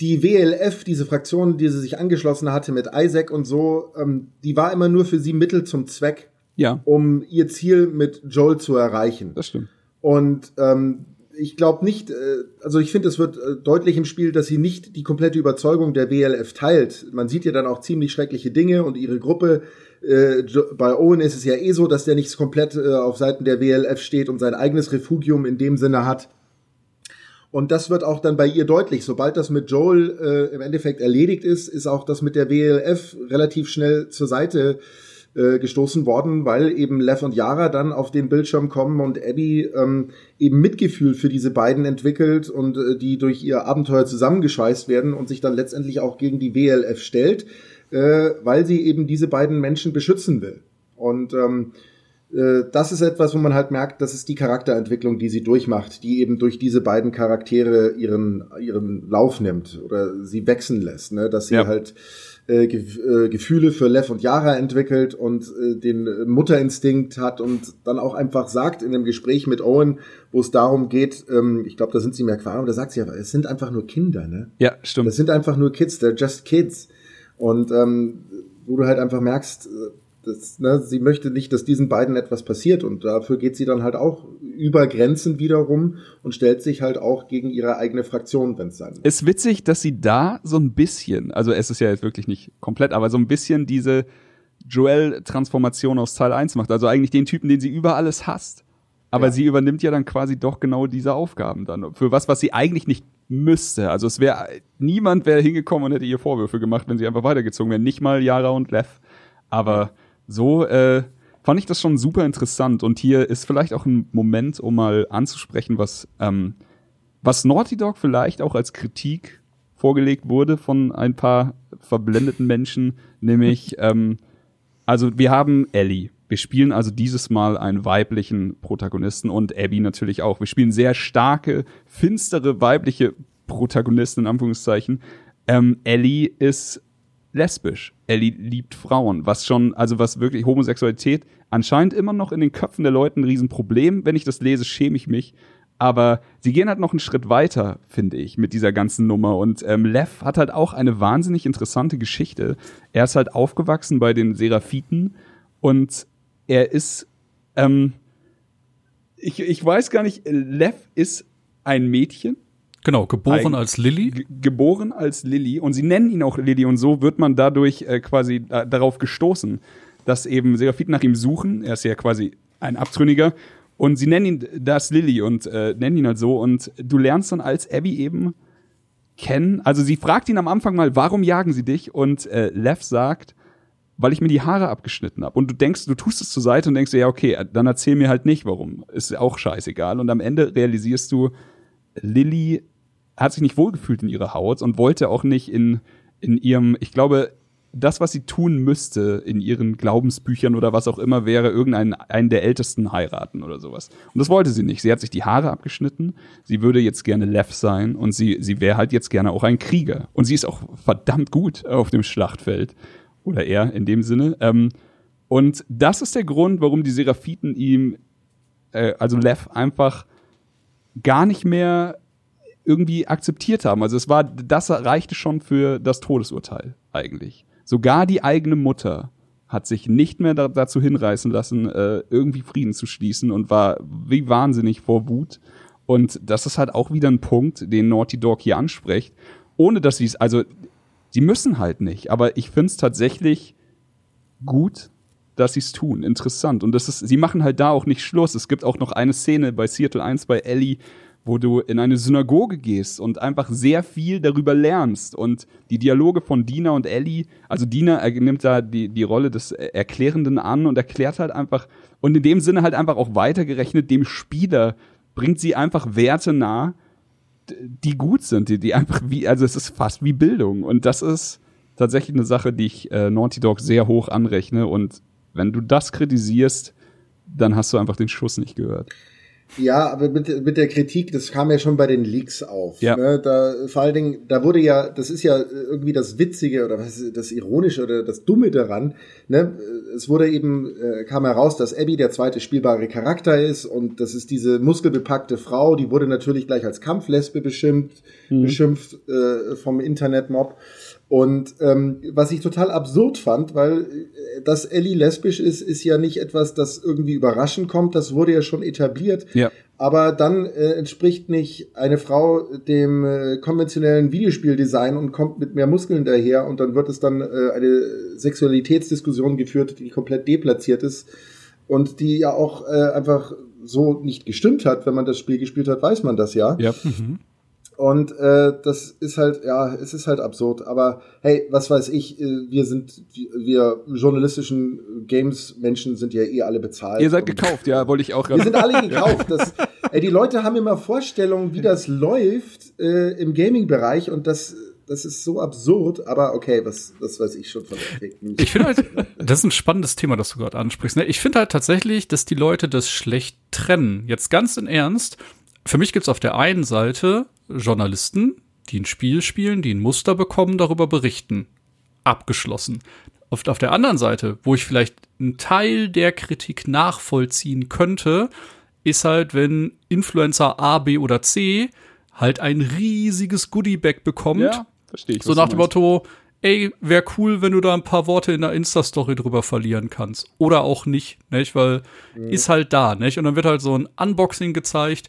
Die WLF, diese Fraktion, die sie sich angeschlossen hatte mit Isaac und so, ähm, die war immer nur für sie Mittel zum Zweck, ja. um ihr Ziel mit Joel zu erreichen. Das stimmt. Und ähm, ich glaube nicht, äh, also ich finde, es wird äh, deutlich im Spiel, dass sie nicht die komplette Überzeugung der WLF teilt. Man sieht ja dann auch ziemlich schreckliche Dinge und ihre Gruppe. Äh, bei Owen ist es ja eh so, dass der nicht komplett äh, auf Seiten der WLF steht und sein eigenes Refugium in dem Sinne hat. Und das wird auch dann bei ihr deutlich. Sobald das mit Joel äh, im Endeffekt erledigt ist, ist auch das mit der WLF relativ schnell zur Seite äh, gestoßen worden, weil eben Lev und Yara dann auf den Bildschirm kommen und Abby ähm, eben Mitgefühl für diese beiden entwickelt und äh, die durch ihr Abenteuer zusammengeschweißt werden und sich dann letztendlich auch gegen die WLF stellt, äh, weil sie eben diese beiden Menschen beschützen will. Und ähm, äh, das ist etwas, wo man halt merkt, das ist die Charakterentwicklung, die sie durchmacht, die eben durch diese beiden Charaktere ihren, ihren Lauf nimmt oder sie wechseln lässt, ne? dass sie ja. halt äh, äh, Gefühle für Lev und Yara entwickelt und äh, den Mutterinstinkt hat und dann auch einfach sagt in einem Gespräch mit Owen, wo es darum geht, ähm, ich glaube, da sind sie im Aquarium, da sagt sie aber, es sind einfach nur Kinder, ne? Ja, stimmt. Das sind einfach nur Kids, they're just kids. Und ähm, wo du halt einfach merkst, äh, das, ne, sie möchte nicht, dass diesen beiden etwas passiert und dafür geht sie dann halt auch über Grenzen wiederum und stellt sich halt auch gegen ihre eigene Fraktion, wenn es sein muss. Ist witzig, dass sie da so ein bisschen, also es ist ja jetzt wirklich nicht komplett, aber so ein bisschen diese Joel-Transformation aus Teil 1 macht. Also eigentlich den Typen, den sie über alles hasst. Aber ja. sie übernimmt ja dann quasi doch genau diese Aufgaben dann. Für was, was sie eigentlich nicht müsste. Also es wäre, niemand wäre hingekommen und hätte ihr Vorwürfe gemacht, wenn sie einfach weitergezogen wäre. Nicht mal Yara und Lev. Aber so äh, fand ich das schon super interessant. Und hier ist vielleicht auch ein Moment, um mal anzusprechen, was, ähm, was Naughty Dog vielleicht auch als Kritik vorgelegt wurde von ein paar verblendeten Menschen, *laughs* nämlich, ähm, also wir haben Ellie. Wir spielen also dieses Mal einen weiblichen Protagonisten und Abby natürlich auch. Wir spielen sehr starke, finstere weibliche Protagonisten in Anführungszeichen. Ähm, Ellie ist lesbisch. Ellie liebt Frauen, was schon, also was wirklich Homosexualität anscheinend immer noch in den Köpfen der Leute ein Riesenproblem. Wenn ich das lese, schäme ich mich. Aber sie gehen halt noch einen Schritt weiter, finde ich, mit dieser ganzen Nummer. Und ähm, Lev hat halt auch eine wahnsinnig interessante Geschichte. Er ist halt aufgewachsen bei den Seraphiten und er ist, ähm, ich, ich weiß gar nicht, Lev ist ein Mädchen Genau, geboren als Lilly. Geboren als Lilly und sie nennen ihn auch Lilly und so wird man dadurch äh, quasi äh, darauf gestoßen, dass eben Seraphiten nach ihm suchen. Er ist ja quasi ein Abtrünniger und sie nennen ihn das Lilly und äh, nennen ihn halt so und du lernst dann als Abby eben kennen. Also sie fragt ihn am Anfang mal, warum jagen sie dich? Und äh, Lev sagt, weil ich mir die Haare abgeschnitten habe. Und du denkst, du tust es zur Seite und denkst dir, ja, okay, dann erzähl mir halt nicht, warum. Ist auch scheißegal. Und am Ende realisierst du, Lilly hat sich nicht wohlgefühlt in ihrer Haut und wollte auch nicht in, in ihrem, ich glaube, das, was sie tun müsste in ihren Glaubensbüchern oder was auch immer, wäre irgendeinen einen der Ältesten heiraten oder sowas. Und das wollte sie nicht. Sie hat sich die Haare abgeschnitten. Sie würde jetzt gerne Lev sein und sie, sie wäre halt jetzt gerne auch ein Krieger. Und sie ist auch verdammt gut auf dem Schlachtfeld. Oder er in dem Sinne. Ähm, und das ist der Grund, warum die Seraphiten ihm, äh, also Lev, einfach gar nicht mehr irgendwie akzeptiert haben. Also es war, das reichte schon für das Todesurteil eigentlich. Sogar die eigene Mutter hat sich nicht mehr da, dazu hinreißen lassen, äh, irgendwie Frieden zu schließen und war wie wahnsinnig vor Wut. Und das ist halt auch wieder ein Punkt, den Naughty Dog hier anspricht, ohne dass sie es, also sie müssen halt nicht, aber ich finde es tatsächlich gut, dass sie es tun. Interessant. Und das ist, sie machen halt da auch nicht Schluss. Es gibt auch noch eine Szene bei Seattle 1 bei Ellie, wo du in eine Synagoge gehst und einfach sehr viel darüber lernst. Und die Dialoge von Dina und Ellie, also Dina nimmt da die, die Rolle des Erklärenden an und erklärt halt einfach, und in dem Sinne halt einfach auch weitergerechnet, dem Spieler bringt sie einfach Werte nah, die gut sind, die, die einfach wie, also es ist fast wie Bildung. Und das ist tatsächlich eine Sache, die ich äh, Naughty Dog sehr hoch anrechne. Und wenn du das kritisierst, dann hast du einfach den Schuss nicht gehört. Ja, aber mit, mit der Kritik, das kam ja schon bei den Leaks auf. Ja. Ne? Da, vor allen Dingen, da wurde ja, das ist ja irgendwie das Witzige oder was das Ironische oder das Dumme daran. Ne? Es wurde eben, äh, kam heraus, dass Abby der zweite spielbare Charakter ist und das ist diese muskelbepackte Frau, die wurde natürlich gleich als Kampflesbe beschimpft, mhm. beschimpft äh, vom Internetmob. Und ähm, was ich total absurd fand, weil äh, dass Ellie lesbisch ist, ist ja nicht etwas, das irgendwie überraschend kommt. Das wurde ja schon etabliert. Ja. aber dann äh, entspricht nicht eine Frau dem äh, konventionellen Videospieldesign und kommt mit mehr Muskeln daher und dann wird es dann äh, eine Sexualitätsdiskussion geführt, die komplett deplatziert ist und die ja auch äh, einfach so nicht gestimmt hat. Wenn man das Spiel gespielt hat, weiß man das ja. Ja. Mhm. Und äh, das ist halt, ja, es ist halt absurd. Aber hey, was weiß ich, äh, wir sind, wir journalistischen Games-Menschen sind ja eh alle bezahlt. Ihr seid gekauft, ja, wollte ich auch. Wir sind alle gekauft. Das, ey, die Leute haben immer Vorstellungen, wie das läuft äh, im Gaming-Bereich und das das ist so absurd, aber okay, was, was weiß ich schon von der Fake News. Ich finde halt, das ist ein spannendes Thema, das du gerade ansprichst. Ne? Ich finde halt tatsächlich, dass die Leute das schlecht trennen. Jetzt ganz in Ernst. Für mich gibt es auf der einen Seite Journalisten, die ein Spiel spielen, die ein Muster bekommen, darüber berichten. Abgeschlossen. Auf, auf der anderen Seite, wo ich vielleicht einen Teil der Kritik nachvollziehen könnte, ist halt, wenn Influencer A, B oder C halt ein riesiges Goodiebag bekommt. Ja, verstehe ich. So nach dem Motto, ey, wäre cool, wenn du da ein paar Worte in der Insta-Story drüber verlieren kannst. Oder auch nicht, nicht? Weil mhm. ist halt da, nicht? Und dann wird halt so ein Unboxing gezeigt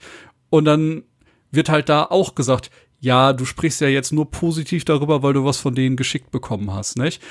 und dann wird halt da auch gesagt, ja, du sprichst ja jetzt nur positiv darüber, weil du was von denen geschickt bekommen hast, nicht?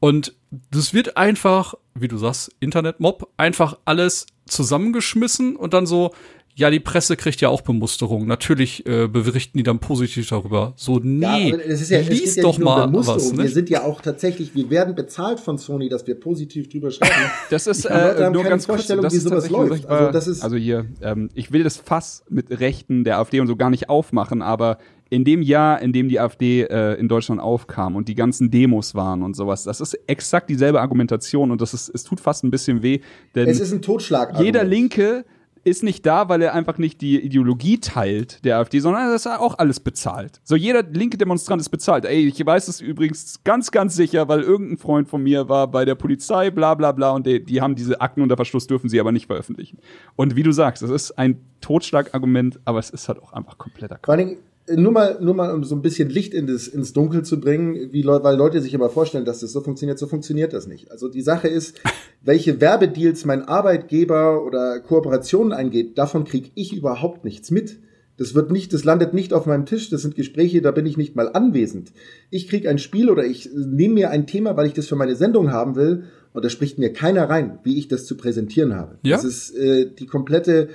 Und das wird einfach, wie du sagst, Internetmob, einfach alles zusammengeschmissen und dann so, ja, die Presse kriegt ja auch Bemusterung. Natürlich äh, berichten die dann positiv darüber. So, nee, ja, das ist ja, lies ja doch mal was. Ne? Wir sind ja auch tatsächlich, wir werden bezahlt von Sony, dass wir positiv drüber schreiben. *laughs* das ist äh, nur ganz Vorstellung, kurz, das wie sowas läuft. Also, das ist also hier, ähm, ich will das Fass mit Rechten der AfD und so gar nicht aufmachen, aber in dem Jahr, in dem die AfD äh, in Deutschland aufkam und die ganzen Demos waren und sowas, das ist exakt dieselbe Argumentation und das ist, es tut fast ein bisschen weh, denn es ist ein Totschlag. Jeder Linke ist nicht da, weil er einfach nicht die Ideologie teilt der AfD, sondern das ist auch alles bezahlt. So jeder linke Demonstrant ist bezahlt. Ey, ich weiß es übrigens ganz, ganz sicher, weil irgendein Freund von mir war bei der Polizei, bla bla bla, und die, die haben diese Akten unter Verschluss, dürfen sie aber nicht veröffentlichen. Und wie du sagst, das ist ein Totschlagargument, aber es ist halt auch einfach kompletter Quatsch nur mal, nur mal, um so ein bisschen Licht in das, ins Dunkel zu bringen, wie Leute, weil Leute sich immer vorstellen, dass das so funktioniert, so funktioniert das nicht. Also die Sache ist, *laughs* welche Werbedeals mein Arbeitgeber oder Kooperationen eingeht, davon kriege ich überhaupt nichts mit. Das wird nicht, das landet nicht auf meinem Tisch, das sind Gespräche, da bin ich nicht mal anwesend. Ich kriege ein Spiel oder ich nehme mir ein Thema, weil ich das für meine Sendung haben will, und da spricht mir keiner rein, wie ich das zu präsentieren habe. Ja? Das ist äh, die komplette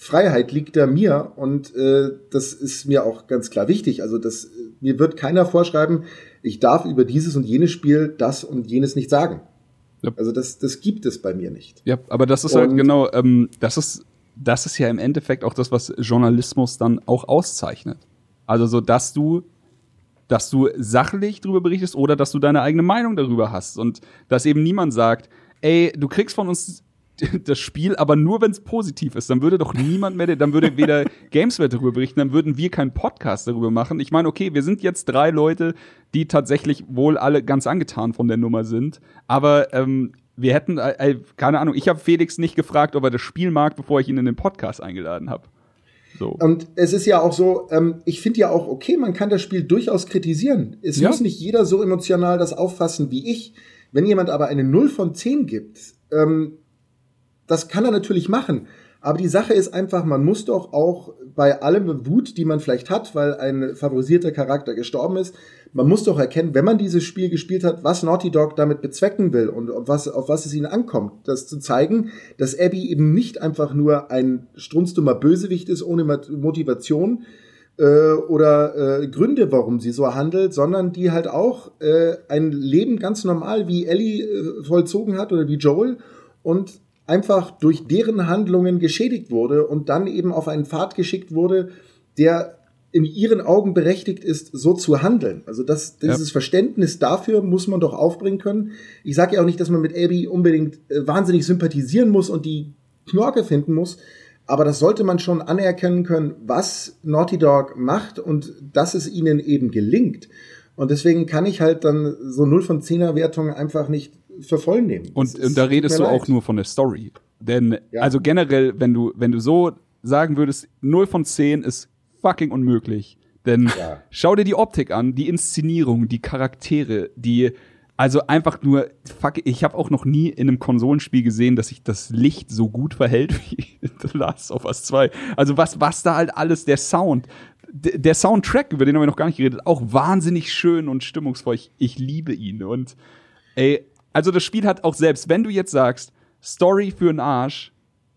Freiheit liegt da mir und äh, das ist mir auch ganz klar wichtig. Also das, mir wird keiner vorschreiben, ich darf über dieses und jenes Spiel das und jenes nicht sagen. Ja. Also das, das gibt es bei mir nicht. Ja, aber das ist halt und halt genau, ähm, das ist, das ist ja im Endeffekt auch das, was Journalismus dann auch auszeichnet. Also so, dass du dass du sachlich darüber berichtest oder dass du deine eigene Meinung darüber hast und dass eben niemand sagt, ey, du kriegst von uns das Spiel, aber nur wenn es positiv ist. Dann würde doch niemand mehr, dann würde weder Gameswelt darüber berichten, dann würden wir keinen Podcast darüber machen. Ich meine, okay, wir sind jetzt drei Leute, die tatsächlich wohl alle ganz angetan von der Nummer sind, aber ähm, wir hätten, äh, äh keine Ahnung, ich habe Felix nicht gefragt, ob er das Spiel mag, bevor ich ihn in den Podcast eingeladen habe. So. Und es ist ja auch so, ähm, ich finde ja auch, okay, man kann das Spiel durchaus kritisieren. Es ja. muss nicht jeder so emotional das auffassen wie ich. Wenn jemand aber eine 0 von 10 gibt, ähm, das kann er natürlich machen. Aber die Sache ist einfach, man muss doch auch bei allem Wut, die man vielleicht hat, weil ein favorisierter Charakter gestorben ist, man muss doch erkennen, wenn man dieses Spiel gespielt hat, was Naughty Dog damit bezwecken will und auf was, auf was es ihnen ankommt. Das zu zeigen, dass Abby eben nicht einfach nur ein strunzdummer Bösewicht ist ohne Motivation äh, oder äh, Gründe, warum sie so handelt, sondern die halt auch äh, ein Leben ganz normal wie Ellie äh, vollzogen hat oder wie Joel und einfach durch deren Handlungen geschädigt wurde und dann eben auf einen Pfad geschickt wurde, der in ihren Augen berechtigt ist, so zu handeln. Also das, dieses ja. Verständnis dafür muss man doch aufbringen können. Ich sage ja auch nicht, dass man mit Abby unbedingt äh, wahnsinnig sympathisieren muss und die Knorke finden muss, aber das sollte man schon anerkennen können, was Naughty Dog macht und dass es ihnen eben gelingt. Und deswegen kann ich halt dann so 0 von 10er Wertungen einfach nicht für voll nehmen. Und, und da redest du leid. auch nur von der Story. Denn, ja. also generell, wenn du, wenn du so sagen würdest, 0 von 10 ist fucking unmöglich. Denn ja. schau dir die Optik an, die Inszenierung, die Charaktere, die Also einfach nur, fuck, ich habe auch noch nie in einem Konsolenspiel gesehen, dass sich das Licht so gut verhält *laughs* wie The Last of Us 2. Also was, was da halt alles, der Sound, der Soundtrack, über den haben wir noch gar nicht geredet, auch wahnsinnig schön und stimmungsvoll. Ich, ich liebe ihn. Und ey, also das Spiel hat auch selbst, wenn du jetzt sagst, Story für einen Arsch,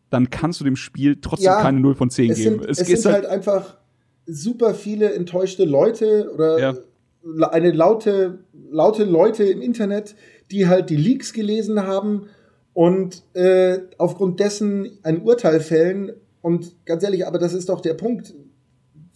dann kannst du dem Spiel trotzdem ja, keine 0 von 10 es geben. Sind, es, es sind halt, halt, einfach super viele enttäuschte Leute oder ja. eine laute, laute Leute im Internet, die halt die Leaks gelesen haben und äh, aufgrund dessen ein Urteil fällen. Und ganz ehrlich, aber das ist doch der Punkt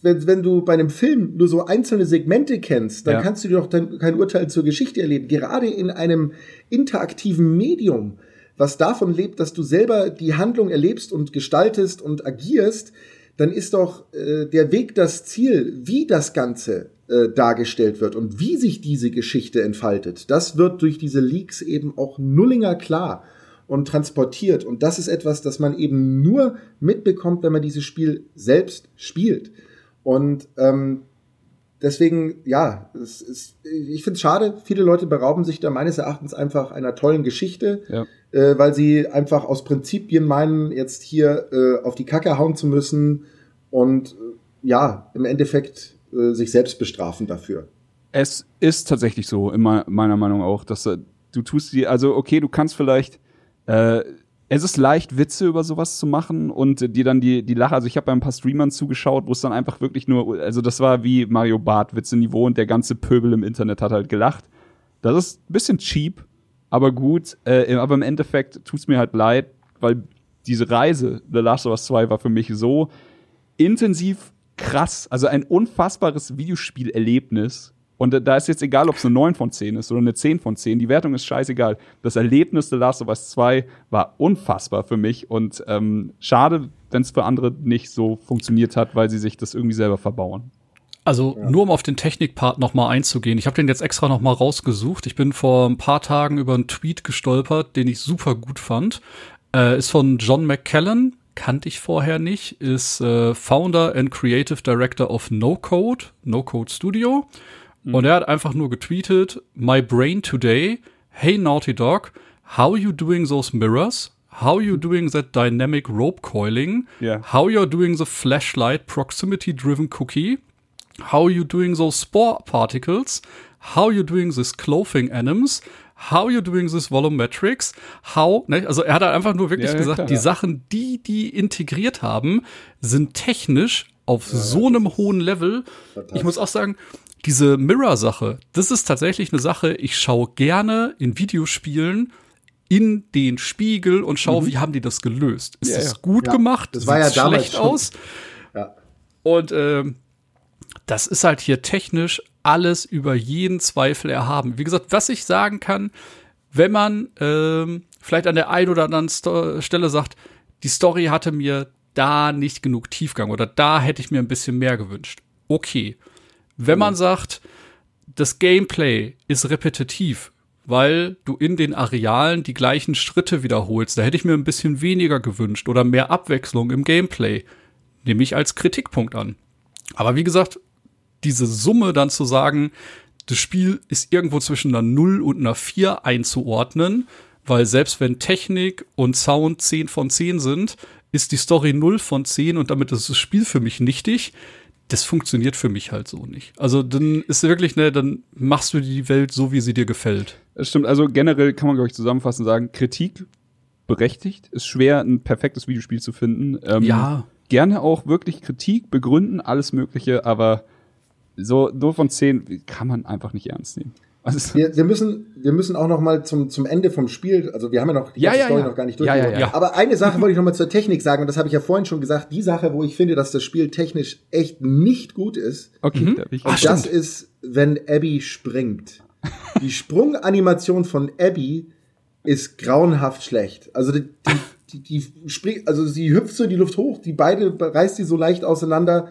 wenn, wenn du bei einem Film nur so einzelne Segmente kennst, dann ja. kannst du dir doch dann kein Urteil zur Geschichte erleben. Gerade in einem interaktiven Medium, was davon lebt, dass du selber die Handlung erlebst und gestaltest und agierst, dann ist doch äh, der Weg das Ziel, wie das Ganze äh, dargestellt wird und wie sich diese Geschichte entfaltet. Das wird durch diese Leaks eben auch nullinger klar und transportiert. Und das ist etwas, das man eben nur mitbekommt, wenn man dieses Spiel selbst spielt. Und ähm, deswegen, ja, es ist, ich finde es schade, viele Leute berauben sich da meines Erachtens einfach einer tollen Geschichte, ja. äh, weil sie einfach aus Prinzipien meinen, jetzt hier äh, auf die Kacke hauen zu müssen und äh, ja, im Endeffekt äh, sich selbst bestrafen dafür. Es ist tatsächlich so, in meiner Meinung auch, dass äh, du tust die, also okay, du kannst vielleicht äh, es ist leicht, Witze über sowas zu machen und dir dann die, die Lache. Also ich habe bei ein paar Streamern zugeschaut, wo es dann einfach wirklich nur, also das war wie Mario Bart Witze-Niveau und der ganze Pöbel im Internet hat halt gelacht. Das ist ein bisschen cheap, aber gut. Äh, aber im Endeffekt tut's mir halt leid, weil diese Reise The Last of Us 2 war für mich so intensiv krass, also ein unfassbares Videospielerlebnis, und da ist jetzt egal, ob es eine 9 von 10 ist oder eine 10 von 10. Die Wertung ist scheißegal. Das Erlebnis The Last of Us 2 war unfassbar für mich und ähm, schade, wenn es für andere nicht so funktioniert hat, weil sie sich das irgendwie selber verbauen. Also ja. nur um auf den Technikpart noch mal einzugehen. Ich habe den jetzt extra noch mal rausgesucht. Ich bin vor ein paar Tagen über einen Tweet gestolpert, den ich super gut fand. Äh, ist von John McKellen, kannte ich vorher nicht. Ist äh, Founder and Creative Director of No Code, No Code Studio. Und er hat einfach nur getweetet, My brain today, hey Naughty Dog, how you doing those mirrors? How you doing that dynamic rope coiling? Yeah. How you're doing the flashlight proximity driven cookie? How you doing those spore particles? How you doing this clothing anims? How you doing this volumetrics? How, ne? Also er hat einfach nur wirklich ja, gesagt, klar, die. Sachen, die die integriert haben, sind technisch auf ja, so einem hohen Level. Ich muss auch sagen, diese Mirror-Sache, das ist tatsächlich eine Sache, ich schaue gerne in Videospielen in den Spiegel und schaue, mhm. wie haben die das gelöst. Ist ja, das gut ja. gemacht? Das war ja damals schlecht schon. aus? Ja. Und ähm, das ist halt hier technisch alles über jeden Zweifel erhaben. Wie gesagt, was ich sagen kann, wenn man ähm, vielleicht an der einen oder anderen Sto Stelle sagt, die Story hatte mir da nicht genug Tiefgang oder da hätte ich mir ein bisschen mehr gewünscht. Okay. Wenn man sagt, das Gameplay ist repetitiv, weil du in den Arealen die gleichen Schritte wiederholst, da hätte ich mir ein bisschen weniger gewünscht oder mehr Abwechslung im Gameplay, nehme ich als Kritikpunkt an. Aber wie gesagt, diese Summe dann zu sagen, das Spiel ist irgendwo zwischen einer 0 und einer 4 einzuordnen, weil selbst wenn Technik und Sound 10 von 10 sind, ist die Story 0 von 10 und damit ist das Spiel für mich nichtig das funktioniert für mich halt so nicht. Also dann ist wirklich, ne, dann machst du die Welt so, wie sie dir gefällt. Das stimmt. Also generell kann man, glaube ich, zusammenfassend sagen, Kritik berechtigt. Ist schwer, ein perfektes Videospiel zu finden. Ähm, ja. Gerne auch wirklich Kritik begründen, alles Mögliche, aber so nur von zehn kann man einfach nicht ernst nehmen. Wir, wir, müssen, wir müssen auch noch mal zum, zum Ende vom Spiel, also wir haben ja noch die ja, ja, Story ja. noch gar nicht durch. Ja, ja, ja. Aber eine Sache wollte ich noch mal zur Technik sagen, und das habe ich ja vorhin schon gesagt, die Sache, wo ich finde, dass das Spiel technisch echt nicht gut ist. Okay, mhm. und Ach, das stimmt. ist, wenn Abby springt. Die Sprunganimation von Abby ist grauenhaft schlecht. Also die, die, die, die springt, also sie hüpft so in die Luft hoch, die beide reißt sie so leicht auseinander.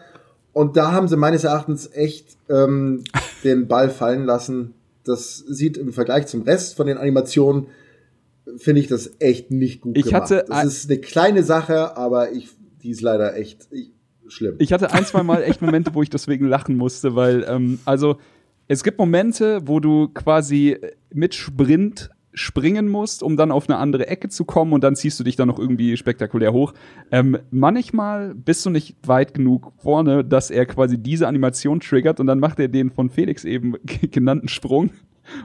Und da haben sie meines Erachtens echt ähm, den Ball fallen lassen das sieht im Vergleich zum Rest von den Animationen, finde ich das echt nicht gut ich gemacht. Hatte das ist eine kleine Sache, aber ich, die ist leider echt ich, schlimm. Ich hatte ein, zwei Mal echt Momente, wo ich deswegen lachen musste, weil, ähm, also, es gibt Momente, wo du quasi mit Sprint springen musst, um dann auf eine andere Ecke zu kommen und dann ziehst du dich dann noch irgendwie spektakulär hoch. Ähm, manchmal bist du nicht weit genug vorne, dass er quasi diese Animation triggert und dann macht er den von Felix eben *laughs* genannten Sprung.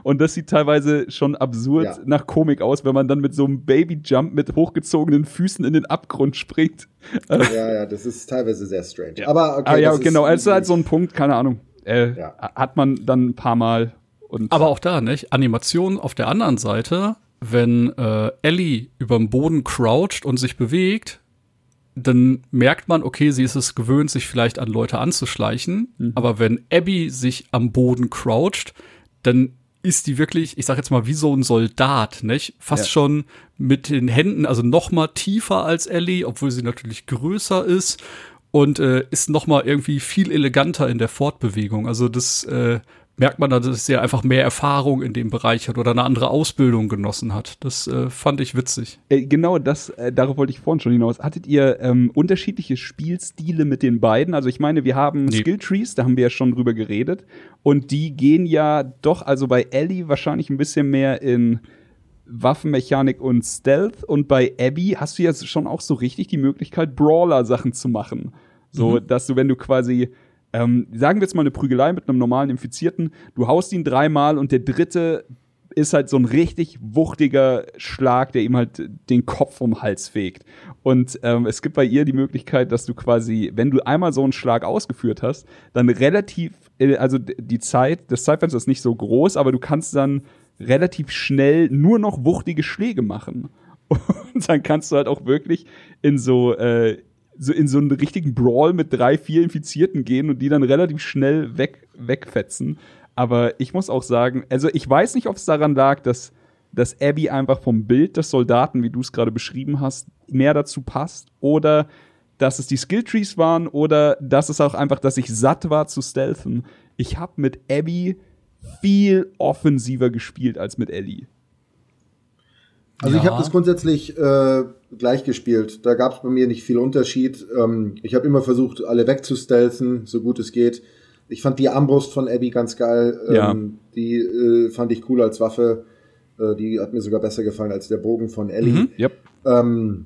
Und das sieht teilweise schon absurd ja. nach Komik aus, wenn man dann mit so einem Baby-Jump mit hochgezogenen Füßen in den Abgrund springt. Ja, ja, das ist teilweise sehr strange. Ja. Aber okay, ah, ja, genau, es ist halt so ein Punkt, keine Ahnung. Äh, ja. Hat man dann ein paar Mal und Aber auch da, nicht? Animation auf der anderen Seite, wenn äh, Ellie über dem Boden croucht und sich bewegt, dann merkt man, okay, sie ist es gewöhnt, sich vielleicht an Leute anzuschleichen. Mhm. Aber wenn Abby sich am Boden croucht, dann ist die wirklich, ich sag jetzt mal, wie so ein Soldat, nicht? Fast ja. schon mit den Händen, also noch mal tiefer als Ellie, obwohl sie natürlich größer ist und äh, ist noch mal irgendwie viel eleganter in der Fortbewegung. Also das äh, merkt man, dass er einfach mehr Erfahrung in dem Bereich hat oder eine andere Ausbildung genossen hat. Das äh, fand ich witzig. Äh, genau, das, äh, darauf wollte ich vorhin schon hinaus. Hattet ihr ähm, unterschiedliche Spielstile mit den beiden? Also ich meine, wir haben nee. Skilltrees, da haben wir ja schon drüber geredet. Und die gehen ja doch, also bei Ellie wahrscheinlich ein bisschen mehr in Waffenmechanik und Stealth. Und bei Abby hast du ja schon auch so richtig die Möglichkeit, Brawler-Sachen zu machen. So, mhm. dass du, wenn du quasi ähm, sagen wir jetzt mal eine Prügelei mit einem normalen Infizierten, du haust ihn dreimal und der dritte ist halt so ein richtig wuchtiger Schlag, der ihm halt den Kopf vom Hals fegt. Und ähm, es gibt bei ihr die Möglichkeit, dass du quasi, wenn du einmal so einen Schlag ausgeführt hast, dann relativ, äh, also die Zeit, das Zeitfenster ist nicht so groß, aber du kannst dann relativ schnell nur noch wuchtige Schläge machen. *laughs* Und dann kannst du halt auch wirklich in so äh, so in so einen richtigen Brawl mit drei, vier Infizierten gehen und die dann relativ schnell weg, wegfetzen. Aber ich muss auch sagen, also ich weiß nicht, ob es daran lag, dass, dass Abby einfach vom Bild des Soldaten, wie du es gerade beschrieben hast, mehr dazu passt oder dass es die Skilltrees waren oder dass es auch einfach, dass ich satt war zu stealthen. Ich habe mit Abby viel offensiver gespielt als mit Ellie. Also ja. ich habe das grundsätzlich äh, gleich gespielt. Da gab es bei mir nicht viel Unterschied. Ähm, ich habe immer versucht, alle wegzustelzen, so gut es geht. Ich fand die Armbrust von Abby ganz geil. Ähm, ja. Die äh, fand ich cool als Waffe. Äh, die hat mir sogar besser gefallen als der Bogen von Ellie. Mhm, yep. ähm,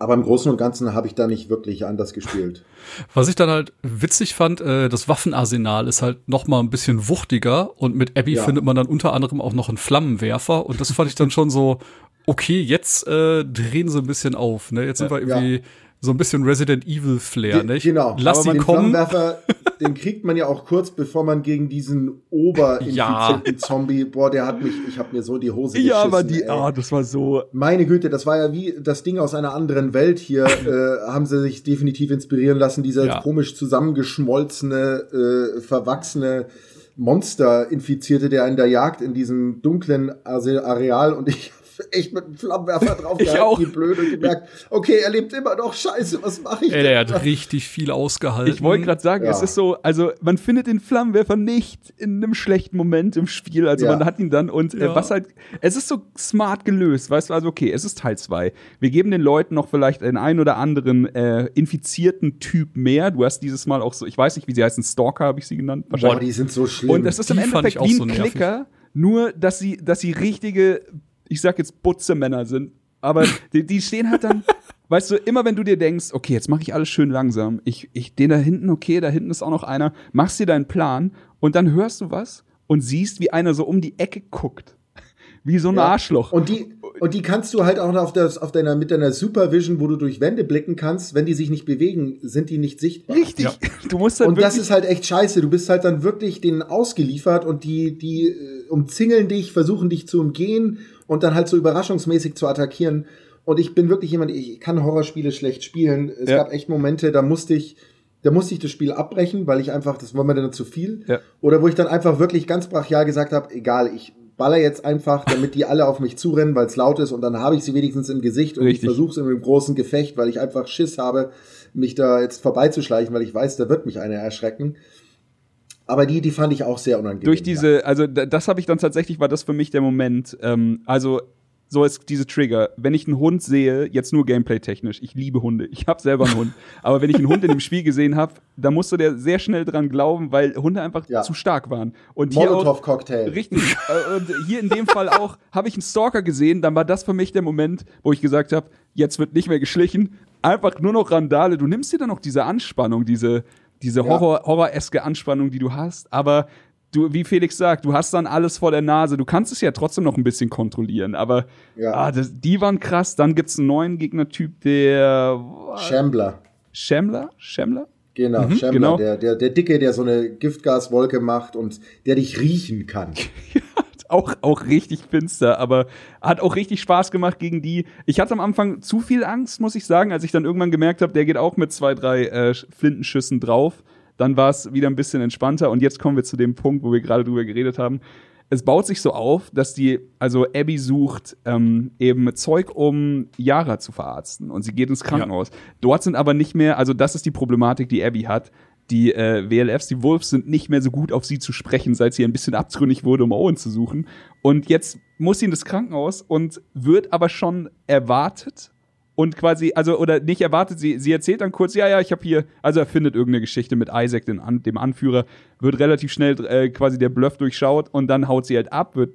aber im Großen und Ganzen habe ich da nicht wirklich anders gespielt. *laughs* Was ich dann halt witzig fand, äh, das Waffenarsenal ist halt noch mal ein bisschen wuchtiger und mit Abby ja. findet man dann unter anderem auch noch einen Flammenwerfer und das fand ich dann schon so, okay, jetzt äh, drehen sie ein bisschen auf. Ne? Jetzt sind wir irgendwie ja so ein bisschen Resident Evil Flair, nicht? Genau. Lass Aber ihn kommen. den kriegt man ja auch kurz, bevor man gegen diesen oberinfizierten ja. Zombie, boah, der hat mich, ich habe mir so die Hose geschissen. Ja, aber die, ah, oh, das war so. Meine Güte, das war ja wie das Ding aus einer anderen Welt hier, *laughs* äh, haben sie sich definitiv inspirieren lassen, dieser ja. komisch zusammengeschmolzene, äh, verwachsene Monster-Infizierte, der in der Jagd in diesem dunklen Areal und ich echt mit einem Flammenwerfer drauf ich auch. wie blöd und gemerkt, okay, er lebt immer noch, scheiße, was mache ich Ey, der hat richtig viel ausgehalten. Ich wollte gerade sagen, ja. es ist so, also man findet den Flammenwerfer nicht in einem schlechten Moment im Spiel, also ja. man hat ihn dann und äh, ja. was halt, es ist so smart gelöst, weißt du, also okay, es ist Teil 2. Wir geben den Leuten noch vielleicht einen ein oder anderen äh, infizierten Typ mehr. Du hast dieses Mal auch so, ich weiß nicht, wie sie heißen, Stalker habe ich sie genannt. Boah, die sind so schlimm. Und es ist im Endeffekt wie ein so Klicker, nur dass sie, dass sie richtige ich sag jetzt Butzemänner sind, aber die, die stehen halt dann, *laughs* weißt du, immer wenn du dir denkst, okay, jetzt mache ich alles schön langsam, ich, ich, den da hinten, okay, da hinten ist auch noch einer, machst dir deinen Plan und dann hörst du was und siehst, wie einer so um die Ecke guckt. *laughs* Wie so ein ja. Arschloch. Und die, und die kannst du halt auch auf, das, auf deiner, mit deiner Supervision, wo du durch Wände blicken kannst, wenn die sich nicht bewegen, sind die nicht sichtbar. Richtig. Ja. *laughs* Du musst dann und das ist halt echt scheiße. Du bist halt dann wirklich denen ausgeliefert und die, die äh, umzingeln dich, versuchen dich zu umgehen und dann halt so überraschungsmäßig zu attackieren. Und ich bin wirklich jemand, ich kann Horrorspiele schlecht spielen. Es ja. gab echt Momente, da musste ich, da musste ich das Spiel abbrechen, weil ich einfach, das war mir dann zu viel. Ja. Oder wo ich dann einfach wirklich ganz brachial gesagt habe, egal, ich baller jetzt einfach, damit die alle auf mich zurennen, weil es laut ist und dann habe ich sie wenigstens im Gesicht und Richtig. ich versuche es in einem großen Gefecht, weil ich einfach Schiss habe, mich da jetzt vorbeizuschleichen, weil ich weiß, da wird mich einer erschrecken. Aber die, die fand ich auch sehr unangenehm. Durch diese, also das habe ich dann tatsächlich, war das für mich der Moment. Ähm, also so ist diese Trigger. Wenn ich einen Hund sehe, jetzt nur gameplay-technisch, ich liebe Hunde, ich habe selber einen Hund, *laughs* aber wenn ich einen Hund in dem Spiel gesehen habe, da musst du dir sehr schnell dran glauben, weil Hunde einfach ja. zu stark waren. Und Molotov-Cocktail. Richtig. Äh, und hier in dem Fall auch, habe ich einen Stalker gesehen, dann war das für mich der Moment, wo ich gesagt habe, jetzt wird nicht mehr geschlichen, einfach nur noch Randale. Du nimmst dir dann noch diese Anspannung, diese, diese Horror, horroreske Anspannung, die du hast, aber du, wie Felix sagt, du hast dann alles vor der Nase. Du kannst es ja trotzdem noch ein bisschen kontrollieren, aber ja. ah, das, die waren krass. Dann gibt's einen neuen Gegnertyp, der Shambler. Shambler? Shambler? Genau, mhm, Shambler, genau. Der, der, der Dicke, der so eine Giftgaswolke macht und der dich riechen kann. *laughs* auch, auch richtig finster, aber hat auch richtig Spaß gemacht gegen die. Ich hatte am Anfang zu viel Angst, muss ich sagen, als ich dann irgendwann gemerkt habe, der geht auch mit zwei, drei äh, Flintenschüssen drauf. Dann war es wieder ein bisschen entspannter und jetzt kommen wir zu dem Punkt, wo wir gerade drüber geredet haben. Es baut sich so auf, dass die, also Abby sucht ähm, eben Zeug, um Yara zu verarzten und sie geht ins Krankenhaus. Ja. Dort sind aber nicht mehr, also das ist die Problematik, die Abby hat. Die äh, WLFs, die Wolves sind nicht mehr so gut auf sie zu sprechen, seit sie ein bisschen abtrünnig wurde, um Owen zu suchen. Und jetzt muss sie in das Krankenhaus und wird aber schon erwartet und quasi, also, oder nicht erwartet, sie, sie erzählt dann kurz, ja, ja, ich habe hier, also erfindet irgendeine Geschichte mit Isaac, den, dem Anführer, wird relativ schnell äh, quasi der Bluff durchschaut und dann haut sie halt ab, wird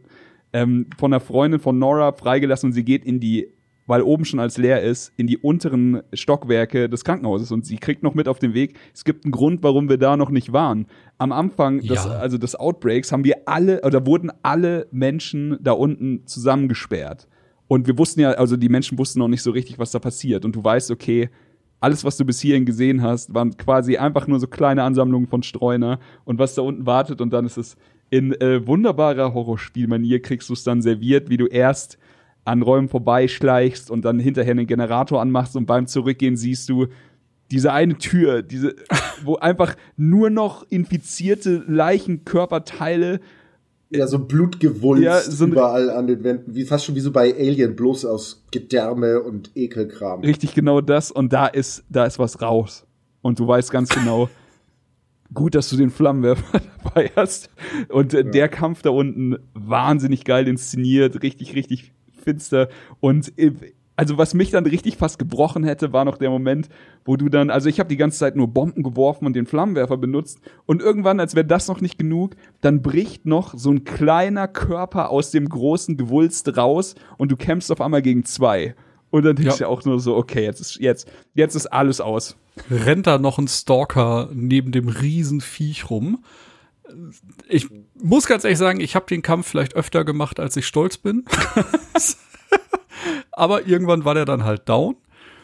ähm, von einer Freundin von Nora freigelassen und sie geht in die, weil oben schon als leer ist, in die unteren Stockwerke des Krankenhauses und sie kriegt noch mit auf den Weg, es gibt einen Grund, warum wir da noch nicht waren. Am Anfang des, ja. also des Outbreaks haben wir alle, oder wurden alle Menschen da unten zusammengesperrt. Und wir wussten ja, also die Menschen wussten noch nicht so richtig, was da passiert. Und du weißt, okay, alles, was du bis hierhin gesehen hast, waren quasi einfach nur so kleine Ansammlungen von Streuner und was da unten wartet. Und dann ist es in äh, wunderbarer Horrorspielmanier, kriegst du es dann serviert, wie du erst an Räumen vorbeischleichst und dann hinterher einen Generator anmachst und beim Zurückgehen siehst du diese eine Tür, diese, wo einfach nur noch infizierte Leichenkörperteile ja, so Blutgewulst ja, so überall an den Wänden, wie fast schon wie so bei Alien, bloß aus Gedärme und Ekelkram. Richtig genau das und da ist, da ist was raus. Und du weißt ganz genau, gut, dass du den Flammenwerfer *laughs* dabei hast. Und äh, ja. der Kampf da unten, wahnsinnig geil inszeniert, richtig, richtig finster. Und äh, also was mich dann richtig fast gebrochen hätte, war noch der Moment, wo du dann, also ich habe die ganze Zeit nur Bomben geworfen und den Flammenwerfer benutzt und irgendwann, als wäre das noch nicht genug, dann bricht noch so ein kleiner Körper aus dem großen Gewulst raus und du kämpfst auf einmal gegen zwei. Und dann denkst ja. du auch nur so, okay, jetzt ist, jetzt, jetzt ist alles aus. Rennt da noch ein Stalker neben dem Riesenviech rum. Ich muss ganz ehrlich sagen, ich habe den Kampf vielleicht öfter gemacht, als ich stolz bin. *laughs* Aber irgendwann war der dann halt down.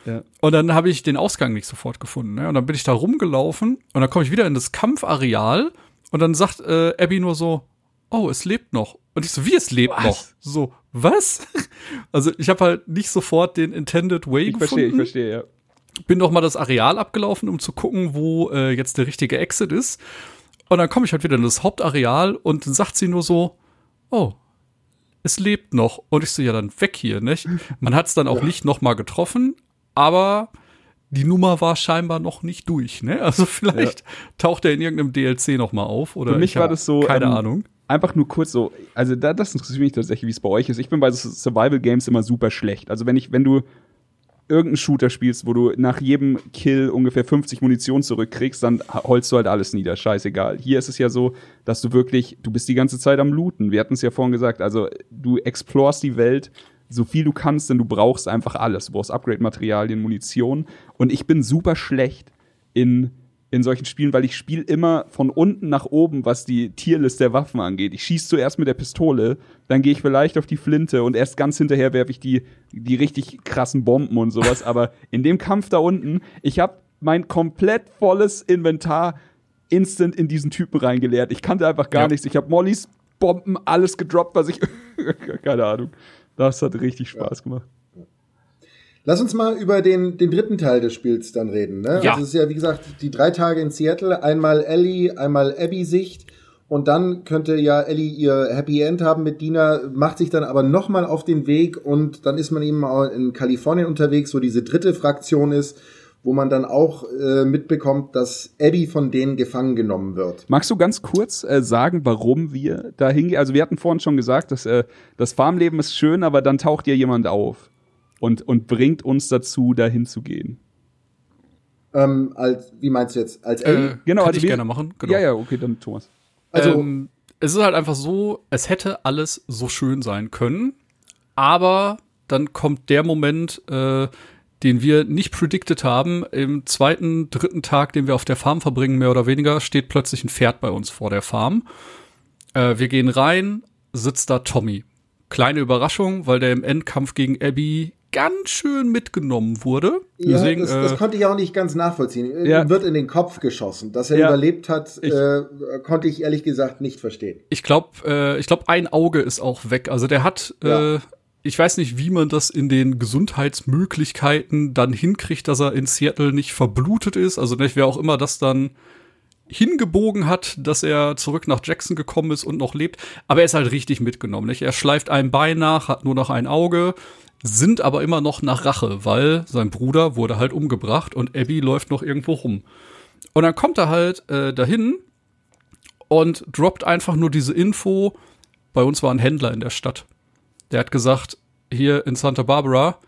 Ja. Und dann habe ich den Ausgang nicht sofort gefunden. Ne? Und dann bin ich da rumgelaufen und dann komme ich wieder in das Kampfareal und dann sagt äh, Abby nur so, oh, es lebt noch. Und ich so, wie es lebt was? noch? So, was? *laughs* also ich habe halt nicht sofort den Intended Way ich gefunden. Verstehe, ich verstehe, ja. Bin noch mal das Areal abgelaufen, um zu gucken, wo äh, jetzt der richtige Exit ist. Und dann komme ich halt wieder in das Hauptareal und dann sagt sie nur so, oh, es lebt noch. Und ich so, ja, dann weg hier, nicht? Man hat es dann auch ja. nicht noch mal getroffen, aber die Nummer war scheinbar noch nicht durch, ne? *laughs* Also vielleicht ja. taucht er in irgendeinem DLC noch mal auf oder Für mich war das so keine ähm, Ahnung. Einfach nur kurz so, also da, das interessiert mich tatsächlich, wie es bei euch ist. Ich bin bei Survival Games immer super schlecht. Also wenn ich, wenn du irgendeinen Shooter spielst, wo du nach jedem Kill ungefähr 50 Munition zurückkriegst, dann holst du halt alles nieder, scheißegal. Hier ist es ja so, dass du wirklich, du bist die ganze Zeit am Looten. Wir hatten es ja vorhin gesagt, also du explorst die Welt so viel du kannst, denn du brauchst einfach alles. Du brauchst Upgrade-Materialien, Munition. Und ich bin super schlecht in in solchen Spielen, weil ich spiele immer von unten nach oben, was die Tierlist der Waffen angeht. Ich schieße zuerst mit der Pistole, dann gehe ich vielleicht auf die Flinte und erst ganz hinterher werfe ich die, die richtig krassen Bomben und sowas. *laughs* Aber in dem Kampf da unten, ich habe mein komplett volles Inventar instant in diesen Typen reingeleert. Ich kannte einfach gar ja. nichts. Ich habe Mollys Bomben, alles gedroppt, was ich. *laughs* Keine Ahnung. Das hat richtig Spaß gemacht. Lass uns mal über den, den dritten Teil des Spiels dann reden. Ne? Ja. Also es ist ja, wie gesagt, die drei Tage in Seattle, einmal Ellie, einmal Abby-Sicht. Und dann könnte ja Ellie ihr Happy End haben mit Dina, macht sich dann aber nochmal auf den Weg und dann ist man eben auch in Kalifornien unterwegs, wo diese dritte Fraktion ist, wo man dann auch äh, mitbekommt, dass Abby von denen gefangen genommen wird. Magst du ganz kurz äh, sagen, warum wir da hingehen? Also wir hatten vorhin schon gesagt, dass äh, das Farmleben ist schön, aber dann taucht ja jemand auf und, und bringt uns dazu, da hinzugehen. Ähm, als, wie meinst du jetzt? Als Abby? Äh, genau, kann also ich gerne machen. Genau. Ja, ja, okay, dann Thomas. Also ähm, es ist halt einfach so, es hätte alles so schön sein können, aber dann kommt der Moment, äh, den wir nicht predicted haben. Im zweiten, dritten Tag, den wir auf der Farm verbringen, mehr oder weniger, steht plötzlich ein Pferd bei uns vor der Farm. Äh, wir gehen rein, sitzt da Tommy. Kleine Überraschung, weil der im Endkampf gegen Abby ganz schön mitgenommen wurde. Ja, Deswegen, das, das äh, konnte ich auch nicht ganz nachvollziehen. Ja. Ihm wird in den Kopf geschossen. Dass er ja. überlebt hat, ich, äh, konnte ich ehrlich gesagt nicht verstehen. Ich glaube, äh, ich glaube, ein Auge ist auch weg. Also der hat ja. äh, ich weiß nicht, wie man das in den Gesundheitsmöglichkeiten dann hinkriegt, dass er in Seattle nicht verblutet ist. Also nicht, wer auch immer das dann hingebogen hat, dass er zurück nach Jackson gekommen ist und noch lebt. Aber er ist halt richtig mitgenommen. Nicht? Er schleift ein Bein nach, hat nur noch ein Auge, sind aber immer noch nach Rache, weil sein Bruder wurde halt umgebracht und Abby läuft noch irgendwo rum. Und dann kommt er halt äh, dahin und droppt einfach nur diese Info. Bei uns war ein Händler in der Stadt. Der hat gesagt, hier in Santa Barbara,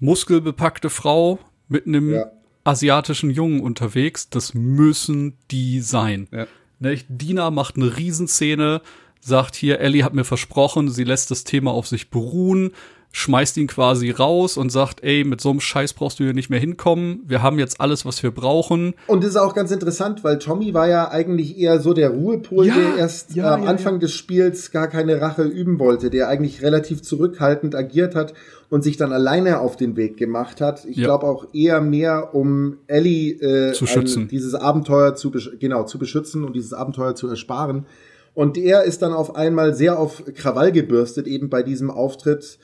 muskelbepackte Frau mit einem ja. asiatischen Jungen unterwegs, das müssen die sein. Ja. Ne, Dina macht eine Riesenszene, sagt hier, Ellie hat mir versprochen, sie lässt das Thema auf sich beruhen schmeißt ihn quasi raus und sagt, ey, mit so einem Scheiß brauchst du hier nicht mehr hinkommen. Wir haben jetzt alles, was wir brauchen. Und das ist auch ganz interessant, weil Tommy war ja eigentlich eher so der Ruhepol, ja, der erst ja, am ja, Anfang des Spiels gar keine Rache üben wollte, der eigentlich relativ zurückhaltend agiert hat und sich dann alleine auf den Weg gemacht hat. Ich glaube auch eher mehr, um Ellie äh, zu schützen. Dieses Abenteuer zu genau zu beschützen und dieses Abenteuer zu ersparen. Und er ist dann auf einmal sehr auf Krawall gebürstet, eben bei diesem Auftritt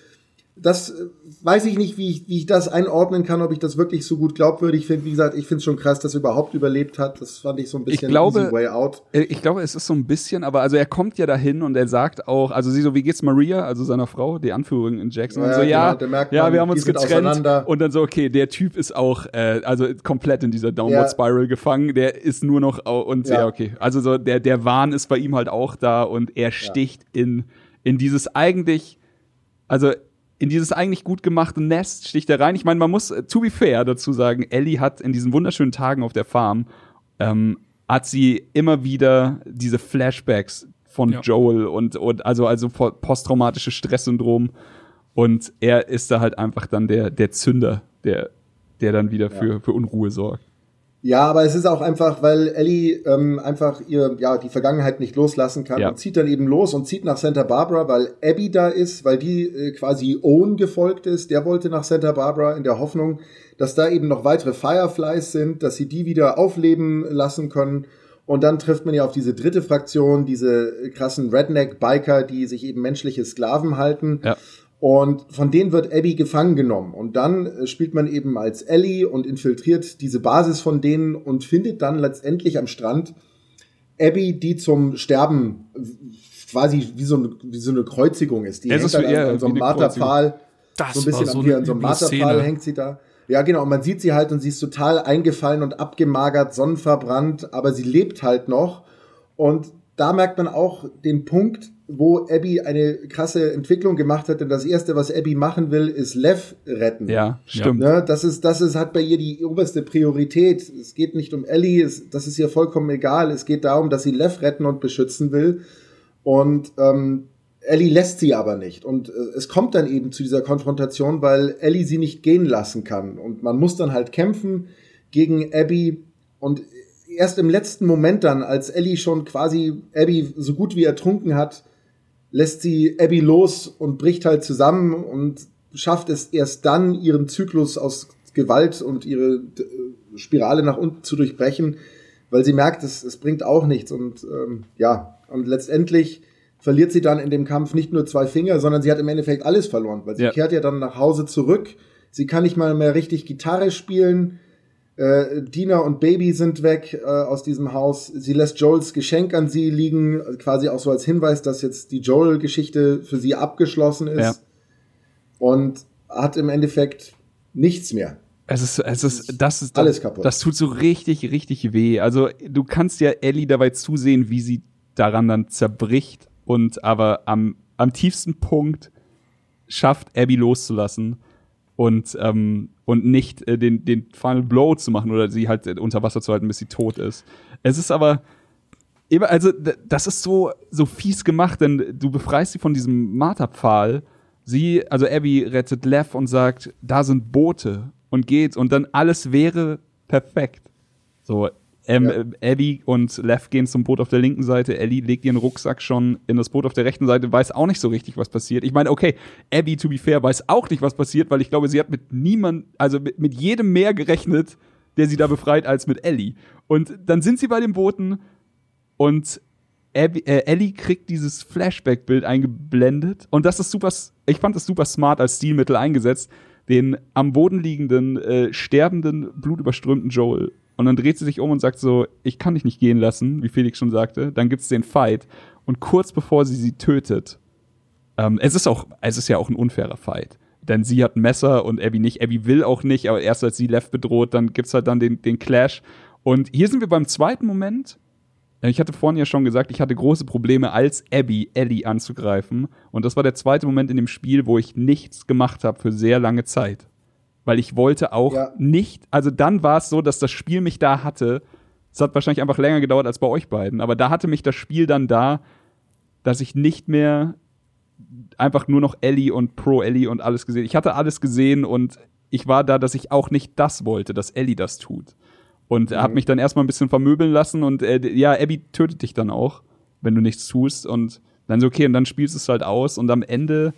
das äh, weiß ich nicht, wie ich, wie ich das einordnen kann, ob ich das wirklich so gut glaubwürdig finde. Wie gesagt, ich finde es schon krass, dass er überhaupt überlebt hat. Das fand ich so ein bisschen ich glaube, way out. Äh, ich glaube, es ist so ein bisschen, aber also er kommt ja dahin und er sagt auch, also sie so, wie geht's Maria, also seiner Frau, die Anführerin in Jackson, ja, und so, ja, genau, man, ja, wir haben uns getrennt und dann so, okay, der Typ ist auch, äh, also komplett in dieser Downward ja. Spiral gefangen, der ist nur noch, und ja. ja, okay, also so, der, der Wahn ist bei ihm halt auch da und er sticht in, in dieses eigentlich, also in dieses eigentlich gut gemachte Nest sticht er rein. Ich meine, man muss, äh, to be fair, dazu sagen, Ellie hat in diesen wunderschönen Tagen auf der Farm, ähm, hat sie immer wieder diese Flashbacks von ja. Joel und, und also, also posttraumatische Stresssyndrom. Und er ist da halt einfach dann der, der Zünder, der, der dann wieder für, ja. für Unruhe sorgt. Ja, aber es ist auch einfach, weil Ellie ähm, einfach ihr ja die Vergangenheit nicht loslassen kann ja. und zieht dann eben los und zieht nach Santa Barbara, weil Abby da ist, weil die äh, quasi Owen gefolgt ist. Der wollte nach Santa Barbara in der Hoffnung, dass da eben noch weitere Fireflies sind, dass sie die wieder aufleben lassen können. Und dann trifft man ja auf diese dritte Fraktion, diese krassen Redneck-Biker, die sich eben menschliche Sklaven halten. Ja. Und von denen wird Abby gefangen genommen. Und dann äh, spielt man eben als Ellie und infiltriert diese Basis von denen und findet dann letztendlich am Strand Abby, die zum Sterben quasi wie so eine, wie so eine Kreuzigung ist. Die es hängt dann an, an so einem Marterpfahl. So ein bisschen so an, an so einem Marterpfahl hängt sie da. Ja, genau. Und man sieht sie halt und sie ist total eingefallen und abgemagert, sonnenverbrannt, aber sie lebt halt noch. Und da merkt man auch den Punkt, wo Abby eine krasse Entwicklung gemacht hat, denn das erste, was Abby machen will, ist Lev retten. Ja, stimmt. Ne? Das ist, das ist, hat bei ihr die oberste Priorität. Es geht nicht um Ellie, es, das ist ihr vollkommen egal. Es geht darum, dass sie Lev retten und beschützen will. Und ähm, Ellie lässt sie aber nicht. Und äh, es kommt dann eben zu dieser Konfrontation, weil Ellie sie nicht gehen lassen kann. Und man muss dann halt kämpfen gegen Abby. Und erst im letzten Moment dann, als Ellie schon quasi Abby so gut wie ertrunken hat, lässt sie Abby los und bricht halt zusammen und schafft es erst dann, ihren Zyklus aus Gewalt und ihre äh, Spirale nach unten zu durchbrechen, weil sie merkt, es, es bringt auch nichts. Und ähm, ja, und letztendlich verliert sie dann in dem Kampf nicht nur zwei Finger, sondern sie hat im Endeffekt alles verloren, weil sie ja. kehrt ja dann nach Hause zurück. Sie kann nicht mal mehr richtig Gitarre spielen. Äh, Dina und Baby sind weg äh, aus diesem Haus. Sie lässt Joels Geschenk an sie liegen, quasi auch so als Hinweis, dass jetzt die Joel-Geschichte für sie abgeschlossen ist. Ja. Und hat im Endeffekt nichts mehr. Es ist, es ist, das ist, alles kaputt. Das tut so richtig, richtig weh. Also, du kannst ja Ellie dabei zusehen, wie sie daran dann zerbricht und aber am, am tiefsten Punkt schafft, Abby loszulassen und, ähm, und nicht äh, den, den Final Blow zu machen oder sie halt unter Wasser zu halten, bis sie tot ist. Es ist aber, also, das ist so, so fies gemacht, denn du befreist sie von diesem Marterpfahl. Sie, also Abby rettet Lev und sagt, da sind Boote und geht und dann alles wäre perfekt. So, ähm, ja. Abby und Lev gehen zum Boot auf der linken Seite. Ellie legt ihren Rucksack schon in das Boot auf der rechten Seite, weiß auch nicht so richtig, was passiert. Ich meine, okay, Abby, to be fair, weiß auch nicht, was passiert, weil ich glaube, sie hat mit niemand, also mit, mit jedem mehr gerechnet, der sie da befreit, als mit Ellie. Und dann sind sie bei den Booten und Abby, äh, Ellie kriegt dieses Flashback-Bild eingeblendet und das ist super, ich fand das super smart als Stilmittel eingesetzt, den am Boden liegenden, äh, sterbenden, blutüberströmten Joel. Und dann dreht sie sich um und sagt so, ich kann dich nicht gehen lassen, wie Felix schon sagte. Dann gibt's den Fight. Und kurz bevor sie sie tötet, ähm, es ist auch, es ist ja auch ein unfairer Fight. Denn sie hat ein Messer und Abby nicht. Abby will auch nicht, aber erst als sie Lev bedroht, dann gibt's halt dann den, den Clash. Und hier sind wir beim zweiten Moment, ich hatte vorhin ja schon gesagt, ich hatte große Probleme, als Abby Ellie anzugreifen. Und das war der zweite Moment in dem Spiel, wo ich nichts gemacht habe für sehr lange Zeit. Weil ich wollte auch ja. nicht, also dann war es so, dass das Spiel mich da hatte. Es hat wahrscheinlich einfach länger gedauert als bei euch beiden, aber da hatte mich das Spiel dann da, dass ich nicht mehr einfach nur noch Ellie und Pro Ellie und alles gesehen. Ich hatte alles gesehen und ich war da, dass ich auch nicht das wollte, dass Ellie das tut. Und mhm. habe mich dann erstmal ein bisschen vermöbeln lassen und äh, ja, Abby tötet dich dann auch, wenn du nichts tust. Und dann so, okay, und dann spielst du es halt aus und am Ende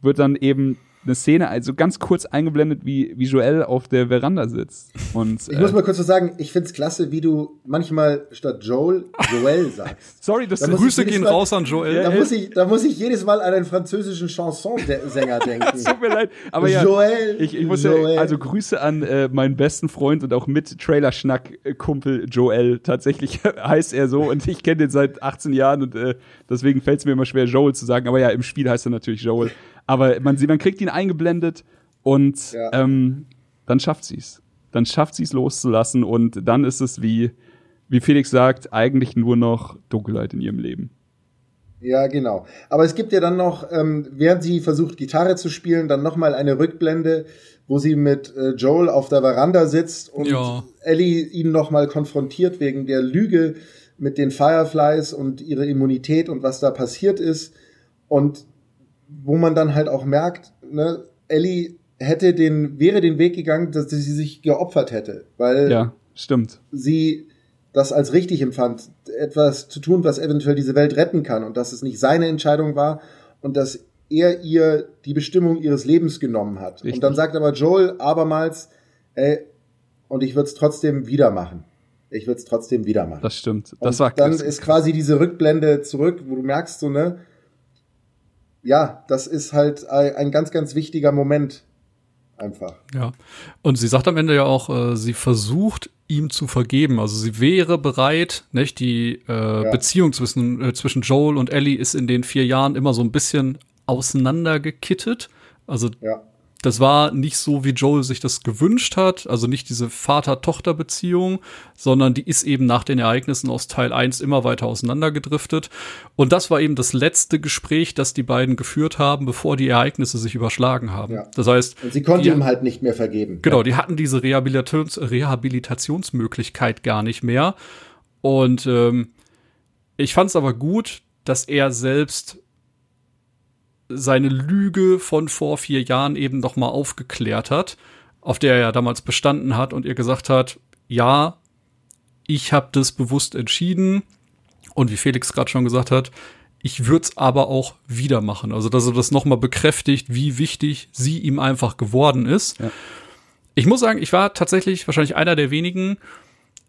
wird dann eben eine Szene, also ganz kurz eingeblendet, wie, wie Joel auf der Veranda sitzt. Und, ich äh, muss mal kurz was sagen, ich find's klasse, wie du manchmal statt Joel Joel *laughs* sagst. Sorry, das da Grüße gehen mal, raus an Joel. Da muss, ich, da muss ich jedes Mal an einen französischen Chansonsänger *laughs* denken. tut mir leid, aber ja, Joel, ich, ich muss Joel. ja, also Grüße an äh, meinen besten Freund und auch mit Trailer-Schnack-Kumpel Joel. Tatsächlich *laughs* heißt er so und ich kenne den seit 18 Jahren und äh, deswegen fällt es mir immer schwer, Joel zu sagen. Aber ja, im Spiel heißt er natürlich Joel. Aber man, man kriegt ihn eingeblendet und ja. ähm, dann schafft sie es. Dann schafft sie es loszulassen und dann ist es wie, wie Felix sagt, eigentlich nur noch Dunkelheit in ihrem Leben. Ja, genau. Aber es gibt ja dann noch, ähm, während sie versucht, Gitarre zu spielen, dann nochmal eine Rückblende, wo sie mit äh, Joel auf der Veranda sitzt und ja. Ellie ihn nochmal konfrontiert wegen der Lüge mit den Fireflies und ihre Immunität und was da passiert ist. Und wo man dann halt auch merkt, ne, Ellie hätte den, wäre den Weg gegangen, dass sie sich geopfert hätte, weil ja, stimmt. sie das als richtig empfand, etwas zu tun, was eventuell diese Welt retten kann und dass es nicht seine Entscheidung war und dass er ihr die Bestimmung ihres Lebens genommen hat. Richtig. Und dann sagt aber Joel abermals, ey, und ich würde es trotzdem wieder machen. Ich würde es trotzdem wieder machen. Das stimmt. Das und war dann ist quasi diese Rückblende zurück, wo du merkst so, ne, ja, das ist halt ein ganz, ganz wichtiger Moment. Einfach. Ja. Und sie sagt am Ende ja auch, äh, sie versucht, ihm zu vergeben. Also sie wäre bereit, nicht? Die äh, ja. Beziehung zwischen, äh, zwischen Joel und Ellie ist in den vier Jahren immer so ein bisschen auseinandergekittet. Also ja das war nicht so, wie Joel sich das gewünscht hat, also nicht diese Vater-Tochter-Beziehung, sondern die ist eben nach den Ereignissen aus Teil 1 immer weiter auseinandergedriftet. Und das war eben das letzte Gespräch, das die beiden geführt haben, bevor die Ereignisse sich überschlagen haben. Ja. Das heißt. Und sie konnte ihm halt nicht mehr vergeben. Genau, ja. die hatten diese Rehabilitations Rehabilitationsmöglichkeit gar nicht mehr. Und ähm, ich fand es aber gut, dass er selbst seine Lüge von vor vier Jahren eben noch mal aufgeklärt hat, auf der er ja damals bestanden hat und ihr gesagt hat, ja, ich habe das bewusst entschieden und wie Felix gerade schon gesagt hat, ich würde es aber auch wieder machen. Also dass er das noch mal bekräftigt, wie wichtig sie ihm einfach geworden ist. Ja. Ich muss sagen, ich war tatsächlich wahrscheinlich einer der wenigen.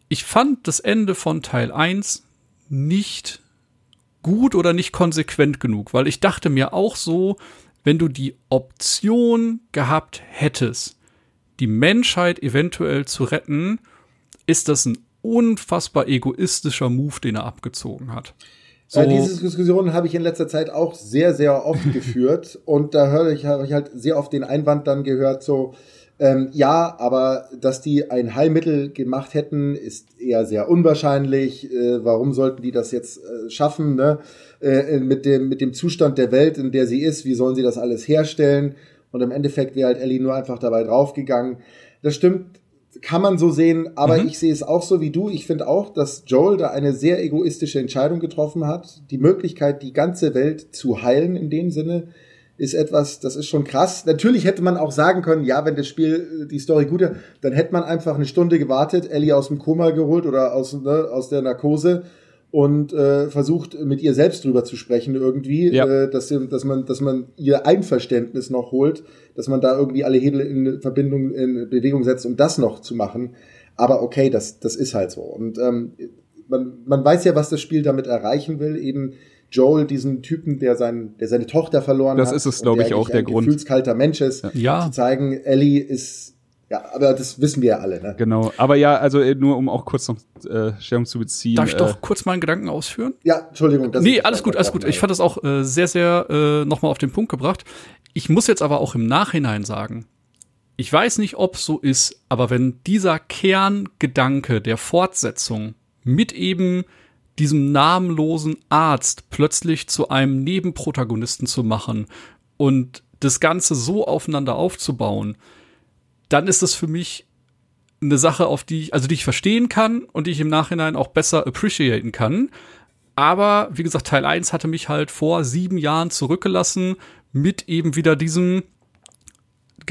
Ich fand das Ende von Teil 1 nicht gut oder nicht konsequent genug, weil ich dachte mir auch so, wenn du die Option gehabt hättest, die Menschheit eventuell zu retten, ist das ein unfassbar egoistischer Move, den er abgezogen hat. So. diese Diskussion habe ich in letzter Zeit auch sehr, sehr oft *laughs* geführt und da höre ich, habe ich halt sehr oft den Einwand dann gehört, so, Ähm, ja, aber dass die ein Heilmittel gemacht hätten, ist eher sehr unwahrscheinlich. Äh, warum sollten die das jetzt äh, schaffen? Ne? Äh, mit, dem, mit dem Zustand der Welt, in der sie ist, wie sollen sie das alles herstellen? Und im Endeffekt wäre halt Ellie nur einfach dabei draufgegangen. Das stimmt, kann man so sehen, aber mhm. ich sehe es auch so wie du. Ich finde auch, dass Joel da eine sehr egoistische Entscheidung getroffen hat. Die Möglichkeit, die ganze Welt zu heilen in dem Sinne, ist etwas, das ist schon krass. Natürlich hätte man auch sagen können, ja, wenn das Spiel die Story gut ist, dann hätte man einfach eine Stunde gewartet, Ellie aus dem Koma geholt oder aus, ne, aus der Narkose und äh, versucht mit ihr selbst drüber zu sprechen irgendwie, ja. äh, dass, dass man dass man ihr Einverständnis noch holt, dass man da irgendwie alle Hebel in Verbindung in Bewegung setzt, um das noch zu machen. Aber okay, das das ist halt so und ähm, man man weiß ja, was das Spiel damit erreichen will, eben Joel diesen Typen, der sein der seine Tochter verloren das hat. Das ist es, glaube ich, auch der Grund. Gefühlskalter Mensch ist, ja. zu zeigen, Ellie ist ja, aber das wissen wir ja alle, ne? Genau. Aber ja, also äh, nur um auch kurz noch äh, Stellung zu beziehen. Darf ich äh, doch kurz meinen Gedanken ausführen? Ja, Entschuldigung. Das nee, alles gut, alles gut. Ich fand das auch äh, sehr, sehr äh, nochmal auf den Punkt gebracht. Ich muss jetzt aber auch im Nachhinein sagen, ich weiß nicht, ob so ist, aber wenn dieser Kerngedanke der Fortsetzung mit eben diesem namenlosen Arzt plötzlich zu einem Nebenprotagonisten zu machen und das Ganze so aufeinander aufzubauen, dann ist das für mich eine Sache, auf die ich, also die ich verstehen kann und die ich im Nachhinein auch besser appreciaten kann. Aber wie gesagt, Teil 1 hatte mich halt vor sieben Jahren zurückgelassen mit eben wieder diesem,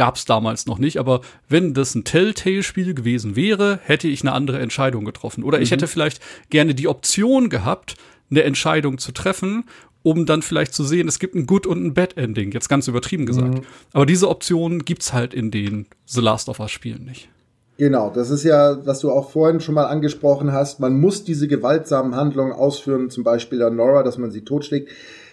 gab es damals noch nicht, aber wenn das ein Telltale-Spiel gewesen wäre, hätte ich eine andere Entscheidung getroffen. Oder ich mhm. hätte vielleicht gerne die Option gehabt, eine Entscheidung zu treffen um dann vielleicht zu sehen, es gibt ein Good und ein Bad Ending, jetzt ganz übertrieben gesagt. Mhm. Aber diese Option gibt's halt in den The Last of Us Spielen nicht. Genau, das ist ja, was du auch vorhin schon mal angesprochen hast. Man muss diese gewaltsamen Handlungen ausführen, zum Beispiel an Nora, dass man sie totschlägt.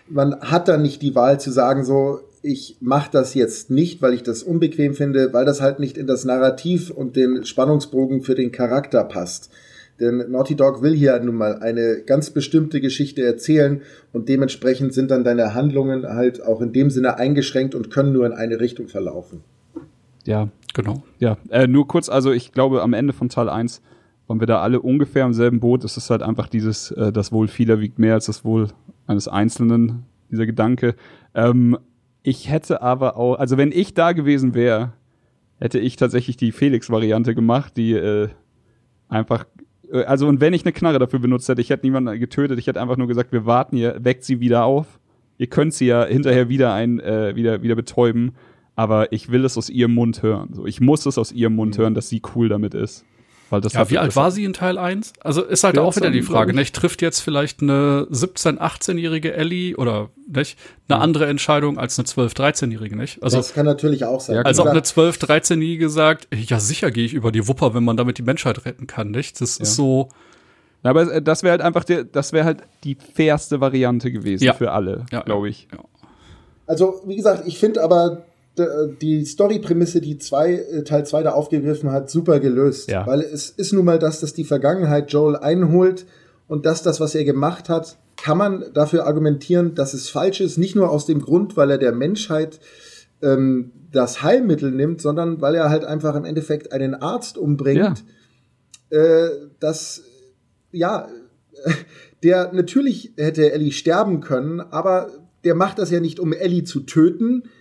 Man hat dann nicht die Wahl zu sagen, so, ich mache das jetzt nicht, weil ich das unbequem finde, weil das halt nicht in das Narrativ und den Spannungsbogen für den Charakter passt. Denn Naughty Dog will hier nun mal eine ganz bestimmte Geschichte erzählen und dementsprechend sind dann deine Handlungen halt auch in dem Sinne eingeschränkt und können nur in eine Richtung verlaufen. Ja, genau. Ja, äh, nur kurz, also ich glaube, am Ende von Teil 1 waren wir da alle ungefähr im selben Boot. Es ist halt einfach dieses, äh, das Wohl vieler wiegt mehr als das Wohl eines Einzelnen, dieser Gedanke. Ähm, ich hätte aber auch, also wenn ich da gewesen wäre, hätte ich tatsächlich die Felix-Variante gemacht, die äh, einfach äh, also und wenn ich eine Knarre dafür benutzt hätte, ich hätte niemanden getötet, ich hätte einfach nur gesagt, wir warten hier, weckt sie wieder auf. Ihr könnt sie ja hinterher wieder ein, äh, wieder, wieder betäuben, aber ich will es aus ihrem Mund hören. So, ich muss es aus ihrem Mund mhm. hören, dass sie cool damit ist. Weil das ja, wie alt war sie in Teil 1? Also ist halt auch wieder die Frage, nicht? Trifft jetzt vielleicht eine 17-, 18-jährige Ellie oder nicht, eine ja. andere Entscheidung als eine 12-, 13-jährige, nicht? Also, das kann natürlich auch sein. Als ob eine 12-, 13-jährige sagt, ja sicher gehe ich über die Wupper, wenn man damit die Menschheit retten kann, nicht? Das ja. ist so. Aber äh, das wäre halt einfach, die, das wäre halt die fairste Variante gewesen ja. für alle, glaube ich. Also, wie gesagt, ich finde aber, die Story-Prämisse, die zwei, äh, Teil 2 da aufgegriffen hat, super gelöst. Ja. Weil es ist nun mal das, dass die Vergangenheit Joel einholt und dass das, was er gemacht hat, kann man dafür argumentieren, dass es falsch ist. Nicht nur aus dem Grund, weil er der Menschheit ähm, das Heilmittel nimmt, sondern weil er halt einfach im Endeffekt einen Arzt umbringt, ja. äh, das, ja, *laughs* der natürlich hätte Ellie sterben können, aber der macht das ja nicht, um Ellie zu töten, äh,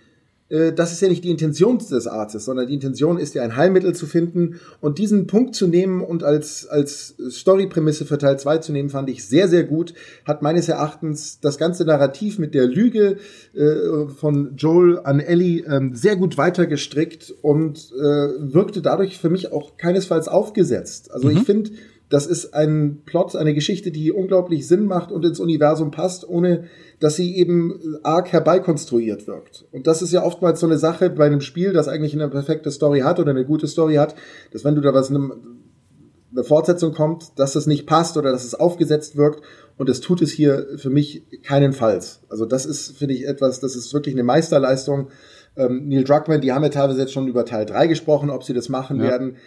das ist ja nicht die Intention des Arztes, sondern die Intention ist ja ein Heilmittel zu finden und diesen Punkt zu nehmen und als, als Story-Prämisse für Teil 2 zu nehmen, fand ich sehr, sehr gut. Hat meines Erachtens das ganze Narrativ mit der Lüge äh, von Joel an Ellie äh, sehr gut weitergestrickt und äh, wirkte dadurch für mich auch keinesfalls aufgesetzt. Also mhm. ich finde, das ist ein Plot, eine Geschichte, die unglaublich Sinn macht und ins Universum passt, ohne dass sie eben arg herbeikonstruiert wirkt. Und das ist ja oftmals so eine Sache bei einem Spiel, das eigentlich eine perfekte Story hat oder eine gute Story hat, dass wenn du da was eine, eine Fortsetzung kommt, dass das nicht passt oder dass es aufgesetzt wirkt. Und das tut es hier für mich keinenfalls. Also das ist, finde ich, etwas, das ist wirklich eine Meisterleistung. Ähm, Neil Druckmann, die haben ja teilweise jetzt schon über Teil 3 gesprochen, ob sie das machen ja. werden.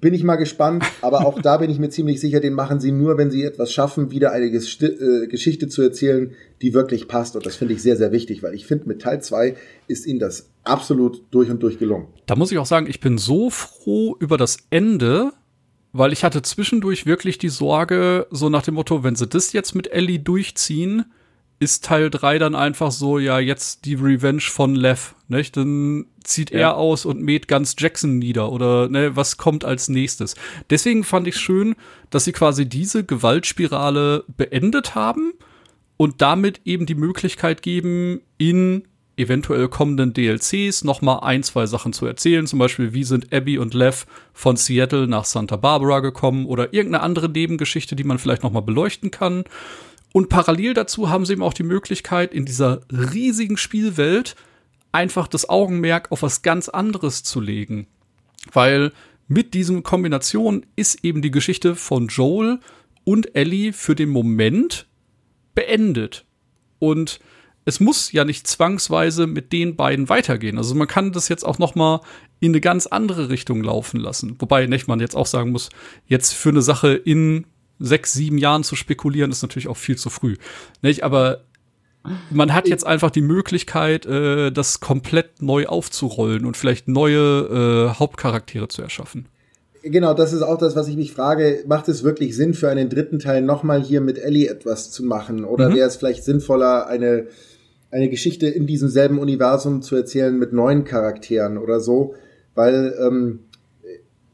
Bin ich mal gespannt, aber auch da bin ich mir ziemlich sicher, den machen sie nur, wenn sie etwas schaffen, wieder eine äh, Geschichte zu erzählen, die wirklich passt. Und das finde ich sehr, sehr wichtig, weil ich finde, mit Teil 2 ist ihnen das absolut durch und durch gelungen. Da muss ich auch sagen, ich bin so froh über das Ende, weil ich hatte zwischendurch wirklich die Sorge, so nach dem Motto, wenn sie das jetzt mit Ellie durchziehen, ist Teil 3 dann einfach so, ja, jetzt die Revenge von Lev, nicht? Dann zieht ja. er aus und mäht ganz Jackson nieder oder ne, was kommt als nächstes. Deswegen fand ich schön, dass sie quasi diese Gewaltspirale beendet haben und damit eben die Möglichkeit geben, in eventuell kommenden DLCs noch mal ein, zwei Sachen zu erzählen. Zum Beispiel, wie sind Abby und Lev von Seattle nach Santa Barbara gekommen oder irgendeine andere Nebengeschichte, die man vielleicht noch mal beleuchten kann. Und parallel dazu haben sie eben auch die Möglichkeit, in dieser riesigen Spielwelt einfach das Augenmerk auf was ganz anderes zu legen. Weil mit diesen Kombinationen ist eben die Geschichte von Joel und Ellie für den Moment beendet. Und es muss ja nicht zwangsweise mit den beiden weitergehen. Also man kann das jetzt auch noch mal in eine ganz andere Richtung laufen lassen. Wobei nicht man jetzt auch sagen muss, jetzt für eine Sache in sechs, sieben Jahren zu spekulieren, ist natürlich auch viel zu früh. Nicht? Aber man hat jetzt einfach die Möglichkeit, äh, das komplett neu aufzurollen und vielleicht neue äh, Hauptcharaktere zu erschaffen. Genau, das ist auch das, was ich mich frage. Macht es wirklich Sinn für einen dritten Teil nochmal hier mit Ellie etwas zu machen? Oder mhm. wäre es vielleicht sinnvoller, eine eine Geschichte in diesem selben Universum zu erzählen mit neuen Charakteren oder so, weil ähm,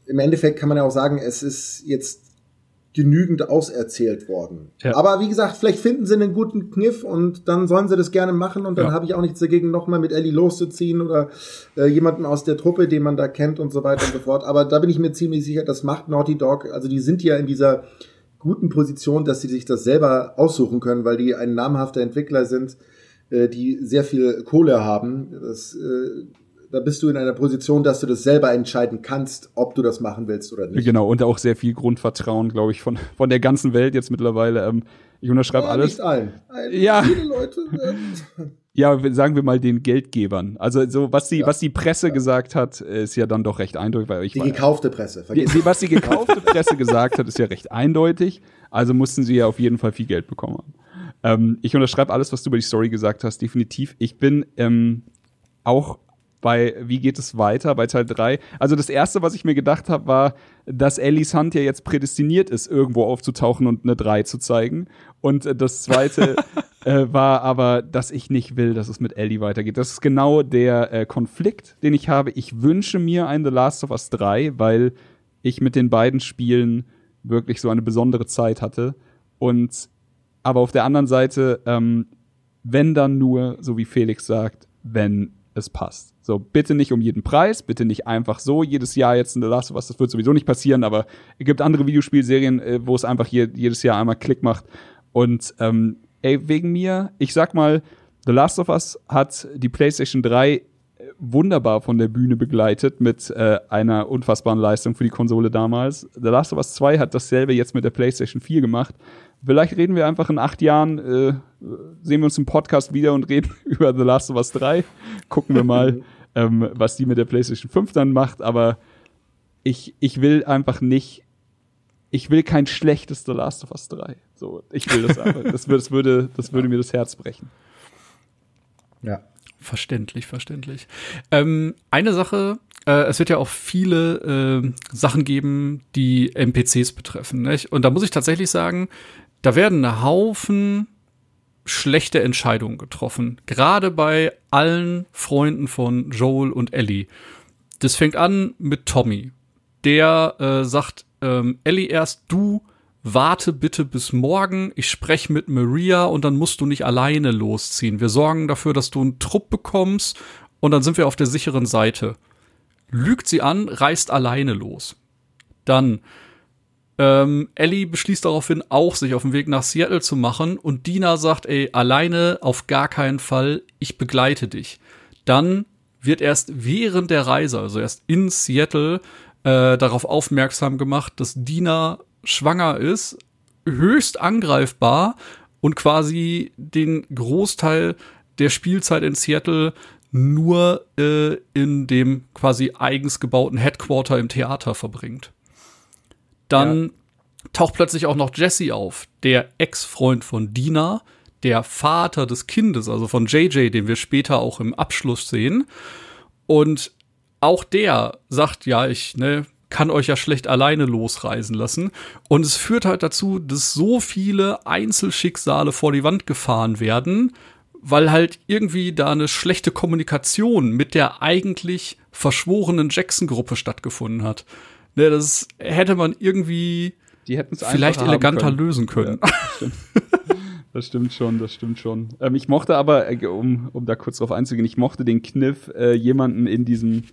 im Endeffekt kann man ja auch sagen, es ist jetzt genügend auserzählt worden. Ja. Aber wie gesagt, vielleicht finden sie einen guten Kniff und dann sollen sie das gerne machen und dann ja. habe ich auch nichts dagegen, nochmal mit Ellie loszuziehen oder äh, jemanden aus der Truppe, den man da kennt und so weiter und so fort. Aber da bin ich mir ziemlich sicher, das macht Naughty Dog. Also die sind ja in dieser guten Position, dass sie sich das selber aussuchen können, weil die ein namhafter Entwickler sind äh, die sehr viel Kohle haben. Das, äh, da bist du in einer Position, dass du das selber entscheiden kannst, ob du das machen willst oder nicht. Genau, und auch sehr viel Grundvertrauen, glaube ich, von, von der ganzen Welt jetzt mittlerweile. Ähm, ich unterschreibe ja, alles. Nicht allen. Ja. Viele Leute. Ähm, *laughs* ja, sagen wir mal den Geldgebern. Also so was die ja. was die Presse ja. gesagt hat, ist ja dann doch recht eindeutig, weil ich die gekaufte Presse. Die, was die gekaufte Presse gesagt hat, ist ja recht eindeutig. Also mussten sie ja auf jeden Fall viel Geld bekommen haben. Ähm, ich unterschreibe alles, was du über die Story gesagt hast, definitiv. Ich bin ähm, auch bei Wie geht es weiter bei Teil 3. Also das erste, was ich mir gedacht habe, war, dass Ellie's Hand ja jetzt prädestiniert ist, irgendwo aufzutauchen und eine 3 zu zeigen. Und äh, das zweite *laughs* äh, war aber, dass ich nicht will, dass es mit Ellie weitergeht. Das ist genau der äh, Konflikt, den ich habe. Ich wünsche mir ein The Last of Us 3, weil ich mit den beiden Spielen wirklich so eine besondere Zeit hatte. Und aber auf der anderen Seite, ähm, wenn dann nur, so wie Felix sagt, wenn es passt. So, bitte nicht um jeden Preis, bitte nicht einfach so jedes Jahr jetzt in The Last of Us, das wird sowieso nicht passieren, aber es gibt andere Videospielserien, äh, wo es einfach hier, jedes Jahr einmal Klick macht. Und ähm, ey, wegen mir, ich sag mal, The Last of Us hat die PlayStation 3 äh, wunderbar von der Bühne begleitet mit äh, einer unfassbaren Leistung für die Konsole damals. The Last of Us 2 hat dasselbe jetzt mit der PlayStation 4 gemacht Vielleicht reden wir einfach in acht Jahren, äh, sehen wir uns im Podcast wieder und reden *laughs* über The Last of Us 3. Gucken wir mal, *laughs* ähm, was die mit der PlayStation 5 dann macht. Aber ich, ich will einfach nicht, ich will kein schlechtes The Last of Us 3. So, ich will das aber. Das, das, würde, das würde mir das Herz brechen. Ja. Verständlich, verständlich. Ähm, eine Sache, äh, es wird ja auch viele äh, Sachen geben, die NPCs betreffen. Nicht? Und da muss ich tatsächlich sagen, da werden ein Haufen schlechte Entscheidungen getroffen. Gerade bei allen Freunden von Joel und Ellie. Das fängt an mit Tommy. Der äh, sagt, ähm, Ellie erst, du warte bitte bis morgen, ich spreche mit Maria und dann musst du nicht alleine losziehen. Wir sorgen dafür, dass du einen Trupp bekommst und dann sind wir auf der sicheren Seite. Lügt sie an, reist alleine los. Dann ähm, Ellie beschließt daraufhin auch, sich auf den Weg nach Seattle zu machen und Dina sagt, ey, alleine auf gar keinen Fall, ich begleite dich. Dann wird erst während der Reise, also erst in Seattle, äh, darauf aufmerksam gemacht, dass Dina schwanger ist, höchst angreifbar und quasi den Großteil der Spielzeit in Seattle nur äh, in dem quasi eigens gebauten Headquarter im Theater verbringt. Dann ja. taucht plötzlich auch noch Jesse auf, der Ex-Freund von Dina, der Vater des Kindes, also von JJ, den wir später auch im Abschluss sehen. Und auch der sagt, ja, ich ne, kann euch ja schlecht alleine losreisen lassen. Und es führt halt dazu, dass so viele Einzelschicksale vor die Wand gefahren werden, weil halt irgendwie da eine schlechte Kommunikation mit der eigentlich verschworenen Jackson-Gruppe stattgefunden hat. Ne, das hätte man irgendwie vielleicht eleganter können. lösen können. Ja, das, stimmt. *laughs* das stimmt schon, das stimmt schon. Ähm, ich mochte aber, äh, um, um da kurz drauf einzugehen, ich mochte den Kniff, äh, jemanden in diesem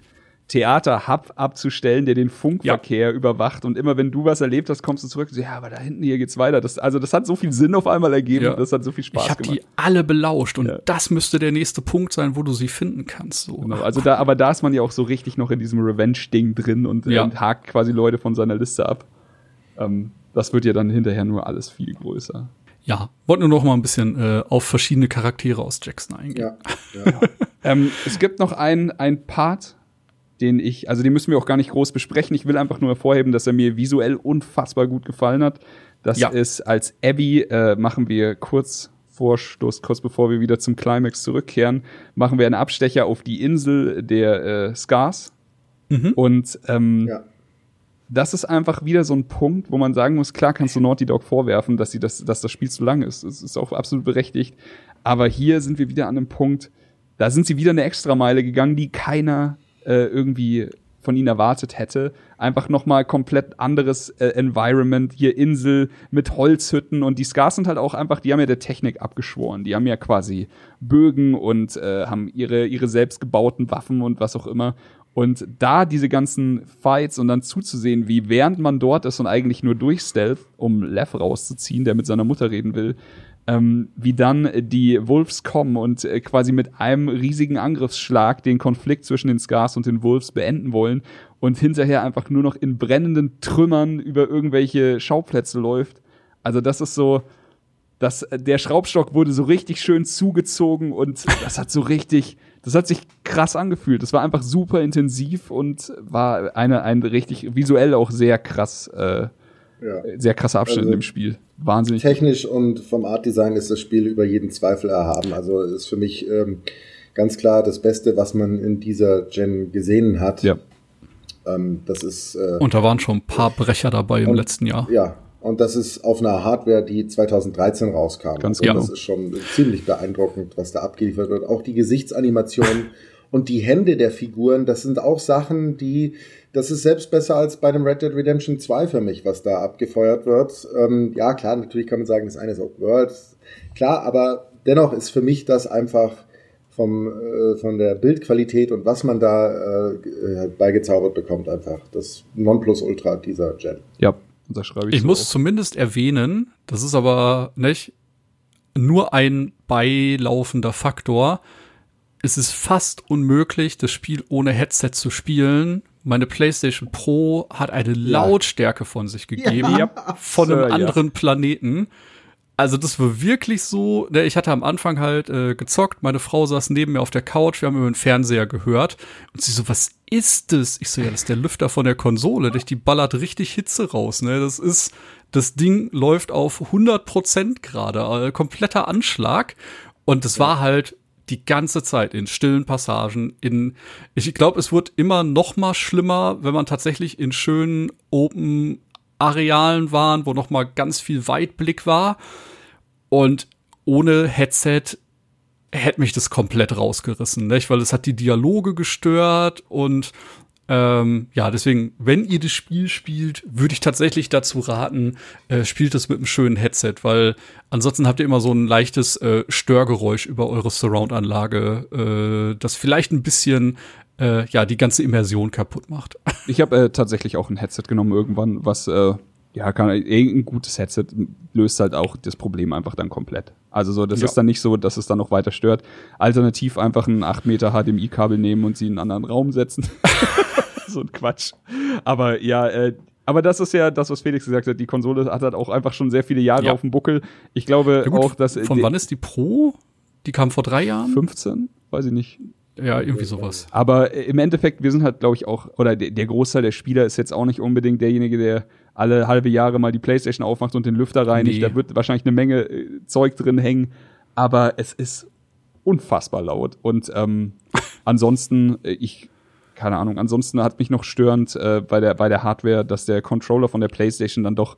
Theater-Hub abzustellen, der den Funkverkehr ja. überwacht. Und immer wenn du was erlebt hast, kommst du zurück und so, ja, aber da hinten hier geht's weiter. Das, also das hat so viel Sinn auf einmal ergeben. Ja. Das hat so viel Spaß ich hab gemacht. Ich habe die alle belauscht und ja. das müsste der nächste Punkt sein, wo du sie finden kannst. So. Genau, also da, aber da ist man ja auch so richtig noch in diesem Revenge-Ding drin und, ja. und, hakt quasi Leute von seiner Liste ab. Ähm, das wird ja dann hinterher nur alles viel größer. Ja, wollte nur noch mal ein bisschen äh, auf verschiedene Charaktere aus Jackson eingehen. Ja, *laughs* ja. ähm, es gibt noch ein, ein Part, den ich, also den müssen wir auch gar nicht groß besprechen. Ich will einfach nur hervorheben, dass er mir visuell unfassbar gut gefallen hat. Das ja. ist als Abby, äh, machen wir kurz Vorstoß, kurz bevor wir wieder zum Climax zurückkehren, machen wir einen Abstecher auf die Insel der äh, Scars. Mhm. Und ähm, ja. das ist einfach wieder so ein Punkt, wo man sagen muss, klar kannst du Naughty Dog vorwerfen, dass, sie das, dass das Spiel zu lang ist. Das ist auch absolut berechtigt. Aber hier sind wir wieder an einem Punkt, da sind sie wieder eine Extrameile gegangen, die keiner äh, irgendwie von ihnen erwartet hätte. Einfach nochmal komplett anderes äh, Environment, hier Insel mit Holzhütten und die Scars sind halt auch einfach, die haben ja der Technik abgeschworen. Die haben ja quasi Bögen und äh, haben ihre, ihre selbstgebauten Waffen und was auch immer. Und da diese ganzen Fights und dann zuzusehen, wie während man dort ist und eigentlich nur durch Stealth, um Lev rauszuziehen, der mit seiner Mutter reden will, ähm, wie dann die Wolves kommen und äh, quasi mit einem riesigen Angriffsschlag den Konflikt zwischen den Scars und den Wolves beenden wollen und hinterher einfach nur noch in brennenden Trümmern über irgendwelche Schauplätze läuft. Also das ist so, das, der Schraubstock wurde so richtig schön zugezogen und das hat so richtig, das hat sich krass angefühlt. Das war einfach super intensiv und war eine, ein richtig visuell auch sehr krass äh, ja. Sehr krasser Abschnitt also, in dem Spiel. Wahnsinnig. Technisch und vom Art Design ist das Spiel über jeden Zweifel erhaben. Also ist für mich ähm, ganz klar das Beste, was man in dieser Gen gesehen hat. Ja. Ähm, das ist. Äh, und da waren schon ein paar Brecher dabei im letzten Jahr. Ja. Und das ist auf einer Hardware, die 2013 rauskam. Ganz also genau. Das ist schon ziemlich beeindruckend, was da abgeliefert wird. Auch die Gesichtsanimationen *laughs* und die Hände der Figuren, das sind auch Sachen, die das ist selbst besser als bei dem Red Dead Redemption 2 für mich, was da abgefeuert wird. Ähm, ja, klar, natürlich kann man sagen, das eine ist Open World, klar, aber dennoch ist für mich das einfach vom, äh, von der Bildqualität und was man da äh, beigezaubert bekommt, einfach das Nonplusultra dieser Gen. Ja, das schreibe ich. Ich so muss auf. zumindest erwähnen, das ist aber nicht nur ein beilaufender Faktor. Es ist fast unmöglich, das Spiel ohne Headset zu spielen, meine PlayStation Pro hat eine Lautstärke von sich gegeben, ja. von einem anderen. Planeten. Also das war wirklich so, ne, ich hatte am Anfang halt äh, gezockt, meine Frau saß neben mir auf der Couch, wir haben über den Fernseher gehört und sie so, was ist das? Ich so, ja, das ist der Lüfter von der Konsole, die ballert richtig Hitze raus, ne? Das ist, das Ding läuft auf 100 Prozent gerade, äh, kompletter Anschlag und das war halt die ganze Zeit in stillen Passagen. In, ich glaube, es wird immer noch mal schlimmer, wenn man tatsächlich in schönen Open Arealen waren, wo noch mal ganz viel Weitblick war. Und ohne Headset hätte mich das komplett rausgerissen, nicht? weil es hat die Dialoge gestört und ähm, ja, deswegen, wenn ihr das Spiel spielt, würde ich tatsächlich dazu raten, äh, spielt es mit einem schönen Headset, weil ansonsten habt ihr immer so ein leichtes äh, Störgeräusch über eure Surround-Anlage, äh, das vielleicht ein bisschen äh, ja die ganze Immersion kaputt macht. *laughs* Ich habe äh, tatsächlich auch ein Headset genommen irgendwann, was äh, ja, kann, irgendein gutes Headset löst halt auch das Problem einfach dann komplett. Also so, das ja. ist dann nicht so, dass es dann noch weiter stört. Alternativ einfach ein 8 Meter HDMI-Kabel nehmen und sie in einen anderen Raum setzen. *laughs* *laughs* so ein Quatsch. Aber ja, äh, aber das ist ja das, was Felix gesagt hat. Die Konsole hat halt auch einfach schon sehr viele Jahre ja. auf dem Buckel. Ich glaube ja, gut, auch, dass. Von wann ist die Pro? Die kam vor drei Jahren? 15? Weiß ich nicht. Ja, irgendwie sowas. Aber äh, im Endeffekt, wir sind halt, glaube ich, auch, oder der, Großteil der Spieler ist jetzt auch nicht unbedingt derjenige, der alle halbe Jahre mal die Playstation aufmacht und den Lüfter reinigt. Nee. Da wird wahrscheinlich eine Menge äh, Zeug drin hängen. Aber es ist unfassbar laut. Und ähm, *laughs* Ansonsten, äh, ich keine Ahnung. Ansonsten hat mich noch störend äh, bei, der, bei der Hardware, dass der Controller von der PlayStation dann doch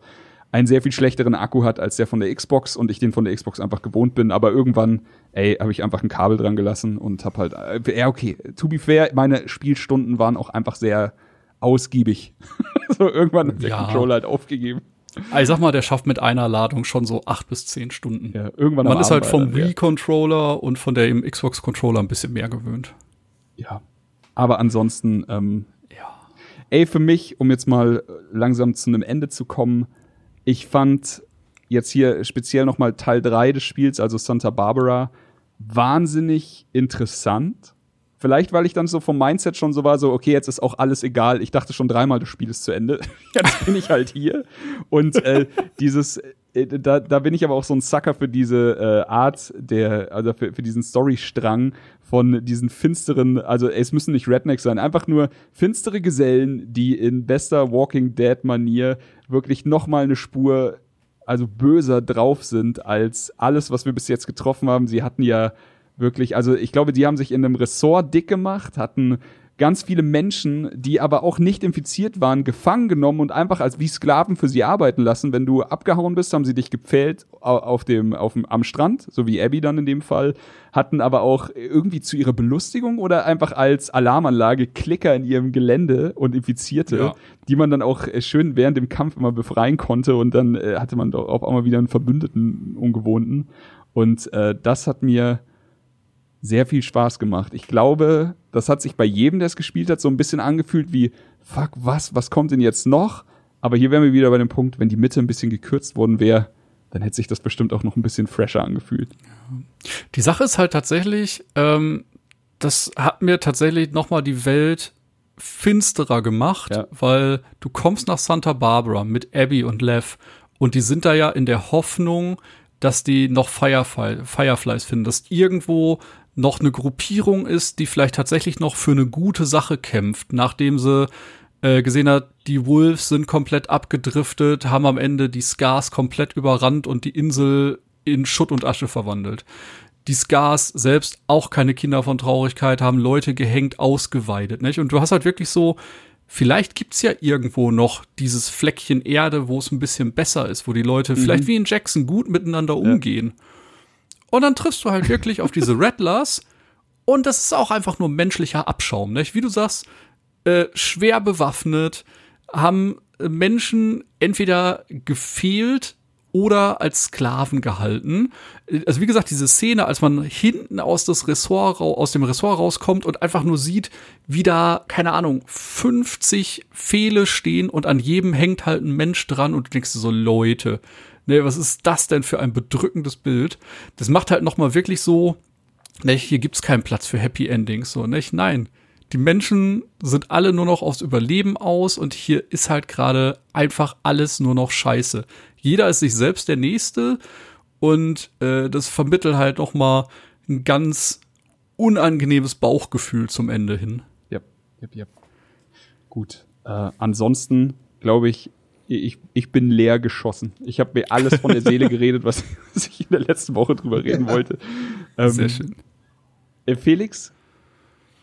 einen sehr viel schlechteren Akku hat als der von der Xbox und ich den von der Xbox einfach gewohnt bin. Aber irgendwann, ey, habe ich einfach ein Kabel dran gelassen und hab halt, äh, ja, okay, to be fair, meine Spielstunden waren auch einfach sehr ausgiebig. *laughs* so irgendwann hat der ja. Controller halt aufgegeben. Also ich sag mal, der schafft mit einer Ladung schon so acht bis zehn Stunden. Ja, irgendwann Man ist halt vom Wii-Controller und von der Xbox-Controller ein bisschen mehr gewöhnt. Ja, aber ansonsten, ähm, ja. Ey, für mich, um jetzt mal langsam zu einem Ende zu kommen, ich fand jetzt hier speziell nochmal Teil 3 des Spiels, also Santa Barbara, wahnsinnig interessant. Vielleicht, weil ich dann so vom Mindset schon so war, so, okay, jetzt ist auch alles egal. Ich dachte schon dreimal, das Spiel ist zu Ende. *laughs* jetzt bin ich halt hier. Und äh, dieses, äh, da, da bin ich aber auch so ein Sucker für diese äh, Art der, also für, für diesen Storystrang von diesen finsteren, also es müssen nicht Rednecks sein, einfach nur finstere Gesellen, die in bester Walking Dead Manier wirklich noch mal eine Spur also böser drauf sind als alles, was wir bis jetzt getroffen haben. Sie hatten ja wirklich, also ich glaube, die haben sich in einem Ressort dick gemacht, hatten ganz viele Menschen, die aber auch nicht infiziert waren, gefangen genommen und einfach als wie Sklaven für sie arbeiten lassen. Wenn du abgehauen bist, haben sie dich gepfählt auf dem, auf dem, am Strand, so wie Abby dann in dem Fall, hatten aber auch irgendwie zu ihrer Belustigung oder einfach als Alarmanlage Klicker in ihrem Gelände und Infizierte, ja. die man dann auch äh, schön während dem Kampf immer befreien konnte und dann äh, hatte man doch auf einmal wieder einen Verbündeten, ungewohnten. Und äh, das hat mir sehr viel Spaß gemacht. Ich glaube, das hat sich bei jedem, der es gespielt hat, so ein bisschen angefühlt wie, fuck, was, was kommt denn jetzt noch? Aber hier wären wir wieder bei dem Punkt, wenn die Mitte ein bisschen gekürzt worden wäre, dann hätte sich das bestimmt auch noch ein bisschen fresher angefühlt. Die Sache ist halt tatsächlich, ähm, das hat mir tatsächlich noch mal die Welt finsterer gemacht, ja. weil du kommst nach Santa Barbara mit Abby und Lev und die sind da ja in der Hoffnung, dass die noch Firefly, Fireflies finden, dass irgendwo noch eine Gruppierung ist, die vielleicht tatsächlich noch für eine gute Sache kämpft, nachdem sie äh, gesehen hat, die Wolves sind komplett abgedriftet, haben am Ende die Scars komplett überrannt und die Insel in Schutt und Asche verwandelt. Die Scars selbst auch keine Kinder von Traurigkeit, haben Leute gehängt, ausgeweidet, nicht? Und du hast halt wirklich so, vielleicht gibt's ja irgendwo noch dieses Fleckchen Erde, wo es ein bisschen besser ist, wo die Leute mhm. vielleicht wie in Jackson gut miteinander umgehen. Und dann triffst du halt wirklich auf diese Rattlers. Und das ist auch einfach nur menschlicher Abschaum, nicht? Wie du sagst, äh, schwer bewaffnet, haben Menschen entweder gefehlt oder als Sklaven gehalten. Also wie gesagt, diese Szene, als man hinten aus, das Ressort, aus dem Ressort rauskommt und einfach nur sieht, wie da, keine Ahnung, 50 Pfähle stehen und an jedem hängt halt ein Mensch dran und du denkst so, Leute, ne, was ist das denn für ein bedrückendes Bild? Das macht halt noch mal wirklich so, ne, hier gibt's keinen Platz für Happy Endings, so, ne, nein. Die Menschen sind alle nur noch aufs Überleben aus und hier ist halt gerade einfach alles nur noch Scheiße. Jeder ist sich selbst der Nächste und äh, das vermittelt halt noch mal ein ganz unangenehmes Bauchgefühl zum Ende hin. Ja, ja, ja. Gut. Äh, ansonsten glaube ich, ich, ich bin leer geschossen. Ich habe mir alles von der Seele *laughs* geredet, was, ich in der letzten Woche drüber reden wollte. Ähm, Sehr schön. Äh, Felix,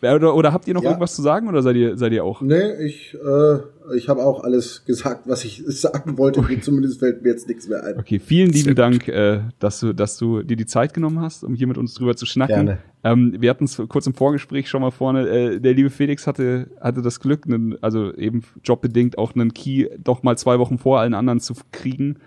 oder, oder habt ihr noch ja. irgendwas zu sagen oder seid ihr, seid ihr auch? Nee, ich, äh, ich habe auch alles gesagt, was ich *laughs* sagen wollte. Okay. Zumindest fällt mir jetzt nichts mehr ein. Okay, vielen lieben Dank, äh, dass, du, dass du dir die Zeit genommen hast, um hier mit uns drüber zu schnacken. Gerne. Ähm, wir hatten es kurz im Vorgespräch schon mal vorne. Äh, der liebe Felix hatte, hatte das Glück, einen, also eben jobbedingt auch einen Key doch mal zwei Wochen vor allen anderen zu kriegen.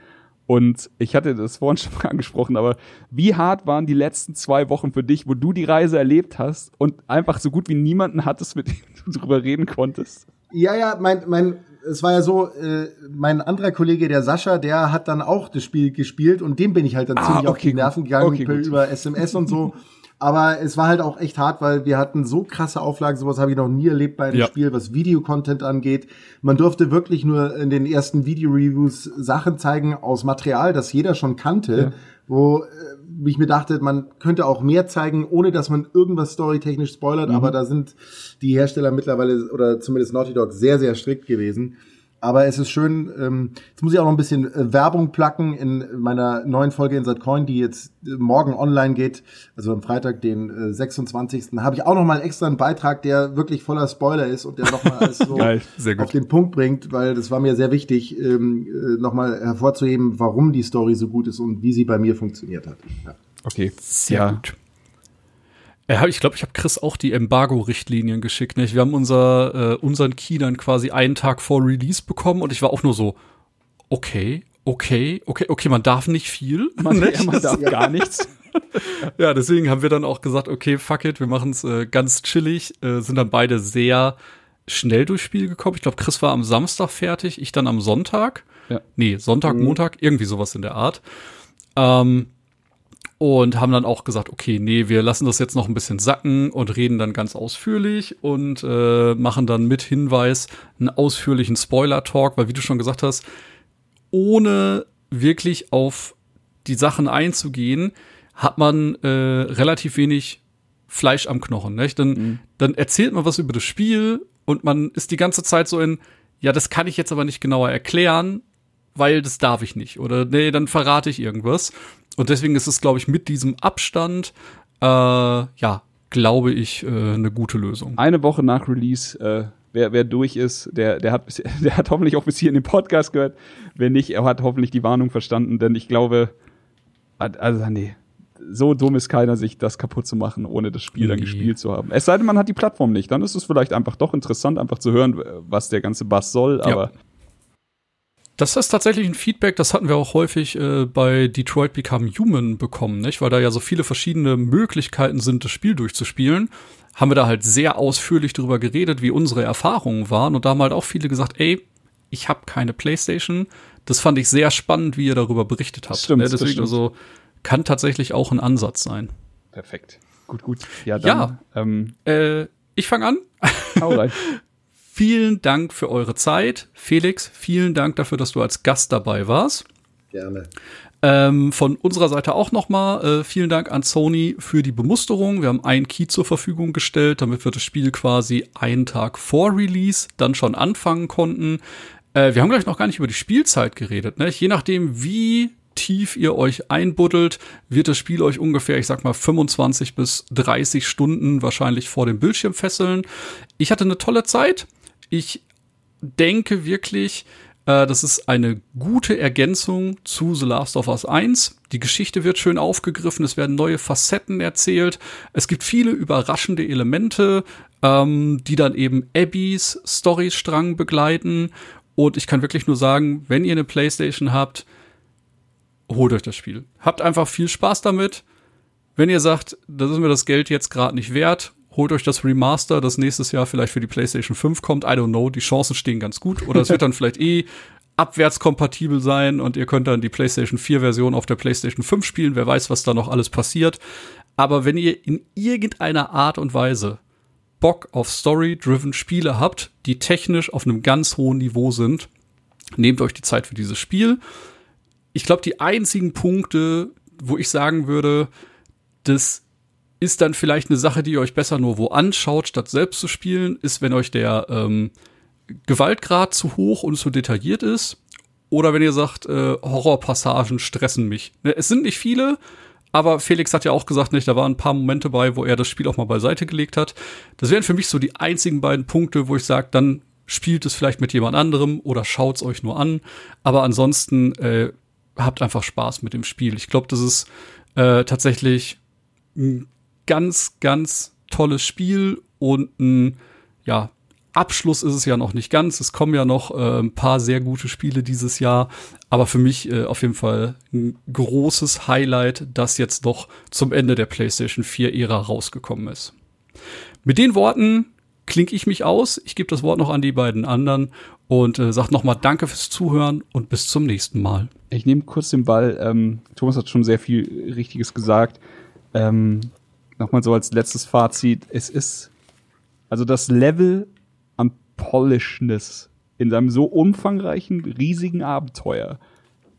Und ich hatte das vorhin schon mal *laughs* angesprochen, aber wie hart waren die letzten zwei Wochen für dich, wo du die Reise erlebt hast und einfach so gut wie niemanden hattest, mit *laughs* dem du drüber reden konntest? Ja, ja, mein, mein, es war ja so, äh, mein anderer Kollege, der Sascha, der hat dann auch das Spiel gespielt und dem bin ich halt dann ah, ziemlich okay, auf die Nerven gegangen okay, über SMS und so. *laughs* Aber es war halt auch echt hart, weil wir hatten so krasse Auflagen, sowas habe ich noch nie erlebt bei einem ja. Spiel, was Videocontent angeht. Man durfte wirklich nur in den ersten Video-Reviews Sachen zeigen aus Material, das jeder schon kannte, ja. wo äh, ich mir dachte, man könnte auch mehr zeigen, ohne dass man irgendwas storytechnisch spoilert, mhm. aber da sind die Hersteller mittlerweile oder zumindest Naughty Dog sehr, sehr strikt gewesen. Aber es ist schön, ähm, jetzt muss ich auch noch ein bisschen äh, Werbung placken in meiner neuen Folge in Coin, die jetzt äh, morgen online geht, also am Freitag, den äh, 26. habe ich auch noch mal extra einen Beitrag, der wirklich voller Spoiler ist und der noch mal alles so *laughs* Geil, auf den Punkt bringt, weil das war mir sehr wichtig, ähm, äh, noch mal hervorzuheben, warum die Story so gut ist und wie sie bei mir funktioniert hat. Ja. Okay, sehr ja. gut. Äh, ich glaube, ich habe Chris auch die Embargo-Richtlinien geschickt. Nicht? Wir haben unser, äh, unseren Key dann quasi einen Tag vor Release bekommen und ich war auch nur so, okay, okay, okay, okay, man darf nicht viel. *laughs* Man, *laughs* ja, man darf gar nichts. *laughs* ja, deswegen haben wir dann auch gesagt, okay, fuck it, wir machen es äh, ganz chillig, äh, sind dann beide sehr schnell durchs Spiel gekommen. Ich glaube, Chris war am Samstag fertig, ich dann am Sonntag. Ja. Nee, Sonntag, mhm. Montag, irgendwie sowas in der Art. Ähm, und haben dann auch gesagt, okay, nee, wir lassen das jetzt noch ein bisschen sacken und reden dann ganz ausführlich und äh, machen dann mit Hinweis einen ausführlichen Spoiler-Talk, weil wie du schon gesagt hast, ohne wirklich auf die Sachen einzugehen, hat man äh, relativ wenig Fleisch am Knochen. Nicht? Dann, mhm. dann erzählt man was über das Spiel und man ist die ganze Zeit so in, ja, das kann ich jetzt aber nicht genauer erklären, weil das darf ich nicht. Oder nee, dann verrate ich irgendwas. Und deswegen ist es, glaube ich, mit diesem Abstand, äh, ja, glaube ich, äh, eine gute Lösung. Eine Woche nach Release, äh, wer, wer durch ist, der, der, hat, *laughs* der hat hoffentlich auch bis hier in den Podcast gehört. Wer nicht, er hat hoffentlich die Warnung verstanden, denn ich glaube, also nee, so dumm ist keiner, sich das kaputt zu machen, ohne das Spiel nee. dann gespielt zu haben. Es sei denn, man hat die Plattform nicht. Dann ist es vielleicht einfach doch interessant, einfach zu hören, was der ganze Bass soll, aber ja. Das ist tatsächlich ein Feedback, das hatten wir auch häufig äh, bei Detroit Become Human bekommen, nicht? Weil da ja so viele verschiedene Möglichkeiten sind, das Spiel durchzuspielen. Haben wir da halt sehr ausführlich darüber geredet, wie unsere Erfahrungen waren. Und da haben halt auch viele gesagt, ey, ich habe keine Playstation. Das fand ich sehr spannend, wie ihr darüber berichtet habt. Stimmt, ne? Deswegen also kann tatsächlich auch ein Ansatz sein. Perfekt. Gut, gut. Ja, dann, ja ähm, äh, ich fange an. *laughs* Vielen Dank für eure Zeit. Felix, vielen Dank dafür, dass du als Gast dabei warst. Gerne. Ähm, von unserer Seite auch nochmal äh, vielen Dank an Sony für die Bemusterung. Wir haben einen Key zur Verfügung gestellt, damit wir das Spiel quasi einen Tag vor Release dann schon anfangen konnten. Äh, wir haben gleich noch gar nicht über die Spielzeit geredet. Ne? Je nachdem, wie tief ihr euch einbuddelt, wird das Spiel euch ungefähr, ich sag mal, 25 bis 30 Stunden wahrscheinlich vor dem Bildschirm fesseln. Ich hatte eine tolle Zeit ich denke wirklich, äh, das ist eine gute Ergänzung zu The Last of Us 1. Die Geschichte wird schön aufgegriffen, es werden neue Facetten erzählt. Es gibt viele überraschende Elemente, ähm, die dann eben Abbys Storystrang begleiten. Und ich kann wirklich nur sagen, wenn ihr eine Playstation habt, holt euch das Spiel. Habt einfach viel Spaß damit. Wenn ihr sagt, das ist mir das Geld jetzt gerade nicht wert, holt euch das Remaster, das nächstes Jahr vielleicht für die PlayStation 5 kommt. I don't know, die Chancen stehen ganz gut. Oder es wird dann vielleicht eh abwärtskompatibel sein und ihr könnt dann die PlayStation 4 Version auf der PlayStation 5 spielen. Wer weiß, was da noch alles passiert. Aber wenn ihr in irgendeiner Art und Weise Bock auf Story-driven Spiele habt, die technisch auf einem ganz hohen Niveau sind, nehmt euch die Zeit für dieses Spiel. Ich glaube, die einzigen Punkte, wo ich sagen würde, das ist dann vielleicht eine Sache, die ihr euch besser nur wo anschaut, statt selbst zu spielen, ist, wenn euch der ähm, Gewaltgrad zu hoch und zu detailliert ist. Oder wenn ihr sagt, äh, Horrorpassagen stressen mich. Ne, es sind nicht viele, aber Felix hat ja auch gesagt, nicht, da waren ein paar Momente bei, wo er das Spiel auch mal beiseite gelegt hat. Das wären für mich so die einzigen beiden Punkte, wo ich sage, dann spielt es vielleicht mit jemand anderem oder schaut es euch nur an. Aber ansonsten äh, habt einfach Spaß mit dem Spiel. Ich glaube, das ist äh, tatsächlich ein ganz, ganz tolles Spiel und ein, ja, Abschluss ist es ja noch nicht ganz. Es kommen ja noch äh, ein paar sehr gute Spiele dieses Jahr. Aber für mich äh, auf jeden Fall ein großes Highlight, das jetzt doch zum Ende der PlayStation 4-Ära rausgekommen ist. Mit den Worten klinke ich mich aus. Ich gebe das Wort noch an die beiden anderen und äh, sage nochmal Danke fürs Zuhören und bis zum nächsten Mal. Ich nehme kurz den Ball. Ähm, Thomas hat schon sehr viel Richtiges gesagt. Ähm, nochmal so als letztes Fazit, es ist, also das Level an Polishness in seinem so umfangreichen, riesigen Abenteuer.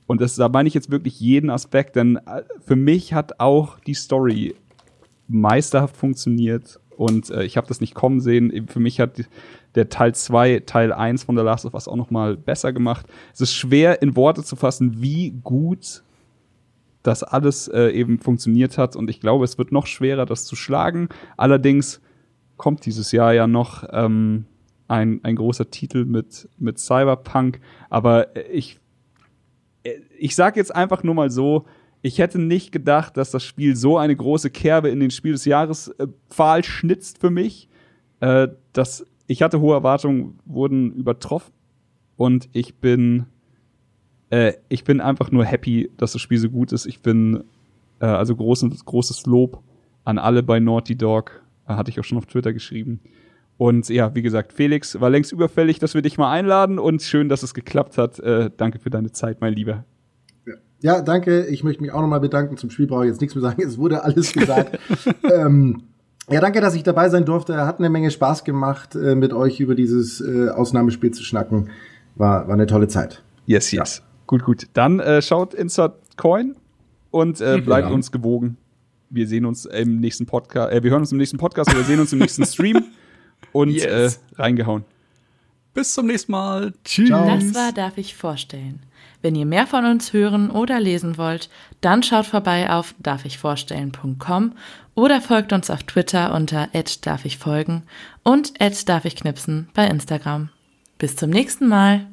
Und das, da meine ich jetzt wirklich jeden Aspekt, denn äh, für mich hat auch die Story meisterhaft funktioniert und äh, ich habe das nicht kommen sehen. Für mich hat der Teil 2, Teil 1 von The Last of Us auch noch mal besser gemacht. Es ist schwer in Worte zu fassen, wie gut das alles äh, eben funktioniert hat und ich glaube, es wird noch schwerer, das zu schlagen. Allerdings kommt dieses Jahr ja noch ähm, ein, ein großer Titel mit, mit Cyberpunk, aber ich, ich sag jetzt einfach nur mal so, ich hätte nicht gedacht, dass das Spiel so eine große Kerbe in den Spiel des Jahres äh, Pfahl schnitzt für mich. Äh, dass ich hatte hohe Erwartungen, wurden übertroffen. Und ich bin, äh, ich bin einfach nur happy, dass das Spiel so gut ist. Ich bin, äh, also großes, großes Lob an alle bei Naughty Dog. Äh, hatte ich auch schon auf Twitter geschrieben. Und ja, wie gesagt, Felix, war längst überfällig, dass wir dich mal einladen und schön, dass es geklappt hat. Äh, danke für deine Zeit, mein Lieber. Ja, danke. Ich möchte mich auch nochmal bedanken. Zum Spiel brauche ich jetzt nichts mehr sagen. Es wurde alles gesagt. *laughs* ähm, ja, danke, dass ich dabei sein durfte. Hat eine Menge Spaß gemacht, äh, mit euch über dieses äh, Ausnahmespiel zu schnacken. War, war eine tolle Zeit. Yes, yes. Ja. Gut, gut. Dann äh, schaut Insert Coin und äh, bleibt ja. uns gewogen. Wir sehen uns im nächsten Podcast. Äh, wir hören uns im nächsten Podcast oder sehen uns im nächsten Stream. *laughs* Und yes. äh, reingehauen. Bis zum nächsten Mal. Tschüss. Das war Darf ich vorstellen. Wenn ihr mehr von uns hören oder lesen wollt, dann schaut vorbei auf darfichvorstellen.com oder folgt uns auf Twitter unter darfichfolgen und darfichknipsen bei Instagram. Bis zum nächsten Mal.